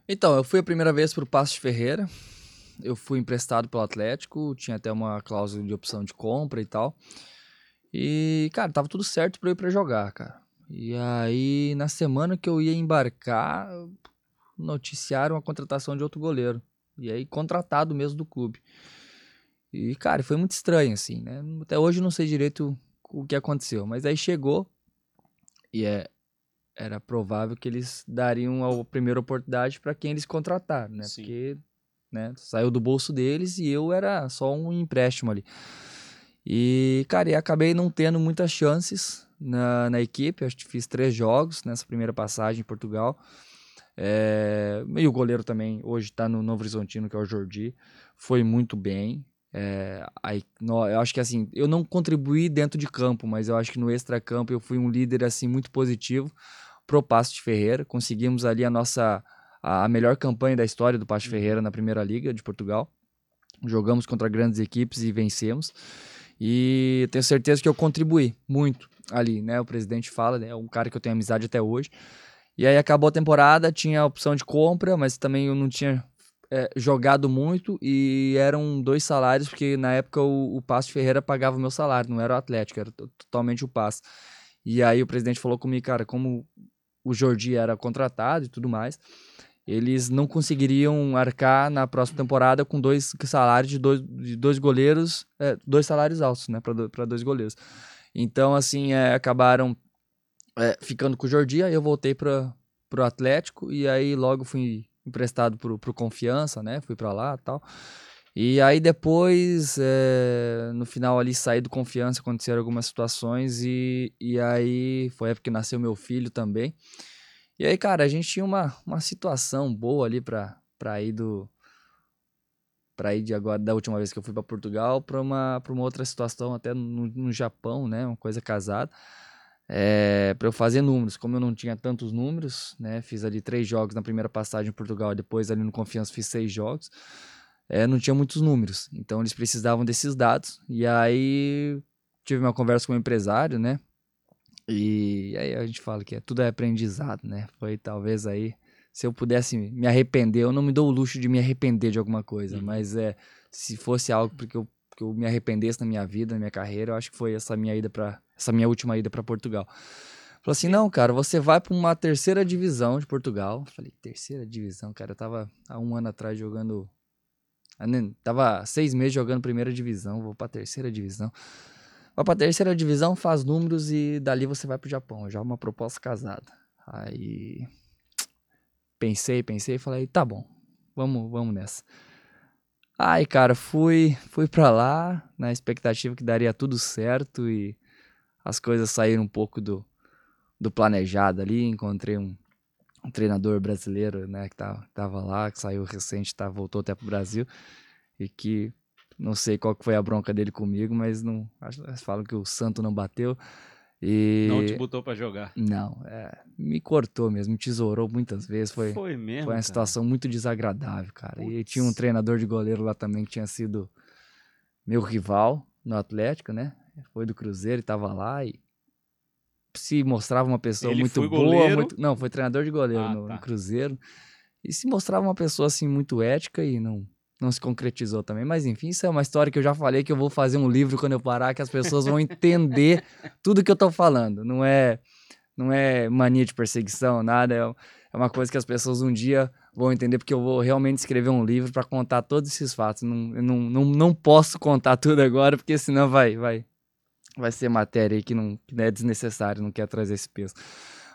Speaker 2: Então, eu fui a primeira vez pro Passo de Ferreira. Eu fui emprestado pelo Atlético, tinha até uma cláusula de opção de compra e tal. E, cara, tava tudo certo pra eu ir pra jogar, cara. E aí, na semana que eu ia embarcar, noticiaram a contratação de outro goleiro. E aí, contratado mesmo do clube. E, cara, foi muito estranho, assim, né? Até hoje eu não sei direito o que aconteceu. Mas aí chegou e é, era provável que eles dariam a primeira oportunidade para quem eles contrataram, né?
Speaker 1: Sim.
Speaker 2: Porque né, saiu do bolso deles e eu era só um empréstimo ali. E, cara, e acabei não tendo muitas chances na, na equipe. Acho que fiz três jogos nessa primeira passagem em Portugal. É, e o goleiro também, hoje está no Novo Horizontino, que é o Jordi. Foi muito bem. É, aí, no- eu acho que assim, eu não contribuí dentro de campo, mas eu acho que no extra-campo eu fui um líder assim muito positivo pro Passo de Ferreira. Conseguimos ali a nossa a melhor campanha da história do Pacho Ferreira na Primeira Liga de Portugal. Jogamos contra grandes equipes e vencemos. E tenho certeza que eu contribuí muito ali, né? O presidente fala, né? é um cara que eu tenho amizade até hoje. E aí acabou a temporada, tinha a opção de compra, mas também eu não tinha é, jogado muito e eram dois salários, porque na época o, o Passo Ferreira pagava o meu salário, não era o Atlético, era totalmente o Passo. E aí o presidente falou comigo, cara, como o Jordi era contratado e tudo mais, eles não conseguiriam arcar na próxima temporada com dois salários de dois, de dois goleiros, é, dois salários altos, né, para dois goleiros. Então, assim, é, acabaram é, ficando com o Jordi, aí eu voltei para o Atlético e aí logo fui emprestado pro, pro Confiança, né? Fui para lá tal. E aí depois, é, no final ali, saí do Confiança, aconteceram algumas situações e, e aí foi a época que nasceu meu filho também. E aí, cara, a gente tinha uma, uma situação boa ali para pra ir do... Pra ir de agora, da última vez que eu fui para Portugal, para uma, pra uma outra situação até no, no Japão, né? Uma coisa casada é, para eu fazer números. Como eu não tinha tantos números, né, fiz ali três jogos na primeira passagem em Portugal, depois ali no Confiança fiz seis jogos, é, não tinha muitos números. Então eles precisavam desses dados. E aí tive uma conversa com o um empresário, né? E aí a gente fala que é, tudo é aprendizado, né? Foi talvez aí, se eu pudesse me arrepender, eu não me dou o luxo de me arrepender de alguma coisa, uhum. mas é, se fosse algo porque eu, que eu me arrependesse na minha vida, na minha carreira, eu acho que foi essa minha ida para essa minha última ida para Portugal. Falou assim: não, cara, você vai para uma terceira divisão de Portugal. falei: terceira divisão, cara. Eu tava há um ano atrás jogando. Tava seis meses jogando primeira divisão. Vou pra terceira divisão. Vai pra terceira divisão, faz números e dali você vai pro Japão. Já uma proposta casada. Aí. Pensei, pensei e falei: tá bom, vamos, vamos nessa. Aí, cara, fui, fui para lá na expectativa que daria tudo certo e as coisas saíram um pouco do, do planejado ali. Encontrei um, um treinador brasileiro, né, que tava, tava lá, que saiu recente, tá, voltou até pro Brasil, e que não sei qual que foi a bronca dele comigo, mas não, acho, falam que o santo não bateu. E...
Speaker 1: Não te botou para jogar.
Speaker 2: Não, é, me cortou mesmo, me tesourou muitas vezes. Foi,
Speaker 1: foi mesmo.
Speaker 2: Foi uma
Speaker 1: cara.
Speaker 2: situação muito desagradável, cara. E tinha um treinador de goleiro lá também que tinha sido meu rival no Atlético, né? foi do Cruzeiro e tava lá e se mostrava uma pessoa
Speaker 1: Ele
Speaker 2: muito boa, muito... não, foi treinador de goleiro ah, no, tá. no, Cruzeiro. E se mostrava uma pessoa assim muito ética e não não se concretizou também, mas enfim, isso é uma história que eu já falei que eu vou fazer um livro quando eu parar que as pessoas vão entender tudo que eu tô falando. Não é não é mania de perseguição, nada, é, é uma coisa que as pessoas um dia vão entender, porque eu vou realmente escrever um livro para contar todos esses fatos. Não, eu não, não, não posso contar tudo agora, porque senão vai, vai, vai ser matéria aí que não, que é desnecessário, não quer trazer esse peso.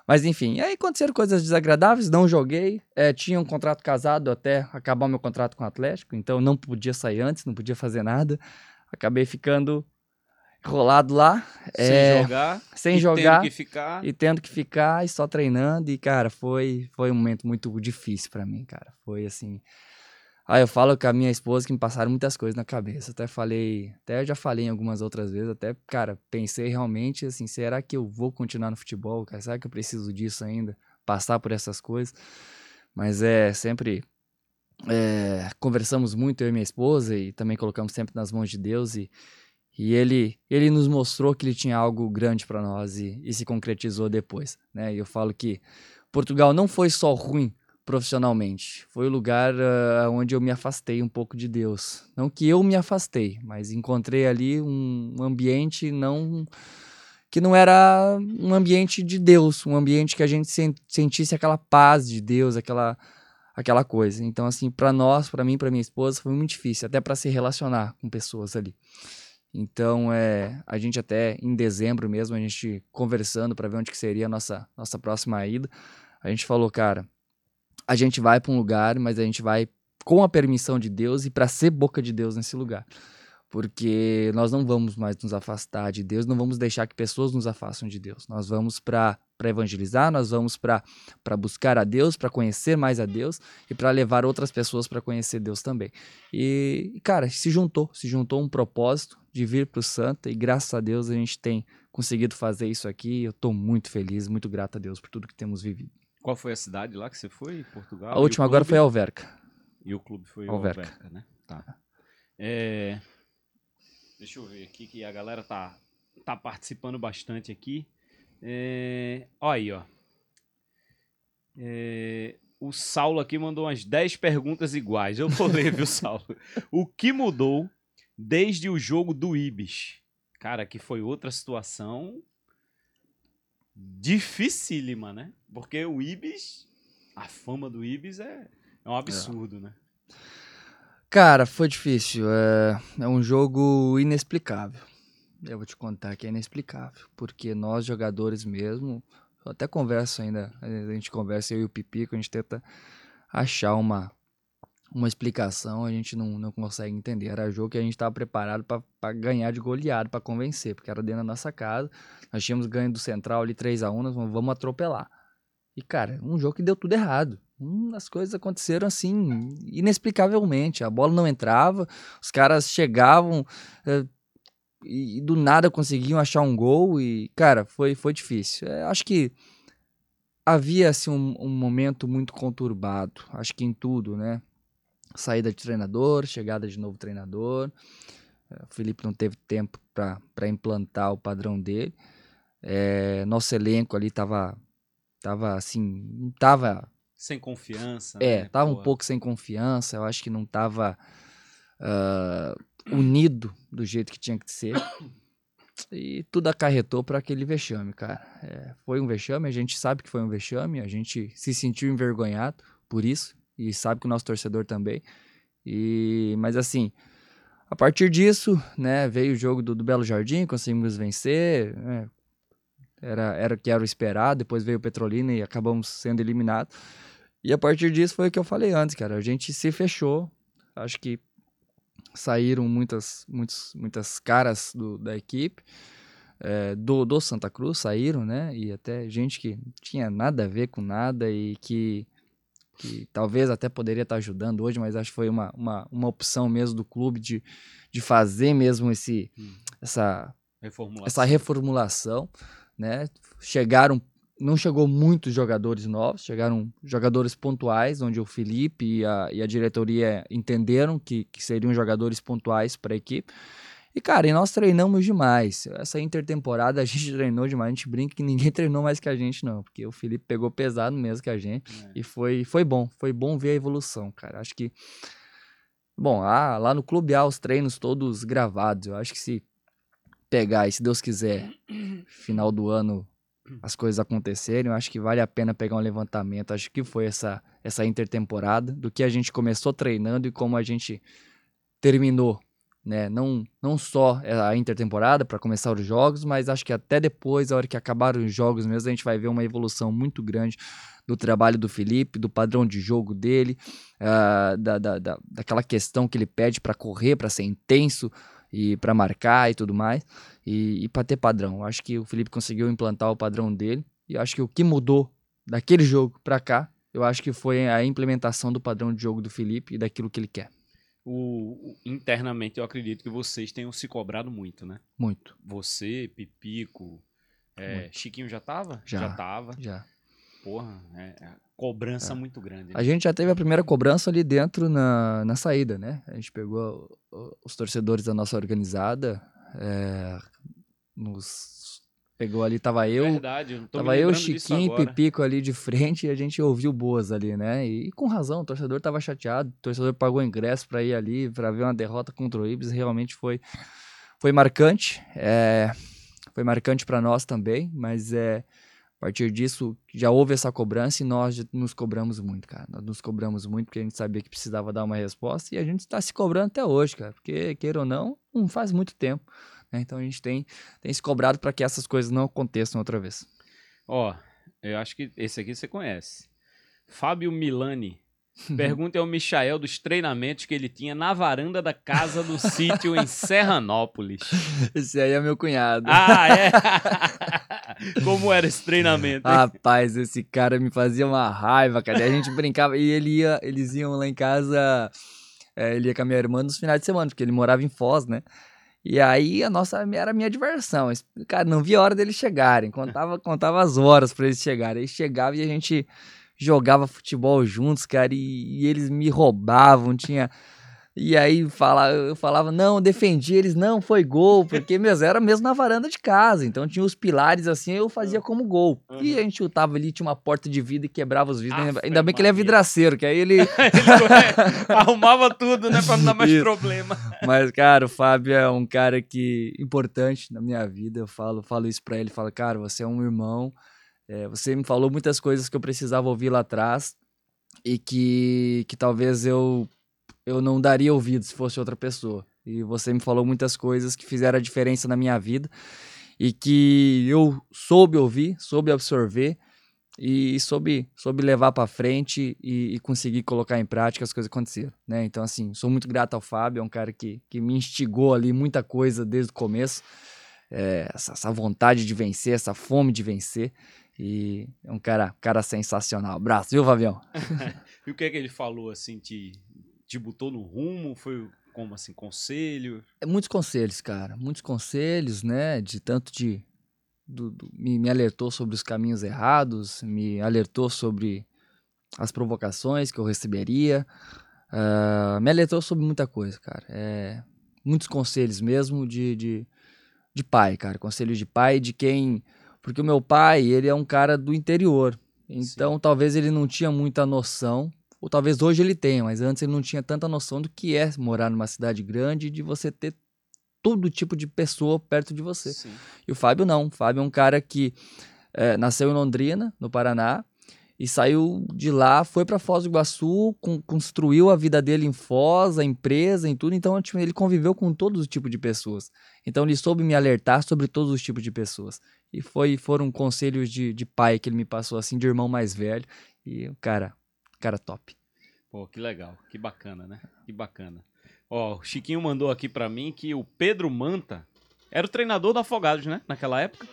Speaker 2: Mas enfim, aí aconteceram coisas desagradáveis, não joguei. É, tinha um contrato casado até acabar meu contrato com o Atlético, então não podia sair antes, não podia fazer nada. Acabei ficando enrolado lá.
Speaker 1: Sem é, jogar.
Speaker 2: Sem jogar.
Speaker 1: Tendo que ficar.
Speaker 2: E tendo que ficar e só treinando. E, cara, foi, foi um momento muito difícil para mim, cara. Foi assim. Aí eu falo com a minha esposa que me passaram muitas coisas na cabeça. Até falei, até já falei em algumas outras vezes, até, cara, pensei realmente assim, será que eu vou continuar no futebol, cara? Será que eu preciso disso ainda? Passar por essas coisas? Mas é sempre é, conversamos muito eu e minha esposa e também colocamos sempre nas mãos de Deus e, e ele ele nos mostrou que ele tinha algo grande para nós e, e se concretizou depois, né? E eu falo que Portugal não foi só ruim profissionalmente. Foi o lugar uh, onde eu me afastei um pouco de Deus. Não que eu me afastei, mas encontrei ali um ambiente não que não era um ambiente de Deus, um ambiente que a gente sentisse aquela paz de Deus, aquela aquela coisa. Então assim, para nós, para mim, para minha esposa, foi muito difícil, até para se relacionar com pessoas ali. Então, é, a gente até em dezembro mesmo, a gente conversando para ver onde que seria a nossa nossa próxima ida, a gente falou, cara, a gente vai para um lugar, mas a gente vai com a permissão de Deus e para ser boca de Deus nesse lugar. Porque nós não vamos mais nos afastar de Deus, não vamos deixar que pessoas nos afastem de Deus. Nós vamos para evangelizar, nós vamos para buscar a Deus, para conhecer mais a Deus e para levar outras pessoas para conhecer Deus também. E, cara, se juntou, se juntou um propósito de vir para o Santa e graças a Deus a gente tem conseguido fazer isso aqui. Eu estou muito feliz, muito grato a Deus por tudo que temos vivido.
Speaker 1: Qual foi a cidade lá que você foi? Portugal?
Speaker 2: A última agora foi Alverca.
Speaker 1: E o clube foi Alverca, Alverca né? Tá. É... Deixa eu ver aqui que a galera tá, tá participando bastante aqui. É... Olha aí, ó. É... O Saulo aqui mandou umas 10 perguntas iguais. Eu vou ler, viu, Saulo? O que mudou desde o jogo do Ibis? Cara, que foi outra situação dificílima, né? Porque o Ibis, a fama do Ibis é, é um absurdo, é. né?
Speaker 2: Cara, foi difícil. É, é um jogo inexplicável. Eu vou te contar que é inexplicável. Porque nós, jogadores mesmo, eu até converso ainda, a gente conversa, eu e o Pipico, a gente tenta achar uma, uma explicação, a gente não, não consegue entender. Era jogo que a gente estava preparado para ganhar de goleado, para convencer, porque era dentro da nossa casa. Nós tínhamos ganho do Central ali 3 a 1 nós vamos atropelar. E, cara, um jogo que deu tudo errado. Hum, as coisas aconteceram assim, inexplicavelmente. A bola não entrava, os caras chegavam é, e, do nada conseguiam achar um gol. E, cara, foi, foi difícil. É, acho que havia assim, um, um momento muito conturbado. Acho que em tudo, né? Saída de treinador, chegada de novo treinador. É, o Felipe não teve tempo para implantar o padrão dele. É, nosso elenco ali tava, tava assim, não tava
Speaker 1: sem confiança.
Speaker 2: É,
Speaker 1: né?
Speaker 2: tava um pouco sem confiança. Eu acho que não tava uh, unido do jeito que tinha que ser. E tudo acarretou para aquele vexame, cara. É, foi um vexame, a gente sabe que foi um vexame, a gente se sentiu envergonhado por isso e sabe que o nosso torcedor também. E mas assim, a partir disso, né, veio o jogo do, do Belo Jardim, conseguimos vencer, né, era era que era o esperado. Depois veio o Petrolina e acabamos sendo eliminados. E a partir disso foi o que eu falei antes, cara. A gente se fechou. Acho que saíram muitas, muitas, muitas caras do, da equipe. É, do, do Santa Cruz saíram, né? E até gente que tinha nada a ver com nada e que que talvez até poderia estar ajudando hoje, mas acho que foi uma, uma, uma opção mesmo do clube de, de fazer mesmo esse, hum. essa, reformulação. essa reformulação, né? Chegaram, não chegou muitos jogadores novos, chegaram jogadores pontuais, onde o Felipe e a, e a diretoria entenderam que, que seriam jogadores pontuais para a equipe. E, cara, e nós treinamos demais. Essa intertemporada a gente treinou demais. A gente brinca que ninguém treinou mais que a gente, não. Porque o Felipe pegou pesado mesmo que a gente. É. E foi, foi bom. Foi bom ver a evolução, cara. Acho que. Bom, ah, lá no Clube há os treinos todos gravados. Eu acho que se pegar e, se Deus quiser, final do ano as coisas acontecerem, eu acho que vale a pena pegar um levantamento. Acho que foi essa, essa intertemporada, do que a gente começou treinando e como a gente terminou né? Não, não só a intertemporada para começar os jogos, mas acho que até depois, a hora que acabarem os jogos mesmo, a gente vai ver uma evolução muito grande do trabalho do Felipe, do padrão de jogo dele, uh, da, da, da, daquela questão que ele pede para correr, para ser intenso e para marcar e tudo mais, e, e para ter padrão. Acho que o Felipe conseguiu implantar o padrão dele, e acho que o que mudou daquele jogo para cá, eu acho que foi a implementação do padrão de jogo do Felipe e daquilo que ele quer
Speaker 1: o, o, internamente eu acredito que vocês tenham se cobrado muito, né?
Speaker 2: Muito.
Speaker 1: Você, Pipico, é, Chiquinho já tava?
Speaker 2: Já.
Speaker 1: Já tava?
Speaker 2: Já.
Speaker 1: Porra, é, é cobrança é. muito grande. Né?
Speaker 2: A gente já teve a primeira cobrança ali dentro na, na saída, né? A gente pegou os torcedores da nossa organizada, é, nos Pegou ali, tava eu.
Speaker 1: Verdade,
Speaker 2: tava eu, Chiquinho e Pipico ali de frente e a gente ouviu boas ali, né? E, com razão, o torcedor tava chateado, o torcedor pagou ingresso para ir ali, para ver uma derrota contra o Ibis, realmente foi, foi marcante. É, foi marcante para nós também, mas é, a partir disso já houve essa cobrança e nós nos cobramos muito, cara. Nós nos cobramos muito porque a gente sabia que precisava dar uma resposta e a gente está se cobrando até hoje, cara, porque, queira ou não, não faz muito tempo. Né? Então a gente tem, tem se cobrado para que essas coisas não aconteçam outra vez.
Speaker 1: Ó, eu acho que esse aqui você conhece. Fábio Milani. Pergunta ao Michael dos treinamentos que ele tinha na varanda da casa do sítio em Serranópolis.
Speaker 2: Esse aí é meu cunhado.
Speaker 1: Ah, é? Como era esse treinamento?
Speaker 2: Hein? Rapaz, esse cara me fazia uma raiva, cara. E a gente brincava e ele ia, eles iam lá em casa, é, ele ia com a minha irmã nos finais de semana, porque ele morava em Foz, né? E aí a nossa era a minha diversão. Cara, não via a hora deles chegarem. Contava, contava as horas para eles chegarem. Aí chegava e a gente jogava futebol juntos, cara, e, e eles me roubavam, tinha e aí fala, eu falava, não, eu defendi eles, não, foi gol, porque mesmo era mesmo na varanda de casa, então tinha os pilares assim, eu fazia como gol. Uhum. E a gente chutava ali, tinha uma porta de vidro e quebrava os vidros, ah, ainda bem que ele é vidraceiro, que aí ele... ele
Speaker 1: arrumava tudo, né, pra não dar mais Isso. problema.
Speaker 2: Mas, cara, o Fábio é um cara que, importante na minha vida, eu falo, falo isso pra ele, falo, cara, você é um irmão, é, você me falou muitas coisas que eu precisava ouvir lá atrás, e que, que talvez eu eu não daria ouvido se fosse outra pessoa. E você me falou muitas coisas que fizeram a diferença na minha vida e que eu soube ouvir, soube absorver e soube, soube levar para frente e, e, conseguir colocar em prática as coisas aconteceram, né? Então assim, sou muito grato ao Fábio, é um cara que, que me instigou ali muita coisa desde o começo, é, essa, essa, vontade de vencer, essa fome de vencer e é um cara, cara sensacional. Abraço, viu, Fabião?
Speaker 1: e o que é que ele falou assim, te, te botou no rumo? Foi como assim, conselho?
Speaker 2: É, muitos conselhos, cara. Muitos conselhos, né? De tanto de. Do, do, me, me alertou sobre os caminhos errados, me alertou sobre as provocações que eu receberia, uh, me alertou sobre muita coisa, cara. É, muitos conselhos mesmo de, de, de pai, cara. Conselhos de pai, de quem. Porque o meu pai, ele é um cara do interior. Então, Sim. talvez ele não tinha muita noção ou talvez hoje ele tenha, mas antes ele não tinha tanta noção do que é morar numa cidade grande e de você ter todo tipo de pessoa perto de você. Sim. E o Fábio não. O Fábio é um cara que é, nasceu em Londrina, no Paraná, e saiu de lá, foi para Foz do Iguaçu, com, construiu a vida dele em Foz, a empresa, em tudo. Então, tipo, ele conviveu com todos os tipos de pessoas. Então, ele soube me alertar sobre todos os tipos de pessoas. E foi, foram conselhos de, de pai que ele me passou, assim, de irmão mais velho. E, cara, Cara top.
Speaker 1: Pô, que legal, que bacana, né? Que bacana. Ó, o Chiquinho mandou aqui para mim que o Pedro Manta era o treinador do Afogados, né? Naquela época.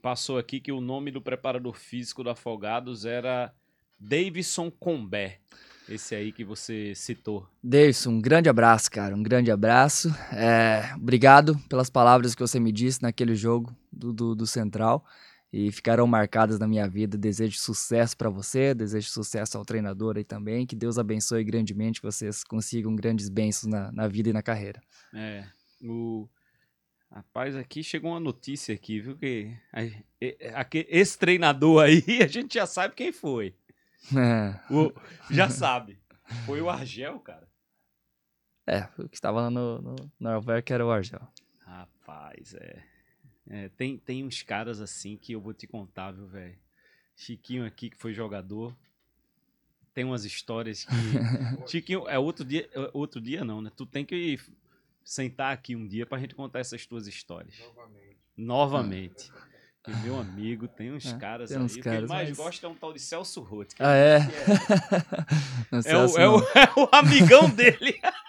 Speaker 1: Passou aqui que o nome do preparador físico do Afogados era Davidson Combé. Esse aí que você citou.
Speaker 2: Davidson, um grande abraço, cara. Um grande abraço. É, obrigado pelas palavras que você me disse naquele jogo do, do, do Central e ficarão marcadas na minha vida. Desejo sucesso para você, desejo sucesso ao treinador aí também. Que Deus abençoe grandemente, que vocês consigam grandes bênçãos na, na vida e na carreira.
Speaker 1: É, o. Rapaz, aqui chegou uma notícia aqui, viu? Que esse treinador aí, a gente já sabe quem foi. É. O, já sabe. Foi o Argel, cara.
Speaker 2: É, o que estava no, no, no que era o Argel.
Speaker 1: Rapaz, é. É, tem, tem uns caras assim que eu vou te contar, viu, velho? Chiquinho aqui, que foi jogador. Tem umas histórias que. Chiquinho, é outro dia. É outro dia não, né? Tu tem que sentar aqui um dia pra gente contar essas tuas histórias. Novamente. Novamente. E meu amigo, tem uns é, caras tem uns aí. Caras, o que ele mais mas... gosta é um tal de Celso Roth.
Speaker 2: Ah, é?
Speaker 1: É, é, o, é, o, é o amigão dele.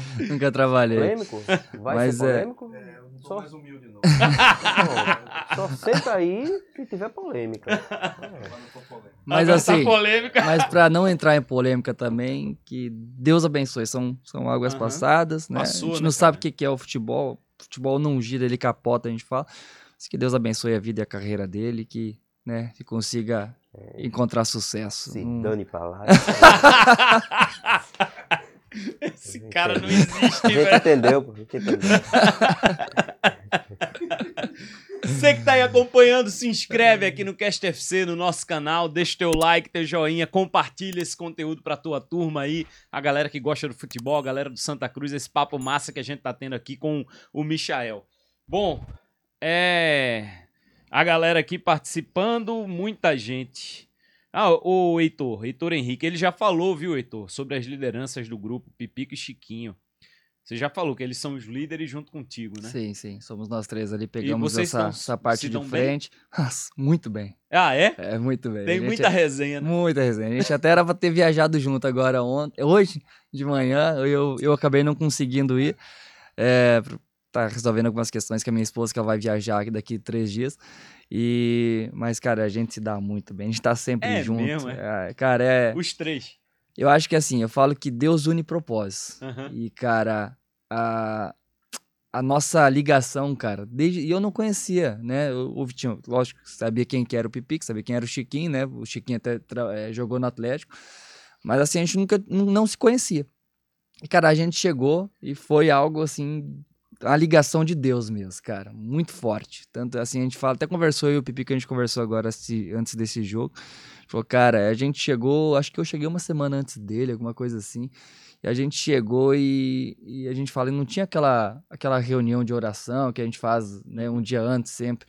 Speaker 2: Nunca trabalhei.
Speaker 3: Polêmico? Vai mas ser é- polêmico? É, eu sou mais humilde, não. só senta aí se tiver polêmica.
Speaker 2: Mas Agora assim, tá mas para não entrar em polêmica também, que Deus abençoe, são, são águas uhum. passadas, né? Passou, a gente não né, sabe o que é o futebol, o futebol não gira, ele capota, a gente fala. Mas que Deus abençoe a vida e a carreira dele, que, né, que consiga é. encontrar sucesso.
Speaker 3: Se hum. dane pra
Speaker 1: Esse cara não existe,
Speaker 3: velho. A gente entendeu, pô. A gente entendeu.
Speaker 1: Você que tá aí acompanhando, se inscreve aqui no Cast FC, no nosso canal, deixa teu like, teu joinha, compartilha esse conteúdo pra tua turma aí, a galera que gosta do futebol, a galera do Santa Cruz, esse papo massa que a gente tá tendo aqui com o Michael. Bom, é... A galera aqui participando, muita gente. Ah, o Heitor, Heitor Henrique, ele já falou, viu, Heitor, sobre as lideranças do grupo, Pipico e Chiquinho. Você já falou que eles são os líderes junto contigo, né?
Speaker 2: Sim, sim. Somos nós três ali, pegamos essa, estão, essa parte de frente. Nossa, muito bem.
Speaker 1: Ah, é?
Speaker 2: É, muito bem.
Speaker 1: Tem muita resenha, né?
Speaker 2: Muita resenha. A gente até era pra ter viajado junto agora ontem. Hoje, de manhã, eu, eu acabei não conseguindo ir. É, tá resolvendo algumas questões com a minha esposa, que ela vai viajar daqui três dias. E, mas, cara, a gente se dá muito bem. A gente tá sempre é junto. Mesmo, é? é? cara, é.
Speaker 1: Os três.
Speaker 2: Eu acho que assim, eu falo que Deus une propósitos. Uhum. E, cara, a... a nossa ligação, cara, desde, e eu não conhecia, né? O Vitinho, lógico, sabia quem que era o Pipic, sabia quem era o Chiquinho, né? O Chiquinho até é, jogou no Atlético, mas assim, a gente nunca, não se conhecia. E, cara, a gente chegou e foi algo assim a ligação de Deus mesmo, cara, muito forte. Tanto assim, a gente fala, até conversou eu e o Pipi que a gente conversou agora antes desse jogo. Falou, cara, a gente chegou, acho que eu cheguei uma semana antes dele, alguma coisa assim. E a gente chegou e, e a gente fala, não tinha aquela, aquela reunião de oração que a gente faz né, um dia antes sempre.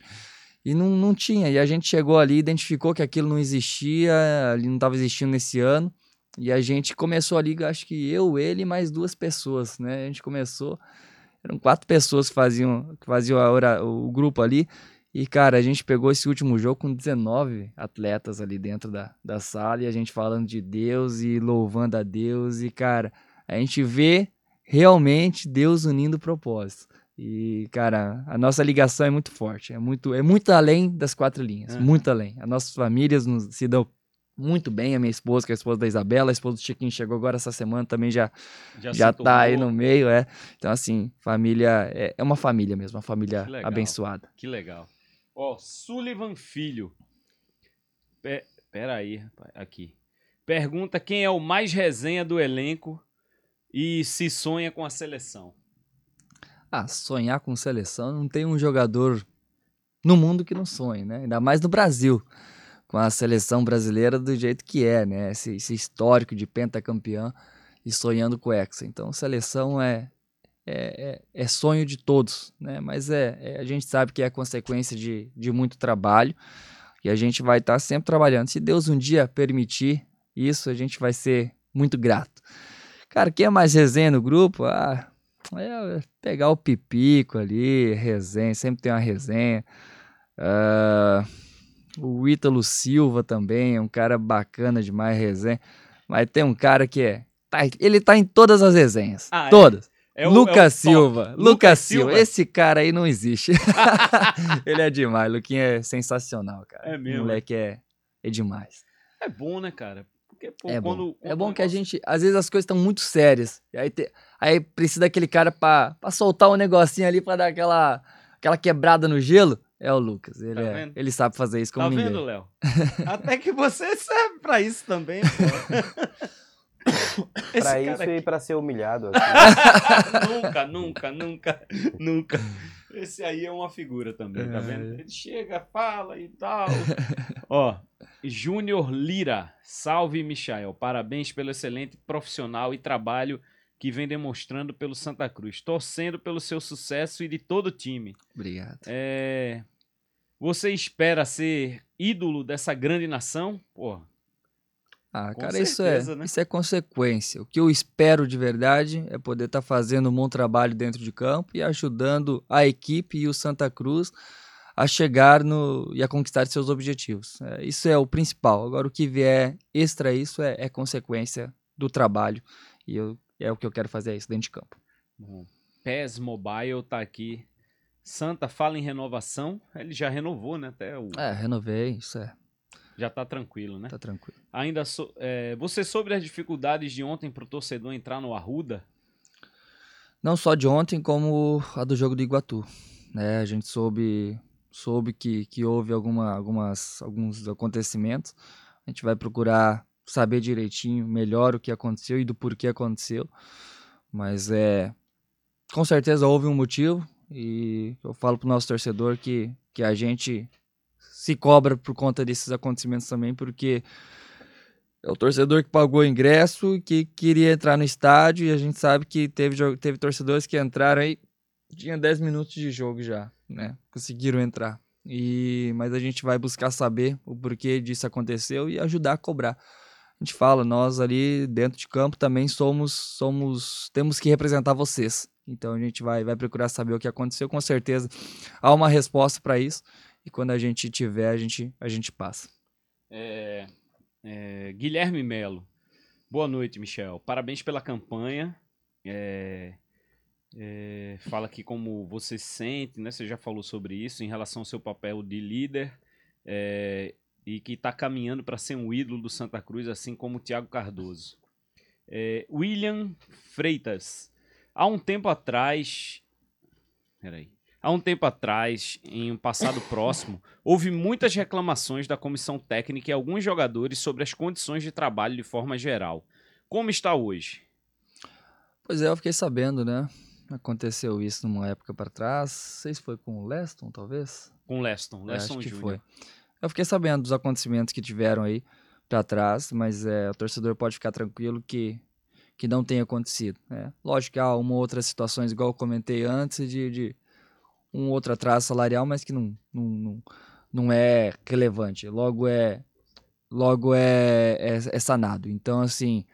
Speaker 2: E não, não tinha. E a gente chegou ali, identificou que aquilo não existia, ali não estava existindo nesse ano. E a gente começou ali, acho que eu, ele e mais duas pessoas, né? A gente começou eram quatro pessoas que faziam, que faziam a hora, o grupo ali. E, cara, a gente pegou esse último jogo com 19 atletas ali dentro da, da sala e a gente falando de Deus e louvando a Deus. E, cara, a gente vê realmente Deus unindo propósitos. E, cara, a nossa ligação é muito forte, é muito, é muito além das quatro linhas, uhum. muito além. As nossas famílias nos, se dão muito bem. A minha esposa, que é a esposa da Isabela, a esposa do Chiquinho chegou agora essa semana, também já, já, já tá aí no meio, é. Então, assim, família, é, é uma família mesmo, uma família que abençoada.
Speaker 1: Que legal. Ó, Sullivan Filho. Pe pera aí, aqui. Pergunta quem é o mais resenha do elenco e se sonha com a seleção.
Speaker 2: Ah, sonhar com seleção não tem um jogador no mundo que não sonhe, né? Ainda mais no Brasil com a seleção brasileira do jeito que é, né? Esse, esse histórico de pentacampeão e sonhando com o Hexa. Então, seleção é, é, é, é, sonho de todos, né? Mas é, é, a gente sabe que é consequência de, de muito trabalho e a gente vai estar tá sempre trabalhando. Se Deus um dia permitir isso, a gente vai ser muito grato. Cara, quem é mais resenha no grupo? Ah, é pegar o pipico ali, resenha, sempre tem uma resenha. Uh, o Ítalo Silva também é um cara bacana demais, resenha. Mas tem um cara que é. Tá, ele tá em todas as resenhas. Ah, é? todas. É? É o, Lucas é Silva. Lucas Silva. Silva. Esse cara aí não existe. ele é demais. Luquinha é sensacional, cara. É mesmo. O moleque é, é demais.
Speaker 1: É bom, né, cara? Porque, pô,
Speaker 2: é,
Speaker 1: quando,
Speaker 2: bom. é bom que a gente. Às vezes as coisas estão muito sérias. E aí, te, aí precisa daquele cara pra, pra soltar um negocinho ali pra dar aquela, aquela quebrada no gelo. É o Lucas. Ele, tá é, ele sabe fazer isso como tá ninguém. Tá vendo,
Speaker 1: Léo? Até que você serve pra isso também, pô.
Speaker 3: pra isso aqui... e pra ser humilhado.
Speaker 1: nunca, nunca, nunca, nunca. Esse aí é uma figura também, tá vendo? É. Ele chega, fala e tal. Ó, Júnior Lira. Salve, Michael. Parabéns pelo excelente profissional e trabalho que vem demonstrando pelo Santa Cruz. Torcendo pelo seu sucesso e de todo o time.
Speaker 2: Obrigado.
Speaker 1: É, você espera ser ídolo dessa grande nação? Pô.
Speaker 2: Ah, cara, certeza, isso é, né? isso é consequência. O que eu espero de verdade é poder estar tá fazendo um bom trabalho dentro de campo e ajudando a equipe e o Santa Cruz a chegar no e a conquistar seus objetivos. É, isso é o principal. Agora, o que vier extra isso é, é consequência do trabalho e eu, é o que eu quero fazer é isso dentro de campo.
Speaker 1: Bom, PES Mobile tá aqui Santa fala em renovação, ele já renovou, né? Até o...
Speaker 2: É, renovei, isso é.
Speaker 1: Já tá tranquilo, né?
Speaker 2: Tá tranquilo.
Speaker 1: Ainda so, é, você sobre as dificuldades de ontem pro torcedor entrar no Arruda?
Speaker 2: Não só de ontem, como a do jogo do Iguatu. Né? A gente soube, soube que, que houve alguma, algumas, alguns acontecimentos. A gente vai procurar saber direitinho, melhor o que aconteceu e do porquê aconteceu. Mas é. Com certeza houve um motivo, e eu falo pro nosso torcedor que, que a gente se cobra por conta desses acontecimentos também, porque é o torcedor que pagou o ingresso, que queria entrar no estádio, e a gente sabe que teve, teve torcedores que entraram aí, tinha 10 minutos de jogo já, né? Conseguiram entrar. E, mas a gente vai buscar saber o porquê disso aconteceu e ajudar a cobrar. A gente fala, nós ali dentro de campo também somos, somos, temos que representar vocês. Então a gente vai, vai procurar saber o que aconteceu. Com certeza há uma resposta para isso. E quando a gente tiver, a gente, a gente passa.
Speaker 1: É, é, Guilherme Melo. Boa noite, Michel. Parabéns pela campanha. É, é, fala aqui como você se sente, né? Você já falou sobre isso em relação ao seu papel de líder é, e que está caminhando para ser um ídolo do Santa Cruz, assim como o Thiago Cardoso. É, William Freitas. Há um tempo atrás, Peraí. Há um tempo atrás, em um passado próximo, houve muitas reclamações da comissão técnica e alguns jogadores sobre as condições de trabalho de forma geral. Como está hoje?
Speaker 2: Pois é, eu fiquei sabendo, né? Aconteceu isso numa época para trás. Não sei se foi com o Leston, talvez?
Speaker 1: Com o Leston,
Speaker 2: É,
Speaker 1: Leston
Speaker 2: acho que
Speaker 1: Júnior.
Speaker 2: foi. Eu fiquei sabendo dos acontecimentos que tiveram aí para trás, mas é, o torcedor pode ficar tranquilo que, que não tem acontecido. né? Lógico que há uma ou outras situações, igual eu comentei antes, de, de um outro atraso salarial, mas que não, não, não, não é relevante. Logo é logo é, é, é sanado. Então, assim,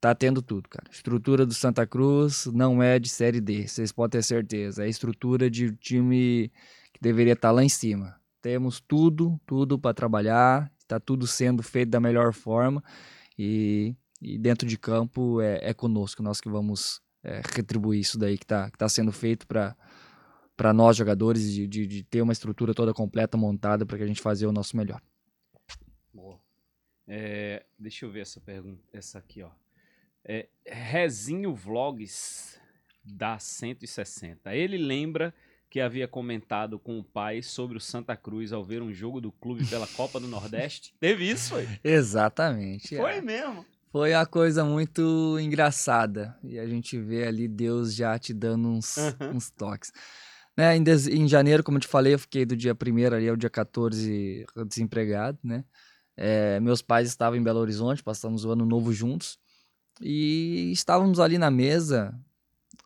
Speaker 2: tá tendo tudo, cara. Estrutura do Santa Cruz não é de Série D, vocês podem ter certeza. É estrutura de time que deveria estar lá em cima. Temos tudo, tudo para trabalhar, está tudo sendo feito da melhor forma e, e dentro de campo é, é conosco, nós que vamos é, retribuir isso daí que está que tá sendo feito para para nós jogadores de, de, de ter uma estrutura toda completa montada para que a gente fazer o nosso melhor.
Speaker 1: Boa. É, deixa eu ver essa pergunta, essa aqui, ó. É, Rezinho Vlogs da 160. Ele lembra que havia comentado com o pai sobre o Santa Cruz ao ver um jogo do clube pela Copa do Nordeste. Teve isso, foi?
Speaker 2: Exatamente.
Speaker 1: Foi
Speaker 2: é.
Speaker 1: mesmo.
Speaker 2: Foi uma coisa muito engraçada. E a gente vê ali Deus já te dando uns,
Speaker 1: Uhum.
Speaker 2: uns toques. Né, em, em janeiro, como eu te falei, eu fiquei do dia 1 ali ao dia 14 desempregado, né? É, meus pais estavam em Belo Horizonte, passamos o ano novo juntos. E estávamos ali na mesa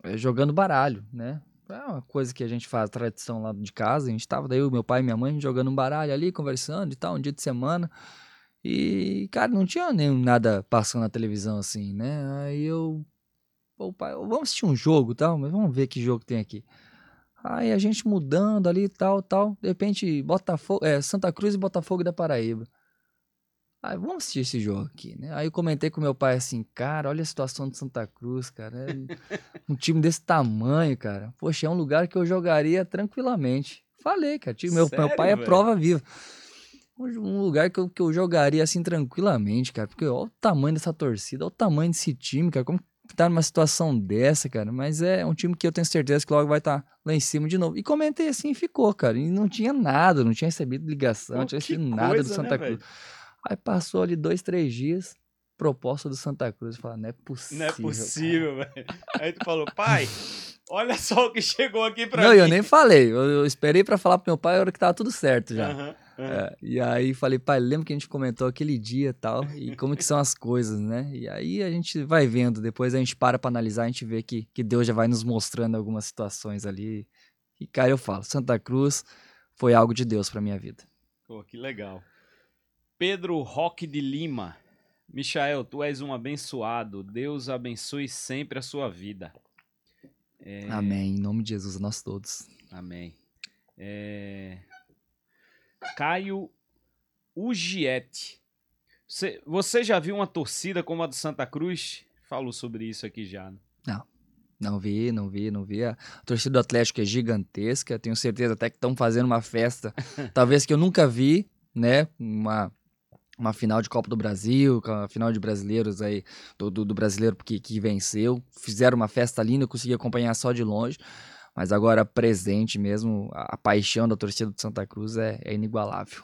Speaker 2: eh, jogando baralho, né? É uma coisa que a gente faz, tradição lá de casa. A gente estava daí, o meu pai e minha mãe jogando um baralho ali, conversando e tal, um dia de semana. E, cara, não tinha nem nada passando na televisão assim, né? Aí eu. Pô, pai, vamos assistir um jogo tal, mas vamos ver que jogo tem aqui. Aí a gente mudando ali e tal, tal. De repente, Botafogo, é, Santa Cruz e Botafogo da Paraíba. Aí vamos assistir esse jogo aqui, né? Aí eu comentei com meu pai assim, cara, olha a situação do Santa Cruz, cara. É um time desse tamanho, cara. Poxa, é um lugar que eu jogaria tranquilamente. Falei, cara. time- Meu, meu
Speaker 1: Sério,
Speaker 2: pai é
Speaker 1: velho?
Speaker 2: prova viva. Um lugar que eu, que eu jogaria assim tranquilamente, cara. Porque olha o tamanho dessa torcida, olha o tamanho desse time, cara. Como tá numa situação dessa, cara. Mas é um time que eu tenho certeza que logo vai estar lá em cima de novo. E comentei assim e ficou, cara. E não tinha nada, não tinha recebido ligação,
Speaker 1: Pô,
Speaker 2: não tinha recebido nada do
Speaker 1: coisa, né,
Speaker 2: Santa Cruz.
Speaker 1: velho?
Speaker 2: Aí passou ali dois, três dias, proposta do Santa Cruz. Eu falei, não é possível.
Speaker 1: Não é
Speaker 2: cara."
Speaker 1: possível, velho. Aí tu falou, pai, olha só o que chegou aqui pra
Speaker 2: Não,
Speaker 1: mim.
Speaker 2: eu nem falei. Eu, eu esperei pra falar pro meu pai a hora que tava tudo certo já.
Speaker 1: Aham, aham.
Speaker 2: É, e aí falei, pai, lembra que a gente comentou aquele dia e tal, e como que são as coisas, né? E aí a gente vai vendo, depois a gente para pra analisar, a gente vê que, que Deus já vai nos mostrando algumas situações ali. E, cara, eu falo, Santa Cruz foi algo de Deus pra minha vida.
Speaker 1: Pô, que legal. Pedro Roque de Lima. Michael, tu és um abençoado. Deus abençoe sempre a sua vida. É,
Speaker 2: Amém. Em nome de Jesus, nós todos.
Speaker 1: Amém. É, Caio Ugiete. Você, você já viu uma torcida como a do Santa Cruz? Falou sobre isso aqui já. né?
Speaker 2: Não vi, não vi, não vi. A torcida do Atlético é gigantesca. Tenho certeza até que estão fazendo uma festa, talvez que eu nunca vi, né? Uma, uma final de Copa do Brasil, a final de brasileiros aí, do, do, do brasileiro que, que venceu. Fizeram uma festa linda, eu consegui acompanhar só de longe. Mas agora, presente mesmo, a, a paixão da torcida do Santa Cruz é, é inigualável.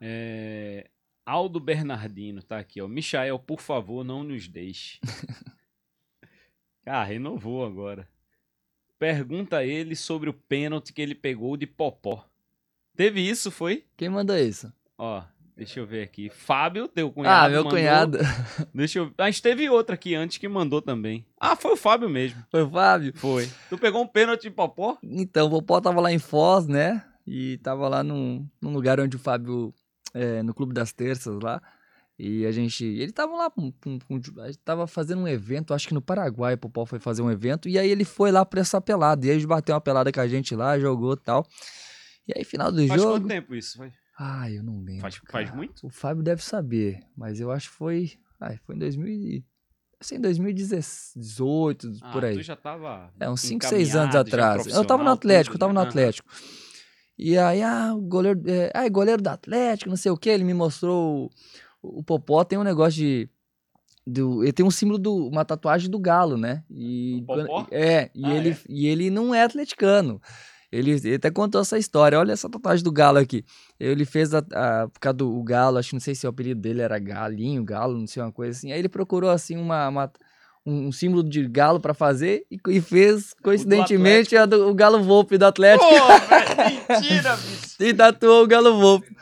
Speaker 1: É, Aldo Bernardino tá aqui, ó. Michael, por favor, não nos deixe. ah, renovou agora. Pergunta a ele sobre o pênalti que ele pegou de Popó. Teve isso, foi?
Speaker 2: Quem manda isso?
Speaker 1: Ó, deixa eu ver aqui. Fábio, teu cunhado.
Speaker 2: ah, meu
Speaker 1: mandou.
Speaker 2: cunhado.
Speaker 1: Deixa eu. Mas teve outra aqui antes que mandou também. Ah, foi o Fábio mesmo.
Speaker 2: Foi o Fábio?
Speaker 1: Foi. Tu pegou um pênalti de Popó?
Speaker 2: Então, o Popó tava lá em Foz, né? E tava lá num, num lugar onde o Fábio, é, no Clube das Terças lá. E a gente. Ele tava lá, com- a gente tava fazendo um evento, acho que no Paraguai, o Popó foi fazer um evento. E aí ele foi lá pra essa pelada. E aí bateu uma pelada com a gente lá, jogou e tal. E aí, final do
Speaker 1: Faz
Speaker 2: jogo.
Speaker 1: quanto tempo isso? Foi?
Speaker 2: Ai, eu não lembro.
Speaker 1: Faz, faz muito?
Speaker 2: O Fábio deve saber, mas eu acho que foi. Ai, foi em 2000. e- Assim, em 2018,
Speaker 1: Ah,
Speaker 2: por aí.
Speaker 1: Tu já tava.
Speaker 2: É, uns 5, 6 anos atrás. Eu tava no Atlético, eu
Speaker 1: tudo,
Speaker 2: tava no
Speaker 1: né?
Speaker 2: Atlético. E aí, ah, o goleiro. É, ah, goleiro do Atlético, não sei o que. Ele me mostrou. O, o Popó tem um negócio de. do, ele tem um símbolo do uma tatuagem do galo, né? E
Speaker 1: Popó?
Speaker 2: é, e
Speaker 1: Ah,
Speaker 2: ele
Speaker 1: é?
Speaker 2: e ele não é atleticano. Ele, ele até contou essa história. Olha essa tatuagem do galo aqui. Ele fez a, a- por causa do o galo, acho que não sei se o apelido dele era galinho, galo, não sei uma coisa assim. Aí ele procurou assim uma, uma- um, um símbolo de galo pra fazer e, e fez coincidentemente a do, o galo Volpe do Atlético.
Speaker 1: Pô, velho, mentira, bicho.
Speaker 2: e tatuou o galo Volpe.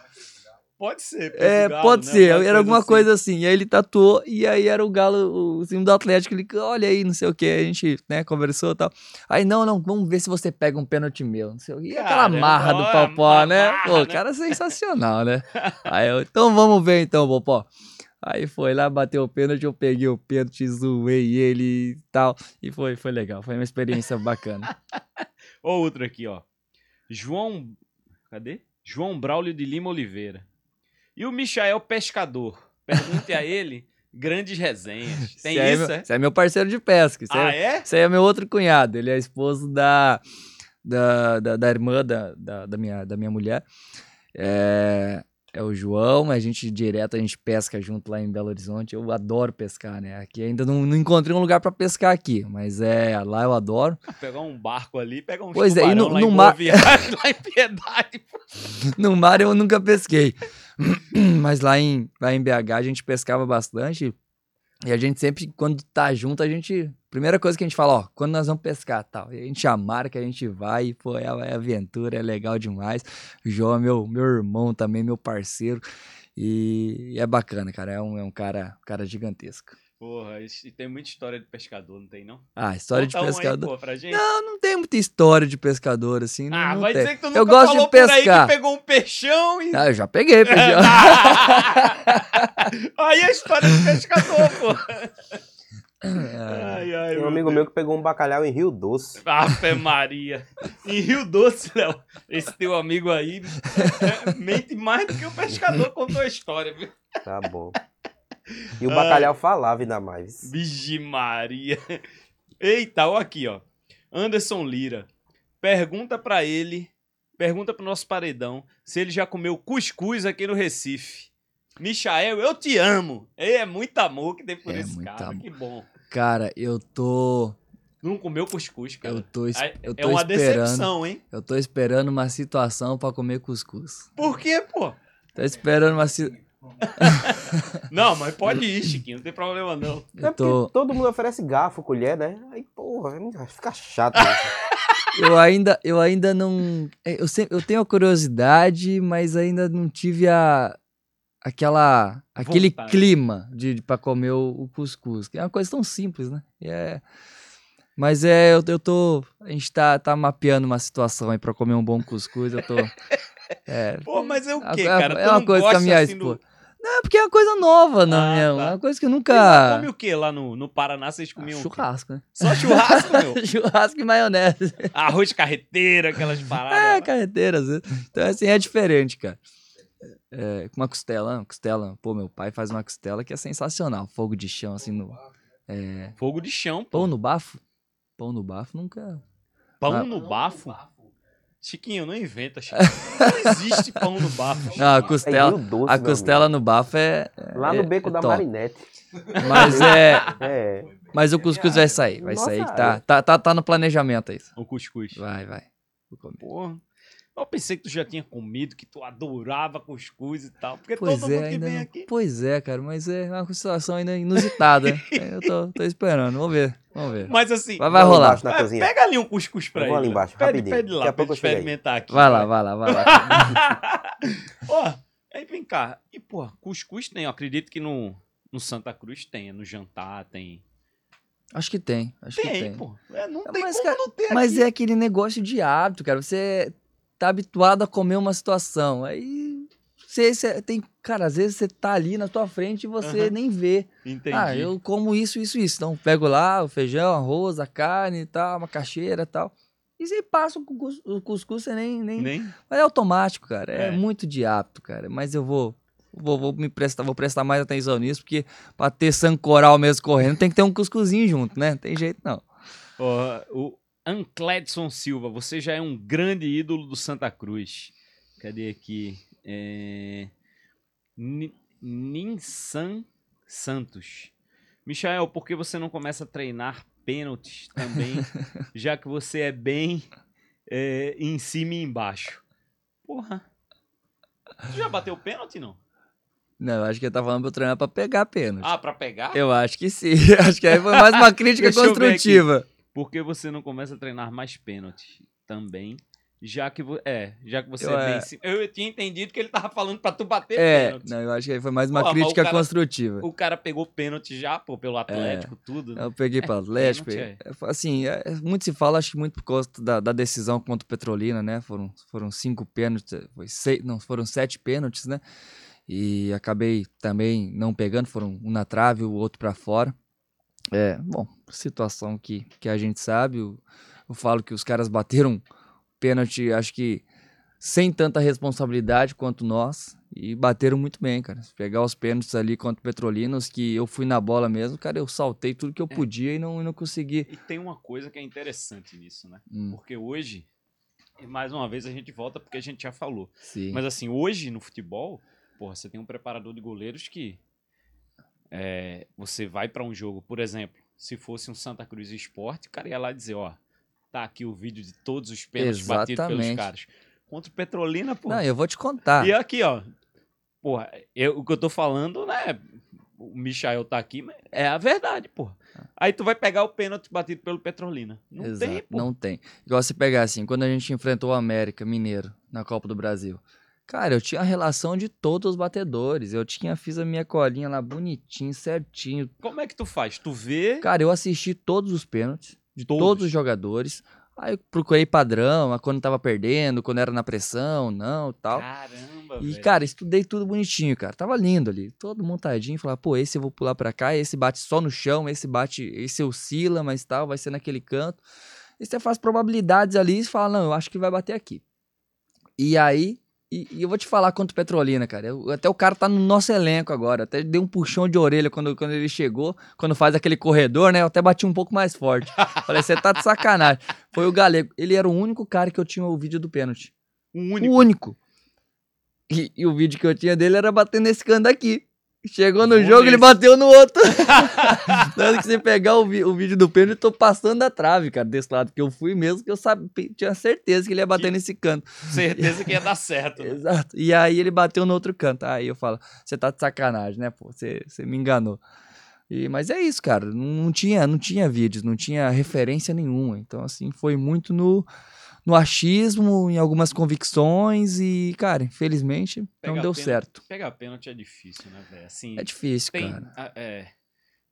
Speaker 1: Pode ser.
Speaker 2: É,
Speaker 1: galo,
Speaker 2: pode
Speaker 1: né?
Speaker 2: ser,
Speaker 1: Alguma
Speaker 2: era alguma
Speaker 1: assim.
Speaker 2: coisa assim. E aí ele tatuou, e aí era o galo, o símbolo do Atlético. Ele, olha aí, não sei o que, a gente, né, conversou e tal. Aí, não, não, vamos ver se você pega um pênalti meu, não sei o que. E aquela
Speaker 1: Caramba,
Speaker 2: marra do Popó, né?
Speaker 1: marra,
Speaker 2: Pô,
Speaker 1: né?
Speaker 2: o cara é sensacional, né? Aí eu, então vamos ver então, Popó. Aí foi lá, bateu o pênalti, eu peguei o pênalti, zoei ele e tal. E foi, foi legal, foi uma experiência bacana.
Speaker 1: Outro aqui, ó. João. Cadê? João Braulio de Lima Oliveira. E o Michael Pescador? Pergunte a ele grandes resenhas. Tem
Speaker 2: é
Speaker 1: isso,
Speaker 2: meu-
Speaker 1: é?
Speaker 2: É meu parceiro de pesca.
Speaker 1: Ah, é?
Speaker 2: Esse aí é meu outro cunhado. Ele é esposo da, da, da, da irmã da, da, da minha, da minha mulher. É, é o João. A gente direto, a gente pesca junto lá em Belo Horizonte. Eu adoro pescar, né? Aqui ainda não, não encontrei um lugar pra pescar aqui. Mas é, lá eu adoro.
Speaker 1: Pegar um barco ali, pegar um
Speaker 2: Pois é, e no- no mar-
Speaker 1: Viagem, lá em Piedade.
Speaker 2: No mar eu nunca pesquei. Mas lá em, lá em BH a gente pescava bastante. E a gente sempre, quando tá junto, a gente. Primeira coisa que a gente fala, ó, quando nós vamos pescar tal. E a gente já marca, a gente vai, e, pô, é, é aventura, é legal demais. O João é meu, meu irmão também, meu parceiro. E, é bacana, cara. É um, é um cara, cara gigantesco.
Speaker 1: Porra, esse- tem muita história de pescador, não tem, não?
Speaker 2: Ah, história
Speaker 1: Conta
Speaker 2: de
Speaker 1: aí,
Speaker 2: pescador.
Speaker 1: pra gente.
Speaker 2: Não, não tem muita história de pescador, assim. não-
Speaker 1: ah,
Speaker 2: não
Speaker 1: vai
Speaker 2: tem.
Speaker 1: dizer que tu nunca
Speaker 2: Eu gosto
Speaker 1: falou
Speaker 2: de
Speaker 1: por aí
Speaker 2: pescar.
Speaker 1: que pegou um peixão e...
Speaker 2: Ah, eu já peguei, feijão.
Speaker 1: aí é a história de pescador, pô. Ai, ai,
Speaker 3: Tem um
Speaker 1: meu
Speaker 3: amigo
Speaker 1: Deus.
Speaker 3: meu que pegou um bacalhau em Rio Doce.
Speaker 1: Ave Maria. Em Rio Doce, Léo, esse teu amigo aí é, mente mais do que o pescador contou a história, viu?
Speaker 3: Tá bom. E o
Speaker 1: Ai.
Speaker 3: bacalhau falava ainda mais.
Speaker 1: Vigi Maria. Eita, ó aqui, ó. Anderson Lira. Pergunta pra ele, pergunta pro nosso paredão, se ele já comeu cuscuz aqui no Recife. Michael, eu te amo. É muito amor que tem por
Speaker 2: É
Speaker 1: esse cara,
Speaker 2: amor.
Speaker 1: que bom.
Speaker 2: Cara, eu tô.
Speaker 1: Não comeu cuscuz, cara.
Speaker 2: Eu tô, es- eu
Speaker 1: é
Speaker 2: tô
Speaker 1: uma
Speaker 2: esperando.
Speaker 1: decepção, hein?
Speaker 2: Eu tô esperando uma situação pra comer cuscuz.
Speaker 1: Por quê, pô?
Speaker 2: Tô esperando uma situação.
Speaker 1: Não, mas pode ir, Chiquinho, não tem problema não.
Speaker 3: É
Speaker 2: tô.
Speaker 3: porque todo mundo oferece garfo, colher, né? Aí, porra, fica chato.
Speaker 2: Eu ainda, eu ainda não. é, Eu, sempre, eu tenho a curiosidade, mas ainda não tive a. Aquela. Aquele
Speaker 1: Vontade.
Speaker 2: clima de, de para comer o, o cuscuz. Que é uma coisa tão simples, né? E é. Mas é, eu, eu tô. A gente tá, tá mapeando uma situação aí pra comer um bom cuscuz. Eu tô. É,
Speaker 1: Pô, mas é o
Speaker 2: É
Speaker 1: quê, cara?
Speaker 2: é
Speaker 1: Tu
Speaker 2: uma coisa que a minha
Speaker 1: assim, do-
Speaker 2: esposa- Não, é porque é uma coisa nova, não,
Speaker 1: Ah,
Speaker 2: meu.
Speaker 1: tá.
Speaker 2: É uma coisa que eu
Speaker 1: Você
Speaker 2: nunca.
Speaker 1: come o quê lá no, no Paraná? Vocês comiam o quê?
Speaker 2: Churrasco, né?
Speaker 1: Só churrasco, meu?
Speaker 2: Churrasco e maionese.
Speaker 1: Arroz carreteiro, aquelas paradas.
Speaker 2: É,
Speaker 1: lá.
Speaker 2: carreteira, às vezes. Então, assim, é diferente, cara. É, com uma costela, uma costela, pô, meu pai faz uma costela que é sensacional. Fogo de chão, assim, no. É,
Speaker 1: Fogo de chão, pô.
Speaker 2: pão no bafo? Pão no bafo nunca.
Speaker 1: Pão
Speaker 2: Ah.
Speaker 1: no bafo? Chiquinho, não inventa, Chiquinho. Não existe pão no bafo.
Speaker 2: Não, a
Speaker 3: É
Speaker 2: costela,
Speaker 3: Rio Doce,
Speaker 2: a costela no bafo é. é-
Speaker 3: Lá no
Speaker 2: é-
Speaker 3: beco
Speaker 2: é
Speaker 3: da
Speaker 2: top.
Speaker 3: Marinette.
Speaker 2: Mas é.
Speaker 3: É.
Speaker 2: Mas o cuscuz vai sair, vai
Speaker 3: Nossa
Speaker 2: sair que tá,
Speaker 3: área.
Speaker 2: tá, tá, tá no planejamento aí.
Speaker 1: O cuscuz.
Speaker 2: Vai, vai.
Speaker 1: Porra. Eu pensei que tu já tinha comido, que tu adorava cuscuz e tal. Porque
Speaker 2: Pois
Speaker 1: todo
Speaker 2: é,
Speaker 1: mundo que
Speaker 2: ainda
Speaker 1: vem
Speaker 2: não-
Speaker 1: aqui.
Speaker 2: pois é, cara, mas é uma situação ainda inusitada. né? eu tô, tô esperando, vamos ver, vamos ver.
Speaker 1: Mas assim,
Speaker 2: Vai, vai rolar.
Speaker 3: na
Speaker 1: é,
Speaker 3: cozinha.
Speaker 1: pega ali um cuscuz pra
Speaker 3: Eu
Speaker 1: ele.
Speaker 3: vou ali
Speaker 1: né?
Speaker 3: embaixo,
Speaker 1: pede,
Speaker 3: rapidinho.
Speaker 1: pede lá
Speaker 3: Daqui a
Speaker 1: pra
Speaker 3: pouco chego aí.
Speaker 1: experimentar aqui.
Speaker 2: Vai lá, vai lá, vai lá.
Speaker 1: Ó, aí vem cá. E, pô, cuscuz tem, eu acredito que no, no Santa Cruz tenha, no jantar tem.
Speaker 2: Acho que tem, acho que
Speaker 1: Tem,
Speaker 2: tem.
Speaker 1: pô. É, não tem
Speaker 2: Mas,
Speaker 1: como
Speaker 2: cara,
Speaker 1: não ter
Speaker 2: Mas
Speaker 1: aqui.
Speaker 2: é aquele negócio de hábito, cara. Você tá habituado a comer uma situação. Aí você, você tem. Cara, às vezes você tá ali na tua frente e você
Speaker 1: Aham.
Speaker 2: nem vê.
Speaker 1: Entendi.
Speaker 2: Ah, eu como isso, isso, isso. Então pego lá o feijão, arroz, a carne e tal, uma cacheira e tal. E você passa o cuscuz, você nem, nem.
Speaker 1: Nem?
Speaker 2: Mas é automático, cara. É,
Speaker 1: É.
Speaker 2: muito de hábito, cara. Mas eu vou. Vou, vou me prestar, vou prestar mais atenção nisso, porque pra ter sangue coral mesmo correndo, tem que ter um cuscuzinho junto, né? Não tem jeito, não.
Speaker 1: Ó, o Ancledson Silva, você já é um grande ídolo do Santa Cruz. Cadê aqui? É... Ni- Ninsan Santos. Michael, por que você não começa a treinar pênaltis também, já que você é bem é, em cima e embaixo? Porra. Você já bateu pênalti, não?
Speaker 2: Não, eu acho que ele tá falando pra eu treinar pra pegar pênalti.
Speaker 1: Ah, pra pegar?
Speaker 2: Eu acho que sim. acho que aí foi mais uma crítica construtiva.
Speaker 1: Por que você não começa a treinar mais pênaltis também? Já que, é, já que você
Speaker 2: Eu,
Speaker 1: é bem.
Speaker 2: é.
Speaker 1: sim- Eu tinha entendido que ele tava falando pra tu bater
Speaker 2: É,
Speaker 1: pênalti.
Speaker 2: não, eu acho que aí foi mais uma
Speaker 1: Pô, mas o
Speaker 2: crítica
Speaker 1: cara-
Speaker 2: construtiva.
Speaker 1: O cara pegou pênalti já, pô, pelo Atlético, tudo. né?
Speaker 2: Eu peguei para o Atlético.
Speaker 1: pênalti,
Speaker 2: é, Assim, é, muito se fala, acho que muito por causa da, da decisão contra o Petrolina, né? Foram, foram cinco pênaltis, eh, foi seis, não, foram sete pênaltis, né? E acabei também não pegando, foram um na trave, o outro para fora. É, bom, situação que, que a gente sabe. Eu, eu falo que os caras bateram pênalti, acho que sem tanta responsabilidade quanto nós. E bateram muito bem, cara. Se pegar os pênaltis ali contra o Petrolinos, que eu fui na bola mesmo, cara, eu saltei tudo que eu podia e não, não consegui.
Speaker 1: E tem uma coisa que é interessante nisso, né?
Speaker 2: Hum.
Speaker 1: Porque hoje, e mais uma vez a gente volta porque a gente já falou.
Speaker 2: Sim.
Speaker 1: Mas assim, hoje no futebol, porra, você tem um preparador de goleiros que é, você vai pra um jogo, por exemplo, se fosse um Santa Cruz Esporte, o cara ia lá dizer, ó, tá aqui o vídeo de todos os pênaltis batidos pelos
Speaker 2: Exatamente.
Speaker 1: caras. Contra o Petrolina, pô.
Speaker 2: Não, eu vou te contar.
Speaker 1: E aqui, ó. Porra, eu- o que eu tô falando, né? O Michael tá aqui, mas é a verdade, porra. Aí tu vai pegar o pênalti batido pelo Petrolina. Não
Speaker 2: Exato,
Speaker 1: tem, pô.
Speaker 2: não tem. Igual você pegar assim, quando a gente enfrentou o América Mineiro na Copa do Brasil. Cara, eu tinha a relação de todos os batedores. Eu tinha, fiz a minha colinha lá bonitinho, certinho.
Speaker 1: Como é que tu faz? Tu vê.
Speaker 2: Cara, eu assisti todos os pênaltis de
Speaker 1: Todos?
Speaker 2: todos, os jogadores. Aí eu procurei padrão, a quando tava perdendo, quando era na pressão, não, tal.
Speaker 1: Caramba,
Speaker 2: E,
Speaker 1: velho.
Speaker 2: cara, estudei tudo bonitinho, cara. Tava lindo ali. Todo montadinho. Falava, pô, esse eu vou pular pra cá, esse bate só no chão, esse bate, esse oscila, mas tal, vai ser naquele canto. E você faz probabilidades ali e fala, não, eu acho que vai bater aqui. E aí, e, e eu vou te falar quanto Petrolina, cara. Eu- até o cara tá no nosso elenco agora. Até dei um puxão de orelha quando, quando ele chegou. Quando faz aquele corredor, né? Eu até bati um pouco mais forte. Falei, você tá de sacanagem. Foi o Galego. Ele era o único cara que eu tinha o vídeo do pênalti.
Speaker 1: O único.
Speaker 2: O único. E, e o vídeo que eu tinha dele era batendo nesse canto aqui. Chegou no
Speaker 1: Vou
Speaker 2: jogo, ele bateu no outro. Tanto que você pegar o, o vídeo do pênalti, eu tô passando a trave, cara, desse lado. Porque eu fui mesmo, que eu sabia, tinha certeza que ele ia bater nesse canto.
Speaker 1: Certeza que ia dar certo. né?
Speaker 2: Exato. E aí ele bateu no outro canto. Aí eu falo, você tá de sacanagem, né, pô? Você, você me enganou. E, mas é isso, cara. Não, não tinha, não tinha vídeos, não tinha referência nenhuma. Então, assim, foi muito no, no achismo, em algumas convicções. E, cara, infelizmente,
Speaker 1: Pegar
Speaker 2: não deu
Speaker 1: pênalti-
Speaker 2: certo.
Speaker 1: Pegar pênalti é difícil, né, velho? Assim,
Speaker 2: É difícil,
Speaker 1: tem,
Speaker 2: cara.
Speaker 1: a- é,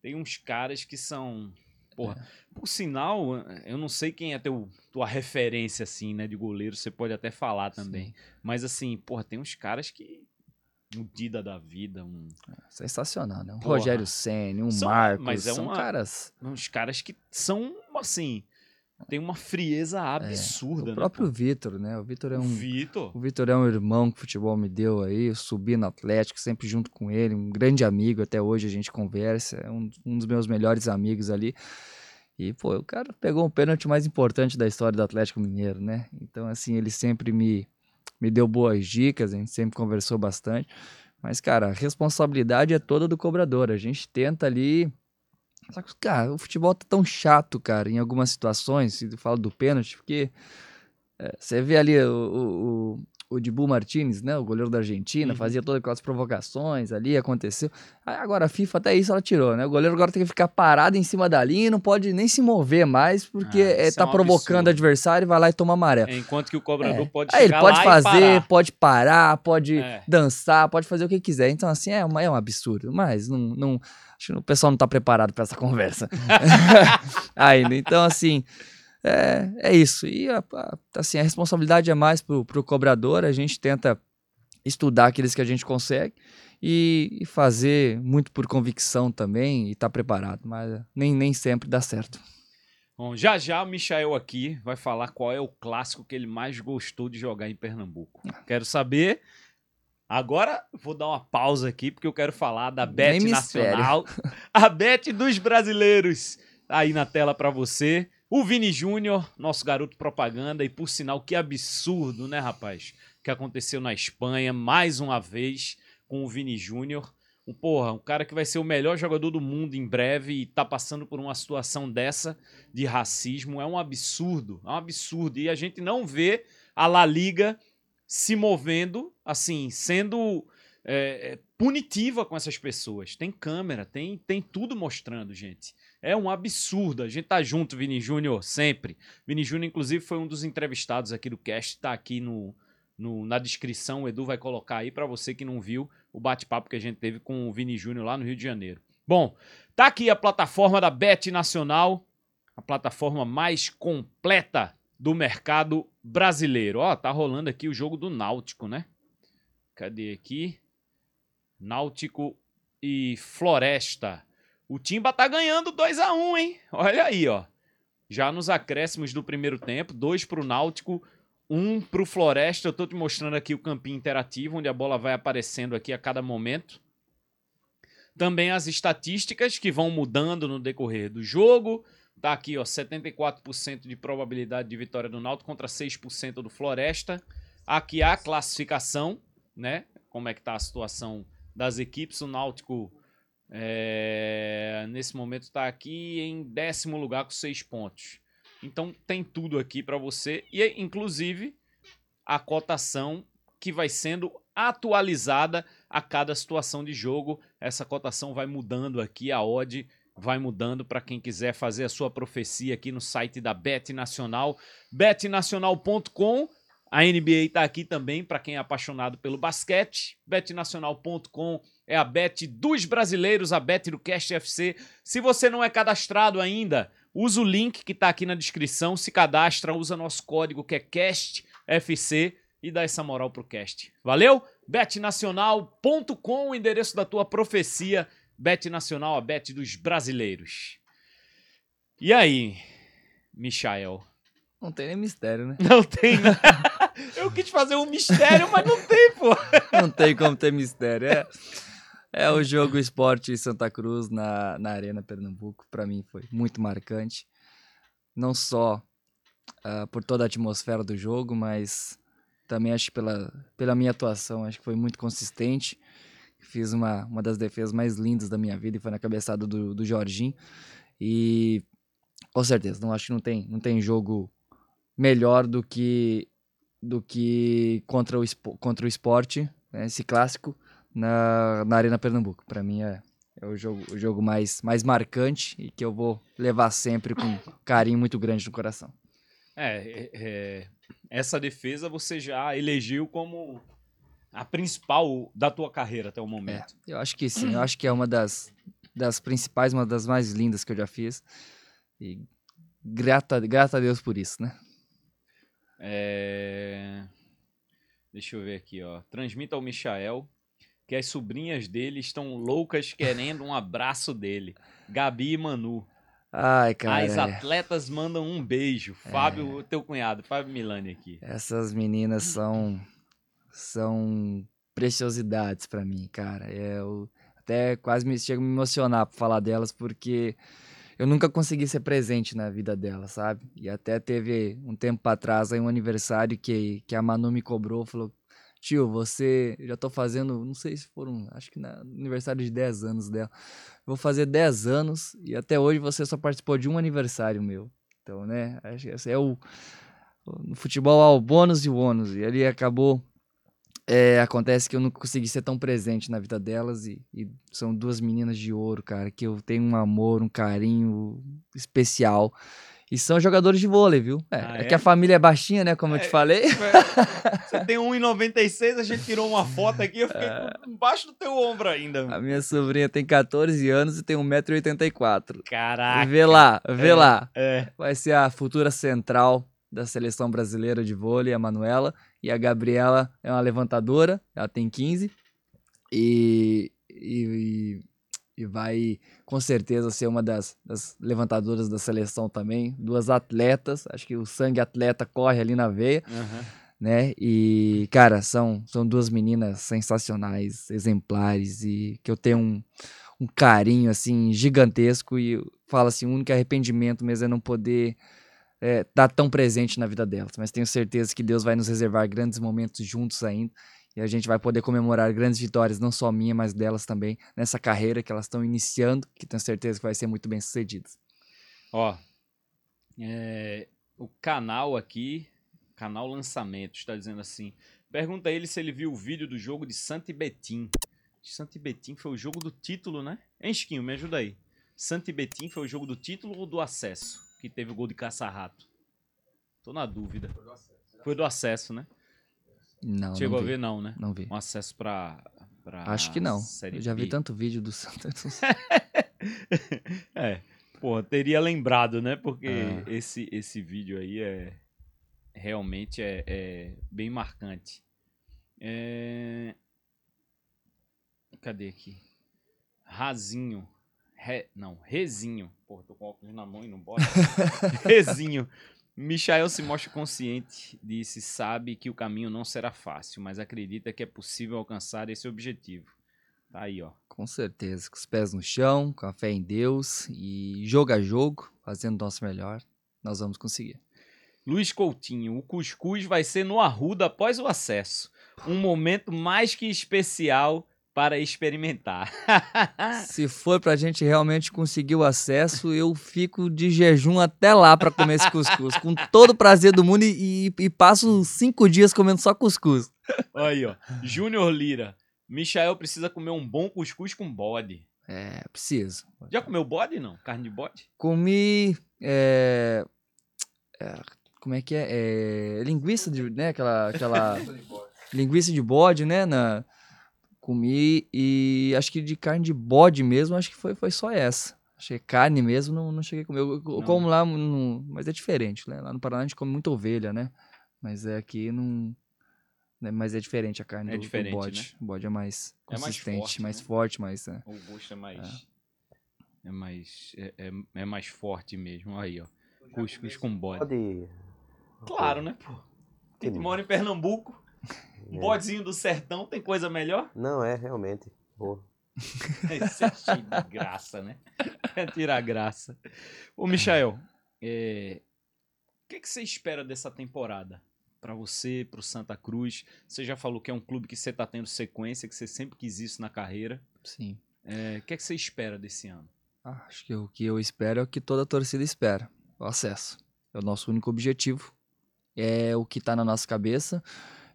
Speaker 1: tem uns caras que são. Porra,
Speaker 2: É.
Speaker 1: por sinal, eu não sei quem é teu, tua referência, assim, né, de goleiro, você pode até falar também. Mas, assim, porra, tem uns caras que. Um Dida da vida, um,
Speaker 2: Sensacional, né? Um
Speaker 1: Porra.
Speaker 2: Rogério Senna, um
Speaker 1: São-
Speaker 2: Marcos.
Speaker 1: mas é
Speaker 2: são
Speaker 1: uma-
Speaker 2: caras.
Speaker 1: uns caras que são, assim. Tem uma frieza absurda,
Speaker 2: É, O
Speaker 1: né?
Speaker 2: próprio
Speaker 1: pô?
Speaker 2: Vitor, né? O Vitor é um.
Speaker 1: Vitor.
Speaker 2: O Vitor é um irmão que o futebol me deu aí. Eu subi no Atlético, sempre junto com ele. Um grande amigo, até hoje a gente conversa. É um, um dos meus melhores amigos ali. E, pô, o cara pegou o pênalti mais importante da história do Atlético Mineiro, né? Então, assim, ele sempre me, me deu boas dicas, a gente sempre conversou bastante. Mas, cara, a responsabilidade é toda do cobrador. A gente tenta ali. Só que, cara, o futebol tá tão chato, cara, em algumas situações, se tu fala do pênalti, porque é, você vê ali o, o, o, Dibu Martinez, né, o goleiro da Argentina,
Speaker 1: Uhum.
Speaker 2: fazia todas aquelas provocações ali, aconteceu. Aí agora a FIFA até isso ela tirou, né? O goleiro agora tem que ficar parado em cima da linha e não pode nem se mover mais, porque
Speaker 1: Ah,
Speaker 2: é,
Speaker 1: isso
Speaker 2: tá
Speaker 1: é um
Speaker 2: provocando o adversário e vai lá e toma amarelo.
Speaker 1: Enquanto que o cobrador
Speaker 2: É.
Speaker 1: pode
Speaker 2: Aí ele pode fazer, pode parar, pode
Speaker 1: É.
Speaker 2: dançar, pode fazer o que quiser. Então, assim, é, uma, é um absurdo. Mas não, não, acho que o pessoal não tá preparado para essa conversa ainda. Então, assim, é, é isso. E, a, a- assim, a responsabilidade é mais pro, pro cobrador. A gente tenta estudar aqueles que a gente consegue e, e fazer muito por convicção também e tá preparado. Mas nem, nem sempre dá certo.
Speaker 1: Bom, já já o Michael aqui vai falar qual é o clássico que ele mais gostou de jogar em Pernambuco. Quero saber. Agora vou dar uma pausa aqui porque eu quero falar da Bet
Speaker 2: Nem
Speaker 1: Nacional, a Bet dos brasileiros. Tá aí na tela pra você. O Vini Júnior, nosso garoto propaganda e por sinal que absurdo, né, rapaz? Que aconteceu na Espanha mais uma vez com o Vini Júnior. um porra, um cara que vai ser o melhor jogador do mundo em breve e tá passando por uma situação dessa de racismo é um absurdo, é um absurdo. E a gente não vê a La Liga se movendo, assim, sendo é, punitiva com essas pessoas. Tem câmera, tem, tem tudo mostrando, gente. É um absurdo. A gente tá junto, Vini Júnior, sempre. Vini Júnior, inclusive, foi um dos entrevistados aqui do cast, tá aqui no, no, na descrição. O Edu vai colocar aí para você que não viu o bate-papo que a gente teve com o Vini Júnior lá no Rio de Janeiro. Bom, tá aqui a plataforma da Bet Nacional, a plataforma mais completa do mercado brasileiro. Ó, tá rolando aqui o jogo do Náutico, né? Cadê aqui? Náutico e Floresta. O Timba tá ganhando 2 a 1 um, hein? Olha aí, ó. Já nos acréscimos do primeiro tempo, dois pro Náutico, um para o Floresta. Eu estou te mostrando aqui o campinho interativo, onde a bola vai aparecendo aqui a cada momento. Também as estatísticas que vão mudando no decorrer do jogo. Tá aqui, ó, 74% de probabilidade de vitória do Náutico contra 6% do Floresta. Aqui a classificação, né? Como é que tá a situação das equipes. O Náutico é, nesse momento está aqui em décimo lugar com seis pontos. Então tem tudo aqui para você e inclusive a cotação que vai sendo atualizada a cada situação de jogo. Essa cotação vai mudando aqui, a odd vai mudando para quem quiser fazer a sua profecia aqui no site da Bet Nacional, betnacional.com. A NBA está aqui também para quem é apaixonado pelo basquete. betnacional.com é a bet dos brasileiros, a bet do Cast FC. Se você não é cadastrado ainda, Usa o link que está aqui na descrição, se cadastra, usa nosso código que é CASTFC e dá essa moral pro cast. Valeu? betnacional.com, o endereço da tua profecia. Bet Nacional, a bet dos brasileiros. E aí, Michael?
Speaker 2: Não tem nem mistério, né?
Speaker 1: Não tem, né? Eu quis fazer um mistério, mas não tem, pô.
Speaker 2: Não tem como ter mistério. É. É o jogo Esporte Santa Cruz na, na Arena Pernambuco. Para mim foi muito marcante. Não só uh, por toda a atmosfera do jogo, mas também acho que pela, pela minha atuação. Acho que foi muito consistente. Fiz uma, uma das defesas mais lindas da minha vida e foi na cabeçada do, do Jorginho. E com certeza, não acho que não tem, não tem jogo melhor do que do que contra o, contra o esporte, né, esse clássico na, na Arena Pernambuco. Para mim é, é o jogo, o jogo mais, mais marcante e que eu vou levar sempre com carinho muito grande no coração.
Speaker 1: É, é, é, essa defesa você já elegeu como a principal da tua carreira até o momento.
Speaker 2: É, eu acho que sim, eu acho que é uma das, das principais, uma das mais lindas que eu já fiz. E grata, grata a Deus por isso, né?
Speaker 1: É... Deixa eu ver aqui, ó. Transmita ao Michael que as sobrinhas dele estão loucas querendo um abraço dele. Gabi e Manu.
Speaker 2: Ai, cara.
Speaker 1: As atletas mandam um beijo. É. Fábio, teu cunhado, Fábio Milani aqui.
Speaker 2: Essas meninas são são preciosidades para mim, cara. É, eu até quase me chego a me emocionar por falar delas porque eu nunca consegui ser presente na vida delas, sabe? E até teve um tempo atrás aí um aniversário que que a Manu me cobrou, falou: tio, você. Já tô fazendo, não sei se foram, acho que no aniversário de 10 anos dela. Vou fazer 10 anos e até hoje você só participou de um aniversário meu. Então, né? Acho que esse é o. No futebol há o bônus e o ônus. E ali acabou. É, acontece que eu não consegui ser tão presente na vida delas e, e, são duas meninas de ouro, cara, que eu tenho um amor, um carinho especial. E são jogadores de vôlei, viu? É, ah, é? é, que a família é baixinha, né? Como é, eu te falei.
Speaker 1: Você tem 1,96, a gente tirou uma foto aqui, eu fiquei é... embaixo do teu ombro ainda.
Speaker 2: A minha sobrinha tem 14 anos e tem 1,84m.
Speaker 1: Caraca!
Speaker 2: Vê lá, vê é, lá. É. Vai ser a futura central da seleção brasileira de vôlei, a Manuela. E a Gabriela é uma levantadora, ela tem 15. E, e, e vai com certeza ser uma das, das, levantadoras da seleção também. Duas atletas, acho que o sangue atleta corre ali na veia, uhum. né? E, cara, são, são duas meninas sensacionais, exemplares e que eu tenho um, um carinho, assim, gigantesco e falo assim, o único arrependimento mesmo é não poder é, estar tão presente na vida delas. Mas tenho certeza que Deus vai nos reservar grandes momentos juntos ainda E a gente vai poder comemorar grandes vitórias, não só minha, mas delas também, nessa carreira que elas estão iniciando, que tenho certeza que vai ser muito bem sucedida.
Speaker 1: Ó, é, o canal aqui, canal Lançamento, está dizendo assim: pergunta a ele se ele viu o vídeo do jogo de Santi Betim. Santi Betim foi o jogo do título, né? Enchiquinho, me ajuda aí. Santi Betim foi o jogo do título ou do acesso? Que teve o gol de caça-rato? Tô na dúvida. Foi do acesso, foi do acesso né?
Speaker 2: Não.
Speaker 1: Chegou
Speaker 2: não
Speaker 1: a ver, não, né?
Speaker 2: Não vi.
Speaker 1: Um acesso pra. pra
Speaker 2: Acho que não. Eu já vi tanto vídeo do Santos.
Speaker 1: é. Pô, teria lembrado, né? Porque ah. esse, esse vídeo aí é. Realmente é, é bem marcante. É... Cadê aqui? Razinho. Re... Não, Rezinho. Pô, tô com óculos na mão e não bota. Rezinho. Michael se mostra consciente de se sabe que o caminho não será fácil, mas acredita que é possível alcançar esse objetivo. Tá aí, ó.
Speaker 2: Com certeza, com os pés no chão, com a fé em Deus e jogo a jogo, fazendo o nosso melhor, nós vamos conseguir.
Speaker 1: Luiz Coutinho, o cuscuz vai ser no Arruda após o acesso. Um momento mais que especial para experimentar.
Speaker 2: Se for para a gente realmente conseguir o acesso, eu fico de jejum até lá para comer esse cuscuz, com todo o prazer do mundo e, e, e passo cinco dias comendo só cuscuz.
Speaker 1: Aí, ó. Júnior Lira. Michael precisa comer um bom cuscuz com bode.
Speaker 2: É, preciso.
Speaker 1: Já comeu bode, não? Carne de bode?
Speaker 2: Comi. É, é, como é que é? é linguiça de. Né, aquela. aquela linguiça de bode, né? Na, Comi e acho que de carne de bode mesmo, acho que foi, foi só essa. Achei carne mesmo, não, não cheguei a comer. Eu, eu como lá, no, mas é diferente, né? Lá no Paraná a gente come muita ovelha, né? Mas é aqui não. Né? Mas é diferente a carne é do, diferente, do bode. Né? O bode é mais consistente, é mais forte, mais,
Speaker 1: forte,
Speaker 2: mais.
Speaker 1: É. O gosto é mais. É, é mais. É, é, é, mais forte mesmo. Aí, ó. Cuscuz com bode. Pode... Claro, né, pô? Quem mora em Pernambuco. Um é. bodezinho do sertão tem coisa melhor?
Speaker 3: Não, é, realmente. Boa.
Speaker 1: Isso é cheio de graça, né? É tirar graça. Ô, Michael, é... o que, que você espera dessa temporada? Para você, para o Santa Cruz. Você já falou que é um clube que você está tendo sequência, que você sempre quis isso na carreira.
Speaker 2: Sim.
Speaker 1: É... O que, que você espera desse ano?
Speaker 2: Ah, acho que o que eu espero é o que toda a torcida espera: o acesso. É o nosso único objetivo. É o que está na nossa cabeça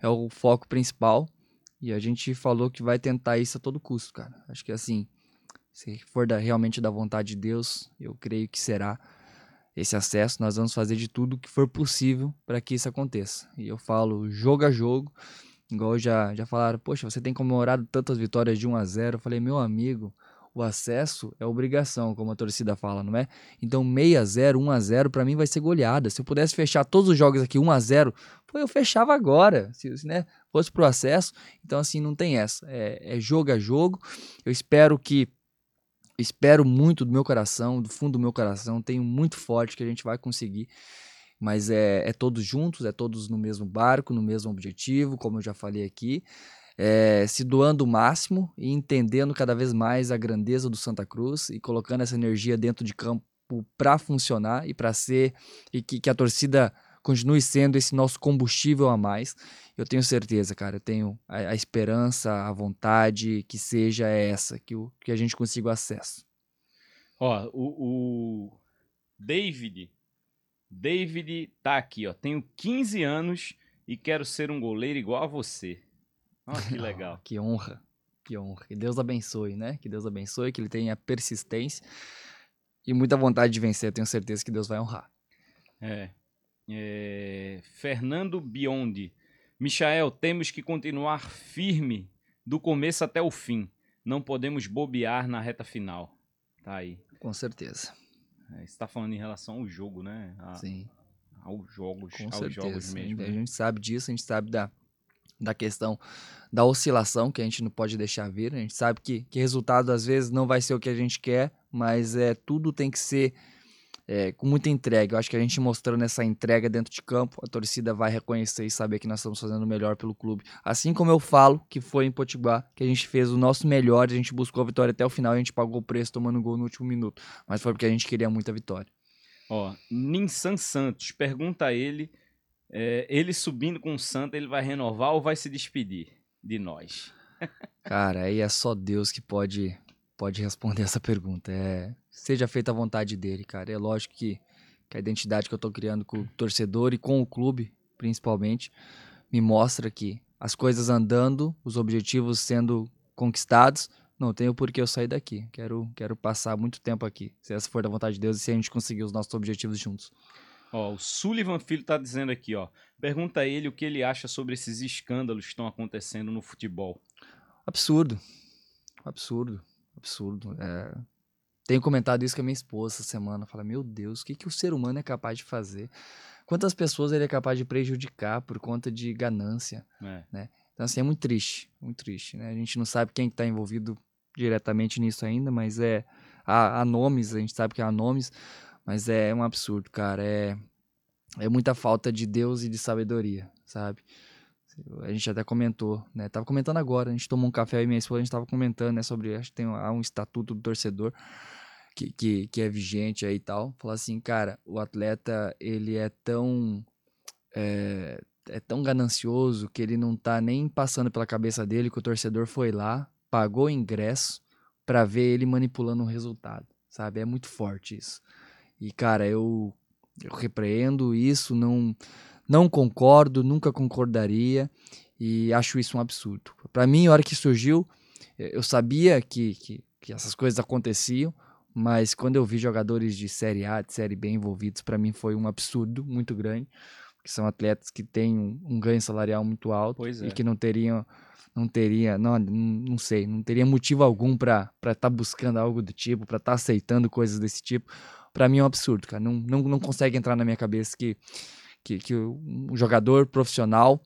Speaker 2: é o foco principal. E a gente falou que vai tentar isso a todo custo, cara. Acho que assim, se for da, realmente da vontade de Deus, eu creio que será esse acesso. Nós vamos fazer de tudo que for possível para que isso aconteça. E eu falo jogo a jogo, igual já, já falaram, poxa, você tem comemorado tantas vitórias de 1 a 0 Eu falei, meu amigo, o acesso é obrigação, como a torcida fala, não é? Então 6 a 0 1 a 0 para mim vai ser goleada. Se eu pudesse fechar todos os jogos aqui 1 a 0 pô, eu fechava agora, se né, fosse pro acesso. Então assim, não tem essa. É, é jogo a jogo. Eu espero que espero muito do meu coração, do fundo do meu coração, tenho muito forte que a gente vai conseguir. Mas é, é todos juntos, é todos no mesmo barco, no mesmo objetivo, como eu já falei aqui é, se doando o máximo e entendendo cada vez mais a grandeza do Santa Cruz e colocando essa energia dentro de campo para funcionar e para ser e que, que a torcida continue sendo esse nosso combustível a mais. Eu tenho certeza, cara, eu tenho a, a esperança, a vontade que seja essa, que, o, que a gente consiga acesso.
Speaker 1: Ó, o, o David, David tá aqui, ó. Tenho 15 anos e quero ser um goleiro igual a você. Oh, que legal.
Speaker 2: que honra. Que honra. Que Deus abençoe, né? Que Deus abençoe, que ele tenha persistência e muita vontade de vencer. Eu tenho certeza que Deus vai honrar.
Speaker 1: É. é... Fernando Biondi. Michael, temos que continuar firme do começo até o fim. Não podemos bobear na reta final. Tá aí.
Speaker 2: Com certeza.
Speaker 1: É, você está falando em relação ao jogo, né? A,
Speaker 2: Sim.
Speaker 1: Aos jogos,
Speaker 2: Com
Speaker 1: aos
Speaker 2: certeza.
Speaker 1: jogos mesmo.
Speaker 2: A
Speaker 1: né?
Speaker 2: gente sabe disso, a gente sabe da, da questão da oscilação que a gente não pode deixar vir. A gente sabe que, que resultado às vezes não vai ser o que a gente quer, mas é tudo tem que ser é, com muita entrega. Eu acho que a gente mostrando essa entrega dentro de campo, a torcida vai reconhecer e saber que nós estamos fazendo o melhor pelo clube. Assim como eu falo que foi em Potiguar, que a gente fez o nosso melhor, a gente buscou a vitória até o final, a gente pagou o preço tomando gol no último minuto. Mas foi porque a gente queria muita vitória.
Speaker 1: Ó, Ninsan Santos pergunta a ele é, ele subindo com o Santa, ele vai renovar ou vai se despedir? de nós?
Speaker 2: Cara, aí é só Deus que pode, pode responder essa pergunta. É, seja feita a vontade dele, cara. É lógico que, que a identidade que eu tô criando com o torcedor e com o clube, principalmente, me mostra que as coisas andando, os objetivos sendo conquistados, não tenho por que eu sair daqui. Quero, quero passar muito tempo aqui, se essa for da vontade de Deus e se a gente conseguir os nossos objetivos juntos.
Speaker 1: Ó, o Sullivan Filho tá dizendo aqui, ó. Pergunta a ele o que ele acha sobre esses escândalos que estão acontecendo no futebol.
Speaker 2: Absurdo. Absurdo. Absurdo. É... Tenho comentado isso com a minha esposa essa semana. Fala, meu Deus, o que, que o ser humano é capaz de fazer? Quantas pessoas ele é capaz de prejudicar por conta de ganância? É. Né? Então, assim, é muito triste. Muito triste. Né? A gente não sabe quem está envolvido diretamente nisso ainda, mas é. Há, há nomes, a gente sabe que há nomes, mas é um absurdo, cara. É, é muita falta de Deus e de sabedoria, sabe? A gente até comentou, né? Tava comentando agora, a gente tomou um café e minha esposa, a gente tava comentando, né, sobre, acho que tem há um estatuto do torcedor que, que, que é vigente aí e tal. Falar assim, cara, o atleta, ele é tão... É, é tão ganancioso que ele não tá nem passando pela cabeça dele que o torcedor foi lá, pagou o ingresso para ver ele manipulando o resultado, sabe? É muito forte isso. E, cara, eu, eu repreendo isso, não, não concordo, nunca concordaria e acho isso um absurdo. Para mim, a hora que surgiu, eu sabia que, que, que, essas coisas aconteciam, mas quando eu vi jogadores de Série A, de Série B envolvidos, para mim foi um absurdo muito grande, porque são atletas que têm um, um ganho salarial muito alto
Speaker 1: é.
Speaker 2: e que não teriam não teria, não, não sei, não teria motivo algum para estar tá buscando algo do tipo, para estar tá aceitando coisas desse tipo para mim é um absurdo, cara. Não, não, não consegue entrar na minha cabeça que, que, que um jogador profissional,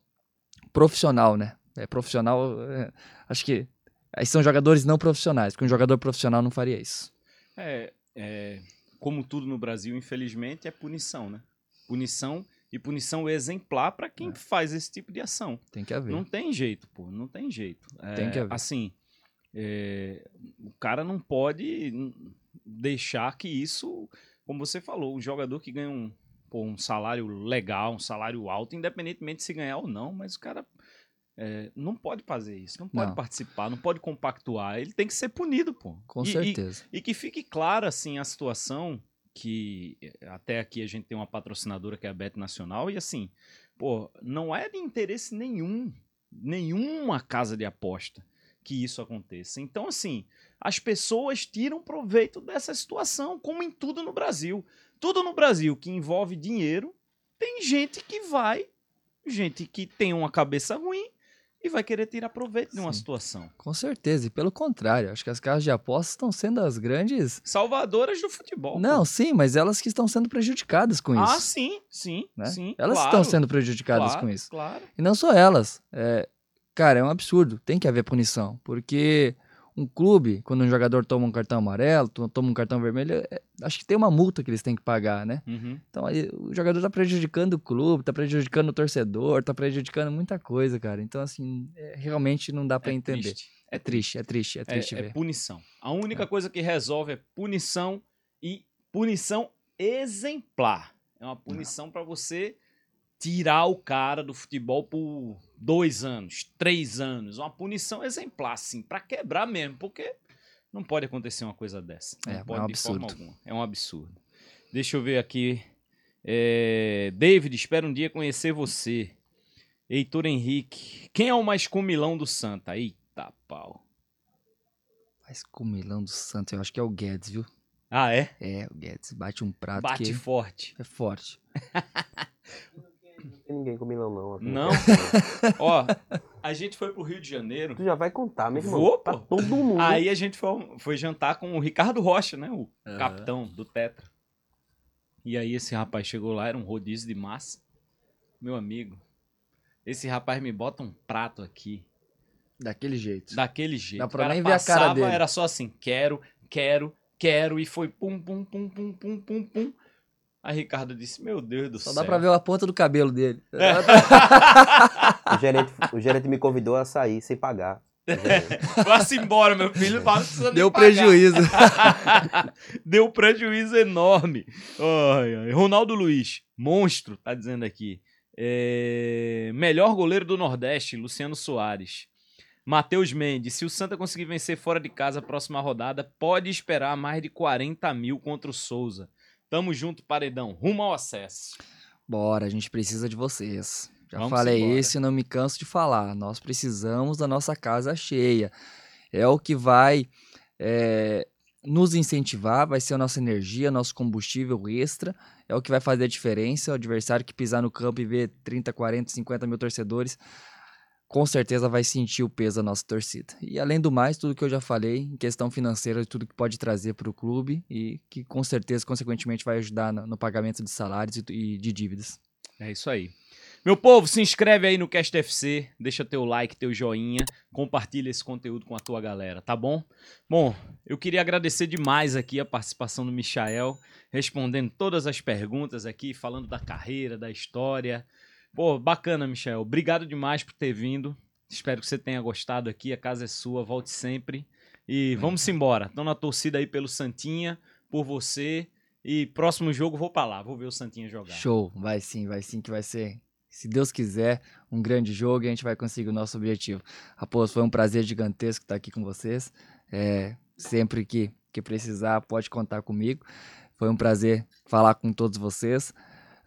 Speaker 2: profissional, né? É profissional, é, acho que aí são jogadores não profissionais, porque um jogador profissional não faria isso.
Speaker 1: É, é como tudo no Brasil, infelizmente, é punição, né? Punição e punição exemplar para quem é. faz esse tipo de ação.
Speaker 2: Tem que haver.
Speaker 1: Não tem jeito, pô, não tem jeito. É,
Speaker 2: tem que haver.
Speaker 1: Assim, é, o cara não pode deixar que isso, como você falou, o jogador que ganha um, pô, um salário legal, um salário alto, independentemente se ganhar ou não, mas o cara é, não pode fazer isso, não pode não. participar, não pode compactuar, ele tem que ser punido, pô.
Speaker 2: Com
Speaker 1: e,
Speaker 2: certeza.
Speaker 1: E, e, que fique clara, assim, a situação que até aqui a gente tem uma patrocinadora que é a Bet Nacional e assim, pô, não é de interesse nenhum, nenhuma casa de aposta que isso aconteça. Então, assim, as pessoas tiram proveito dessa situação, como em tudo no Brasil. Tudo no Brasil que envolve dinheiro, tem gente que vai, gente que tem uma cabeça ruim e vai querer tirar proveito Sim, de uma situação.
Speaker 2: Com certeza, e pelo contrário, acho que as casas de apostas estão sendo as grandes
Speaker 1: salvadoras do futebol.
Speaker 2: Não, pô. sim, mas elas que estão sendo prejudicadas com
Speaker 1: ah,
Speaker 2: isso.
Speaker 1: Ah, sim, sim, né? sim.
Speaker 2: Elas
Speaker 1: claro,
Speaker 2: estão sendo prejudicadas
Speaker 1: claro,
Speaker 2: com isso.
Speaker 1: Claro.
Speaker 2: E não só elas. É, cara, é um absurdo. Tem que haver punição, porque um clube, quando um jogador toma um cartão amarelo, toma um cartão vermelho, é, acho que tem uma multa que eles têm que pagar, né?
Speaker 1: Uhum.
Speaker 2: Então aí, o jogador tá prejudicando o clube, tá prejudicando o torcedor, tá prejudicando muita coisa, cara. Então, assim, é, realmente não dá para
Speaker 1: é
Speaker 2: entender.
Speaker 1: Triste.
Speaker 2: É triste, é triste, é triste
Speaker 1: é,
Speaker 2: ver.
Speaker 1: É punição. A única coisa que resolve é punição e punição exemplar. É uma punição para você tirar o cara do futebol por dois anos, três anos, uma punição exemplar, assim, para quebrar mesmo, porque não pode acontecer uma coisa dessa. Não
Speaker 2: é,
Speaker 1: pode
Speaker 2: é um
Speaker 1: de
Speaker 2: absurdo.
Speaker 1: forma alguma. É um absurdo. Deixa eu ver aqui. É... David, espero um dia conhecer você. Heitor Henrique. Quem é o mais comilão do Santa? Eita pau.
Speaker 2: Mais comilão do Santa, eu acho que é o Guedes, viu?
Speaker 1: Ah, é?
Speaker 2: É, o Guedes. Bate um prato
Speaker 1: Bate
Speaker 2: que...
Speaker 1: forte.
Speaker 2: É forte.
Speaker 3: Tem ninguém com Milão, não. Aqui.
Speaker 1: Não? Ó, a gente foi pro Rio de Janeiro.
Speaker 3: Tu já vai contar, meu irmão.
Speaker 1: Vou,
Speaker 3: pra todo mundo.
Speaker 1: Aí a gente foi, foi jantar com o Ricardo Rocha, né? O
Speaker 2: Aham.
Speaker 1: capitão do Tetra. E aí esse rapaz chegou lá, era um rodízio de massa. Meu amigo, esse rapaz me bota um prato aqui,
Speaker 2: Daquele jeito.
Speaker 1: daquele jeito.
Speaker 2: Dá pra
Speaker 1: O cara
Speaker 2: nem ver a cara
Speaker 1: passava,
Speaker 2: dele.
Speaker 1: Era só assim, quero, quero, quero. E foi pum, pum, pum, pum, pum, pum, pum. Aí Ricardo disse, meu Deus do
Speaker 2: Só
Speaker 1: céu.
Speaker 2: dá pra ver a ponta do cabelo dele.
Speaker 3: O gerente, o gerente me convidou a sair sem pagar.
Speaker 1: Vá-se embora, meu filho. Não precisa nem
Speaker 2: Deu prejuízo.
Speaker 1: Deu prejuízo enorme. Ai, ai. Ronaldo Luiz, monstro, tá dizendo aqui. É, Melhor goleiro do Nordeste, Luciano Soares. Matheus Mendes, se o Santa conseguir vencer fora de casa a próxima rodada, pode esperar mais de 40 mil contra o Souza. Tamo junto, paredão, rumo ao acesso.
Speaker 2: Bora, a gente precisa de vocês. Já Vamos falei embora. isso e não me canso de falar. Nós precisamos da nossa casa cheia. É o que vai é, nos incentivar, vai ser a nossa energia, nosso combustível extra. É o que vai fazer a diferença. O adversário que pisar no campo e ver 30, 40, 50 mil torcedores com certeza vai sentir o peso da nossa torcida. E além do mais, tudo que eu já falei em questão financeira, tudo que pode trazer para o clube e que com certeza, consequentemente, vai ajudar no, no pagamento de salários e, e de dívidas.
Speaker 1: É isso aí. Meu povo, se inscreve aí no Cast FC, deixa teu like, teu joinha, compartilha esse conteúdo com a tua galera, tá bom? Bom, eu queria agradecer demais aqui a participação do Michael, respondendo todas as perguntas aqui, falando da carreira, da história, Pô, bacana, Michel. Obrigado demais por ter vindo. Espero que você tenha gostado aqui. A casa é sua, volte sempre. E vamos embora. Estão na torcida aí pelo Santinha, por você. E próximo jogo vou para lá, vou ver o Santinha jogar.
Speaker 2: Show, vai sim, vai sim que vai ser. Se Deus quiser, um grande jogo e a gente vai conseguir o nosso objetivo. Raposo, foi um prazer gigantesco estar aqui com vocês. É, sempre que, que precisar, pode contar comigo. Foi um prazer falar com todos vocês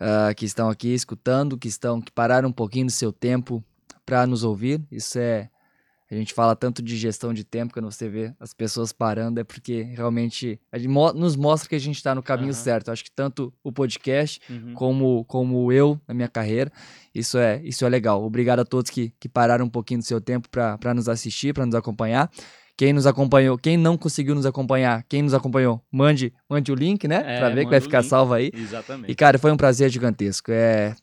Speaker 2: uh, que estão aqui escutando, que estão que pararam um pouquinho do seu tempo para nos ouvir. Isso é a gente fala tanto de gestão de tempo quando você vê as pessoas parando é porque realmente nos mostra que a gente está no caminho uhum. certo. acho que tanto o podcast uhum. como como eu na minha carreira isso é isso é legal. Obrigado a todos que, que pararam um pouquinho do seu tempo para nos assistir, para nos acompanhar. Quem nos acompanhou, quem não conseguiu nos acompanhar, quem nos acompanhou, mande, mande o link, né? É, pra ver que vai ficar salvo aí.
Speaker 1: Exatamente.
Speaker 2: E, cara, foi um prazer gigantesco. É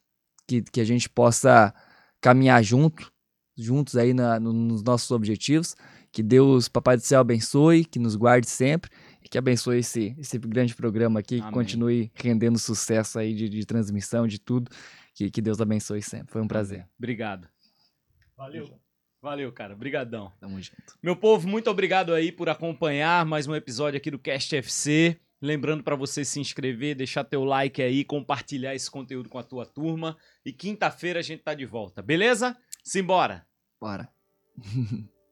Speaker 2: que, que a gente possa caminhar junto, juntos aí na, nos nossos objetivos. Que Deus, Papai do Céu, abençoe, que nos guarde sempre e que abençoe esse, esse grande programa aqui, Amém. que continue rendendo sucesso aí de, de transmissão, de tudo. Que, que Deus abençoe sempre. Foi um prazer.
Speaker 1: Obrigado. Valeu. Valeu, cara. Obrigadão.
Speaker 2: Tamo junto.
Speaker 1: Meu povo, muito obrigado aí por acompanhar mais um episódio aqui do Cast FC. Lembrando para você se inscrever, deixar teu like aí, compartilhar esse conteúdo com a tua turma. E quinta-feira a gente tá de volta, beleza? Simbora!
Speaker 2: Bora!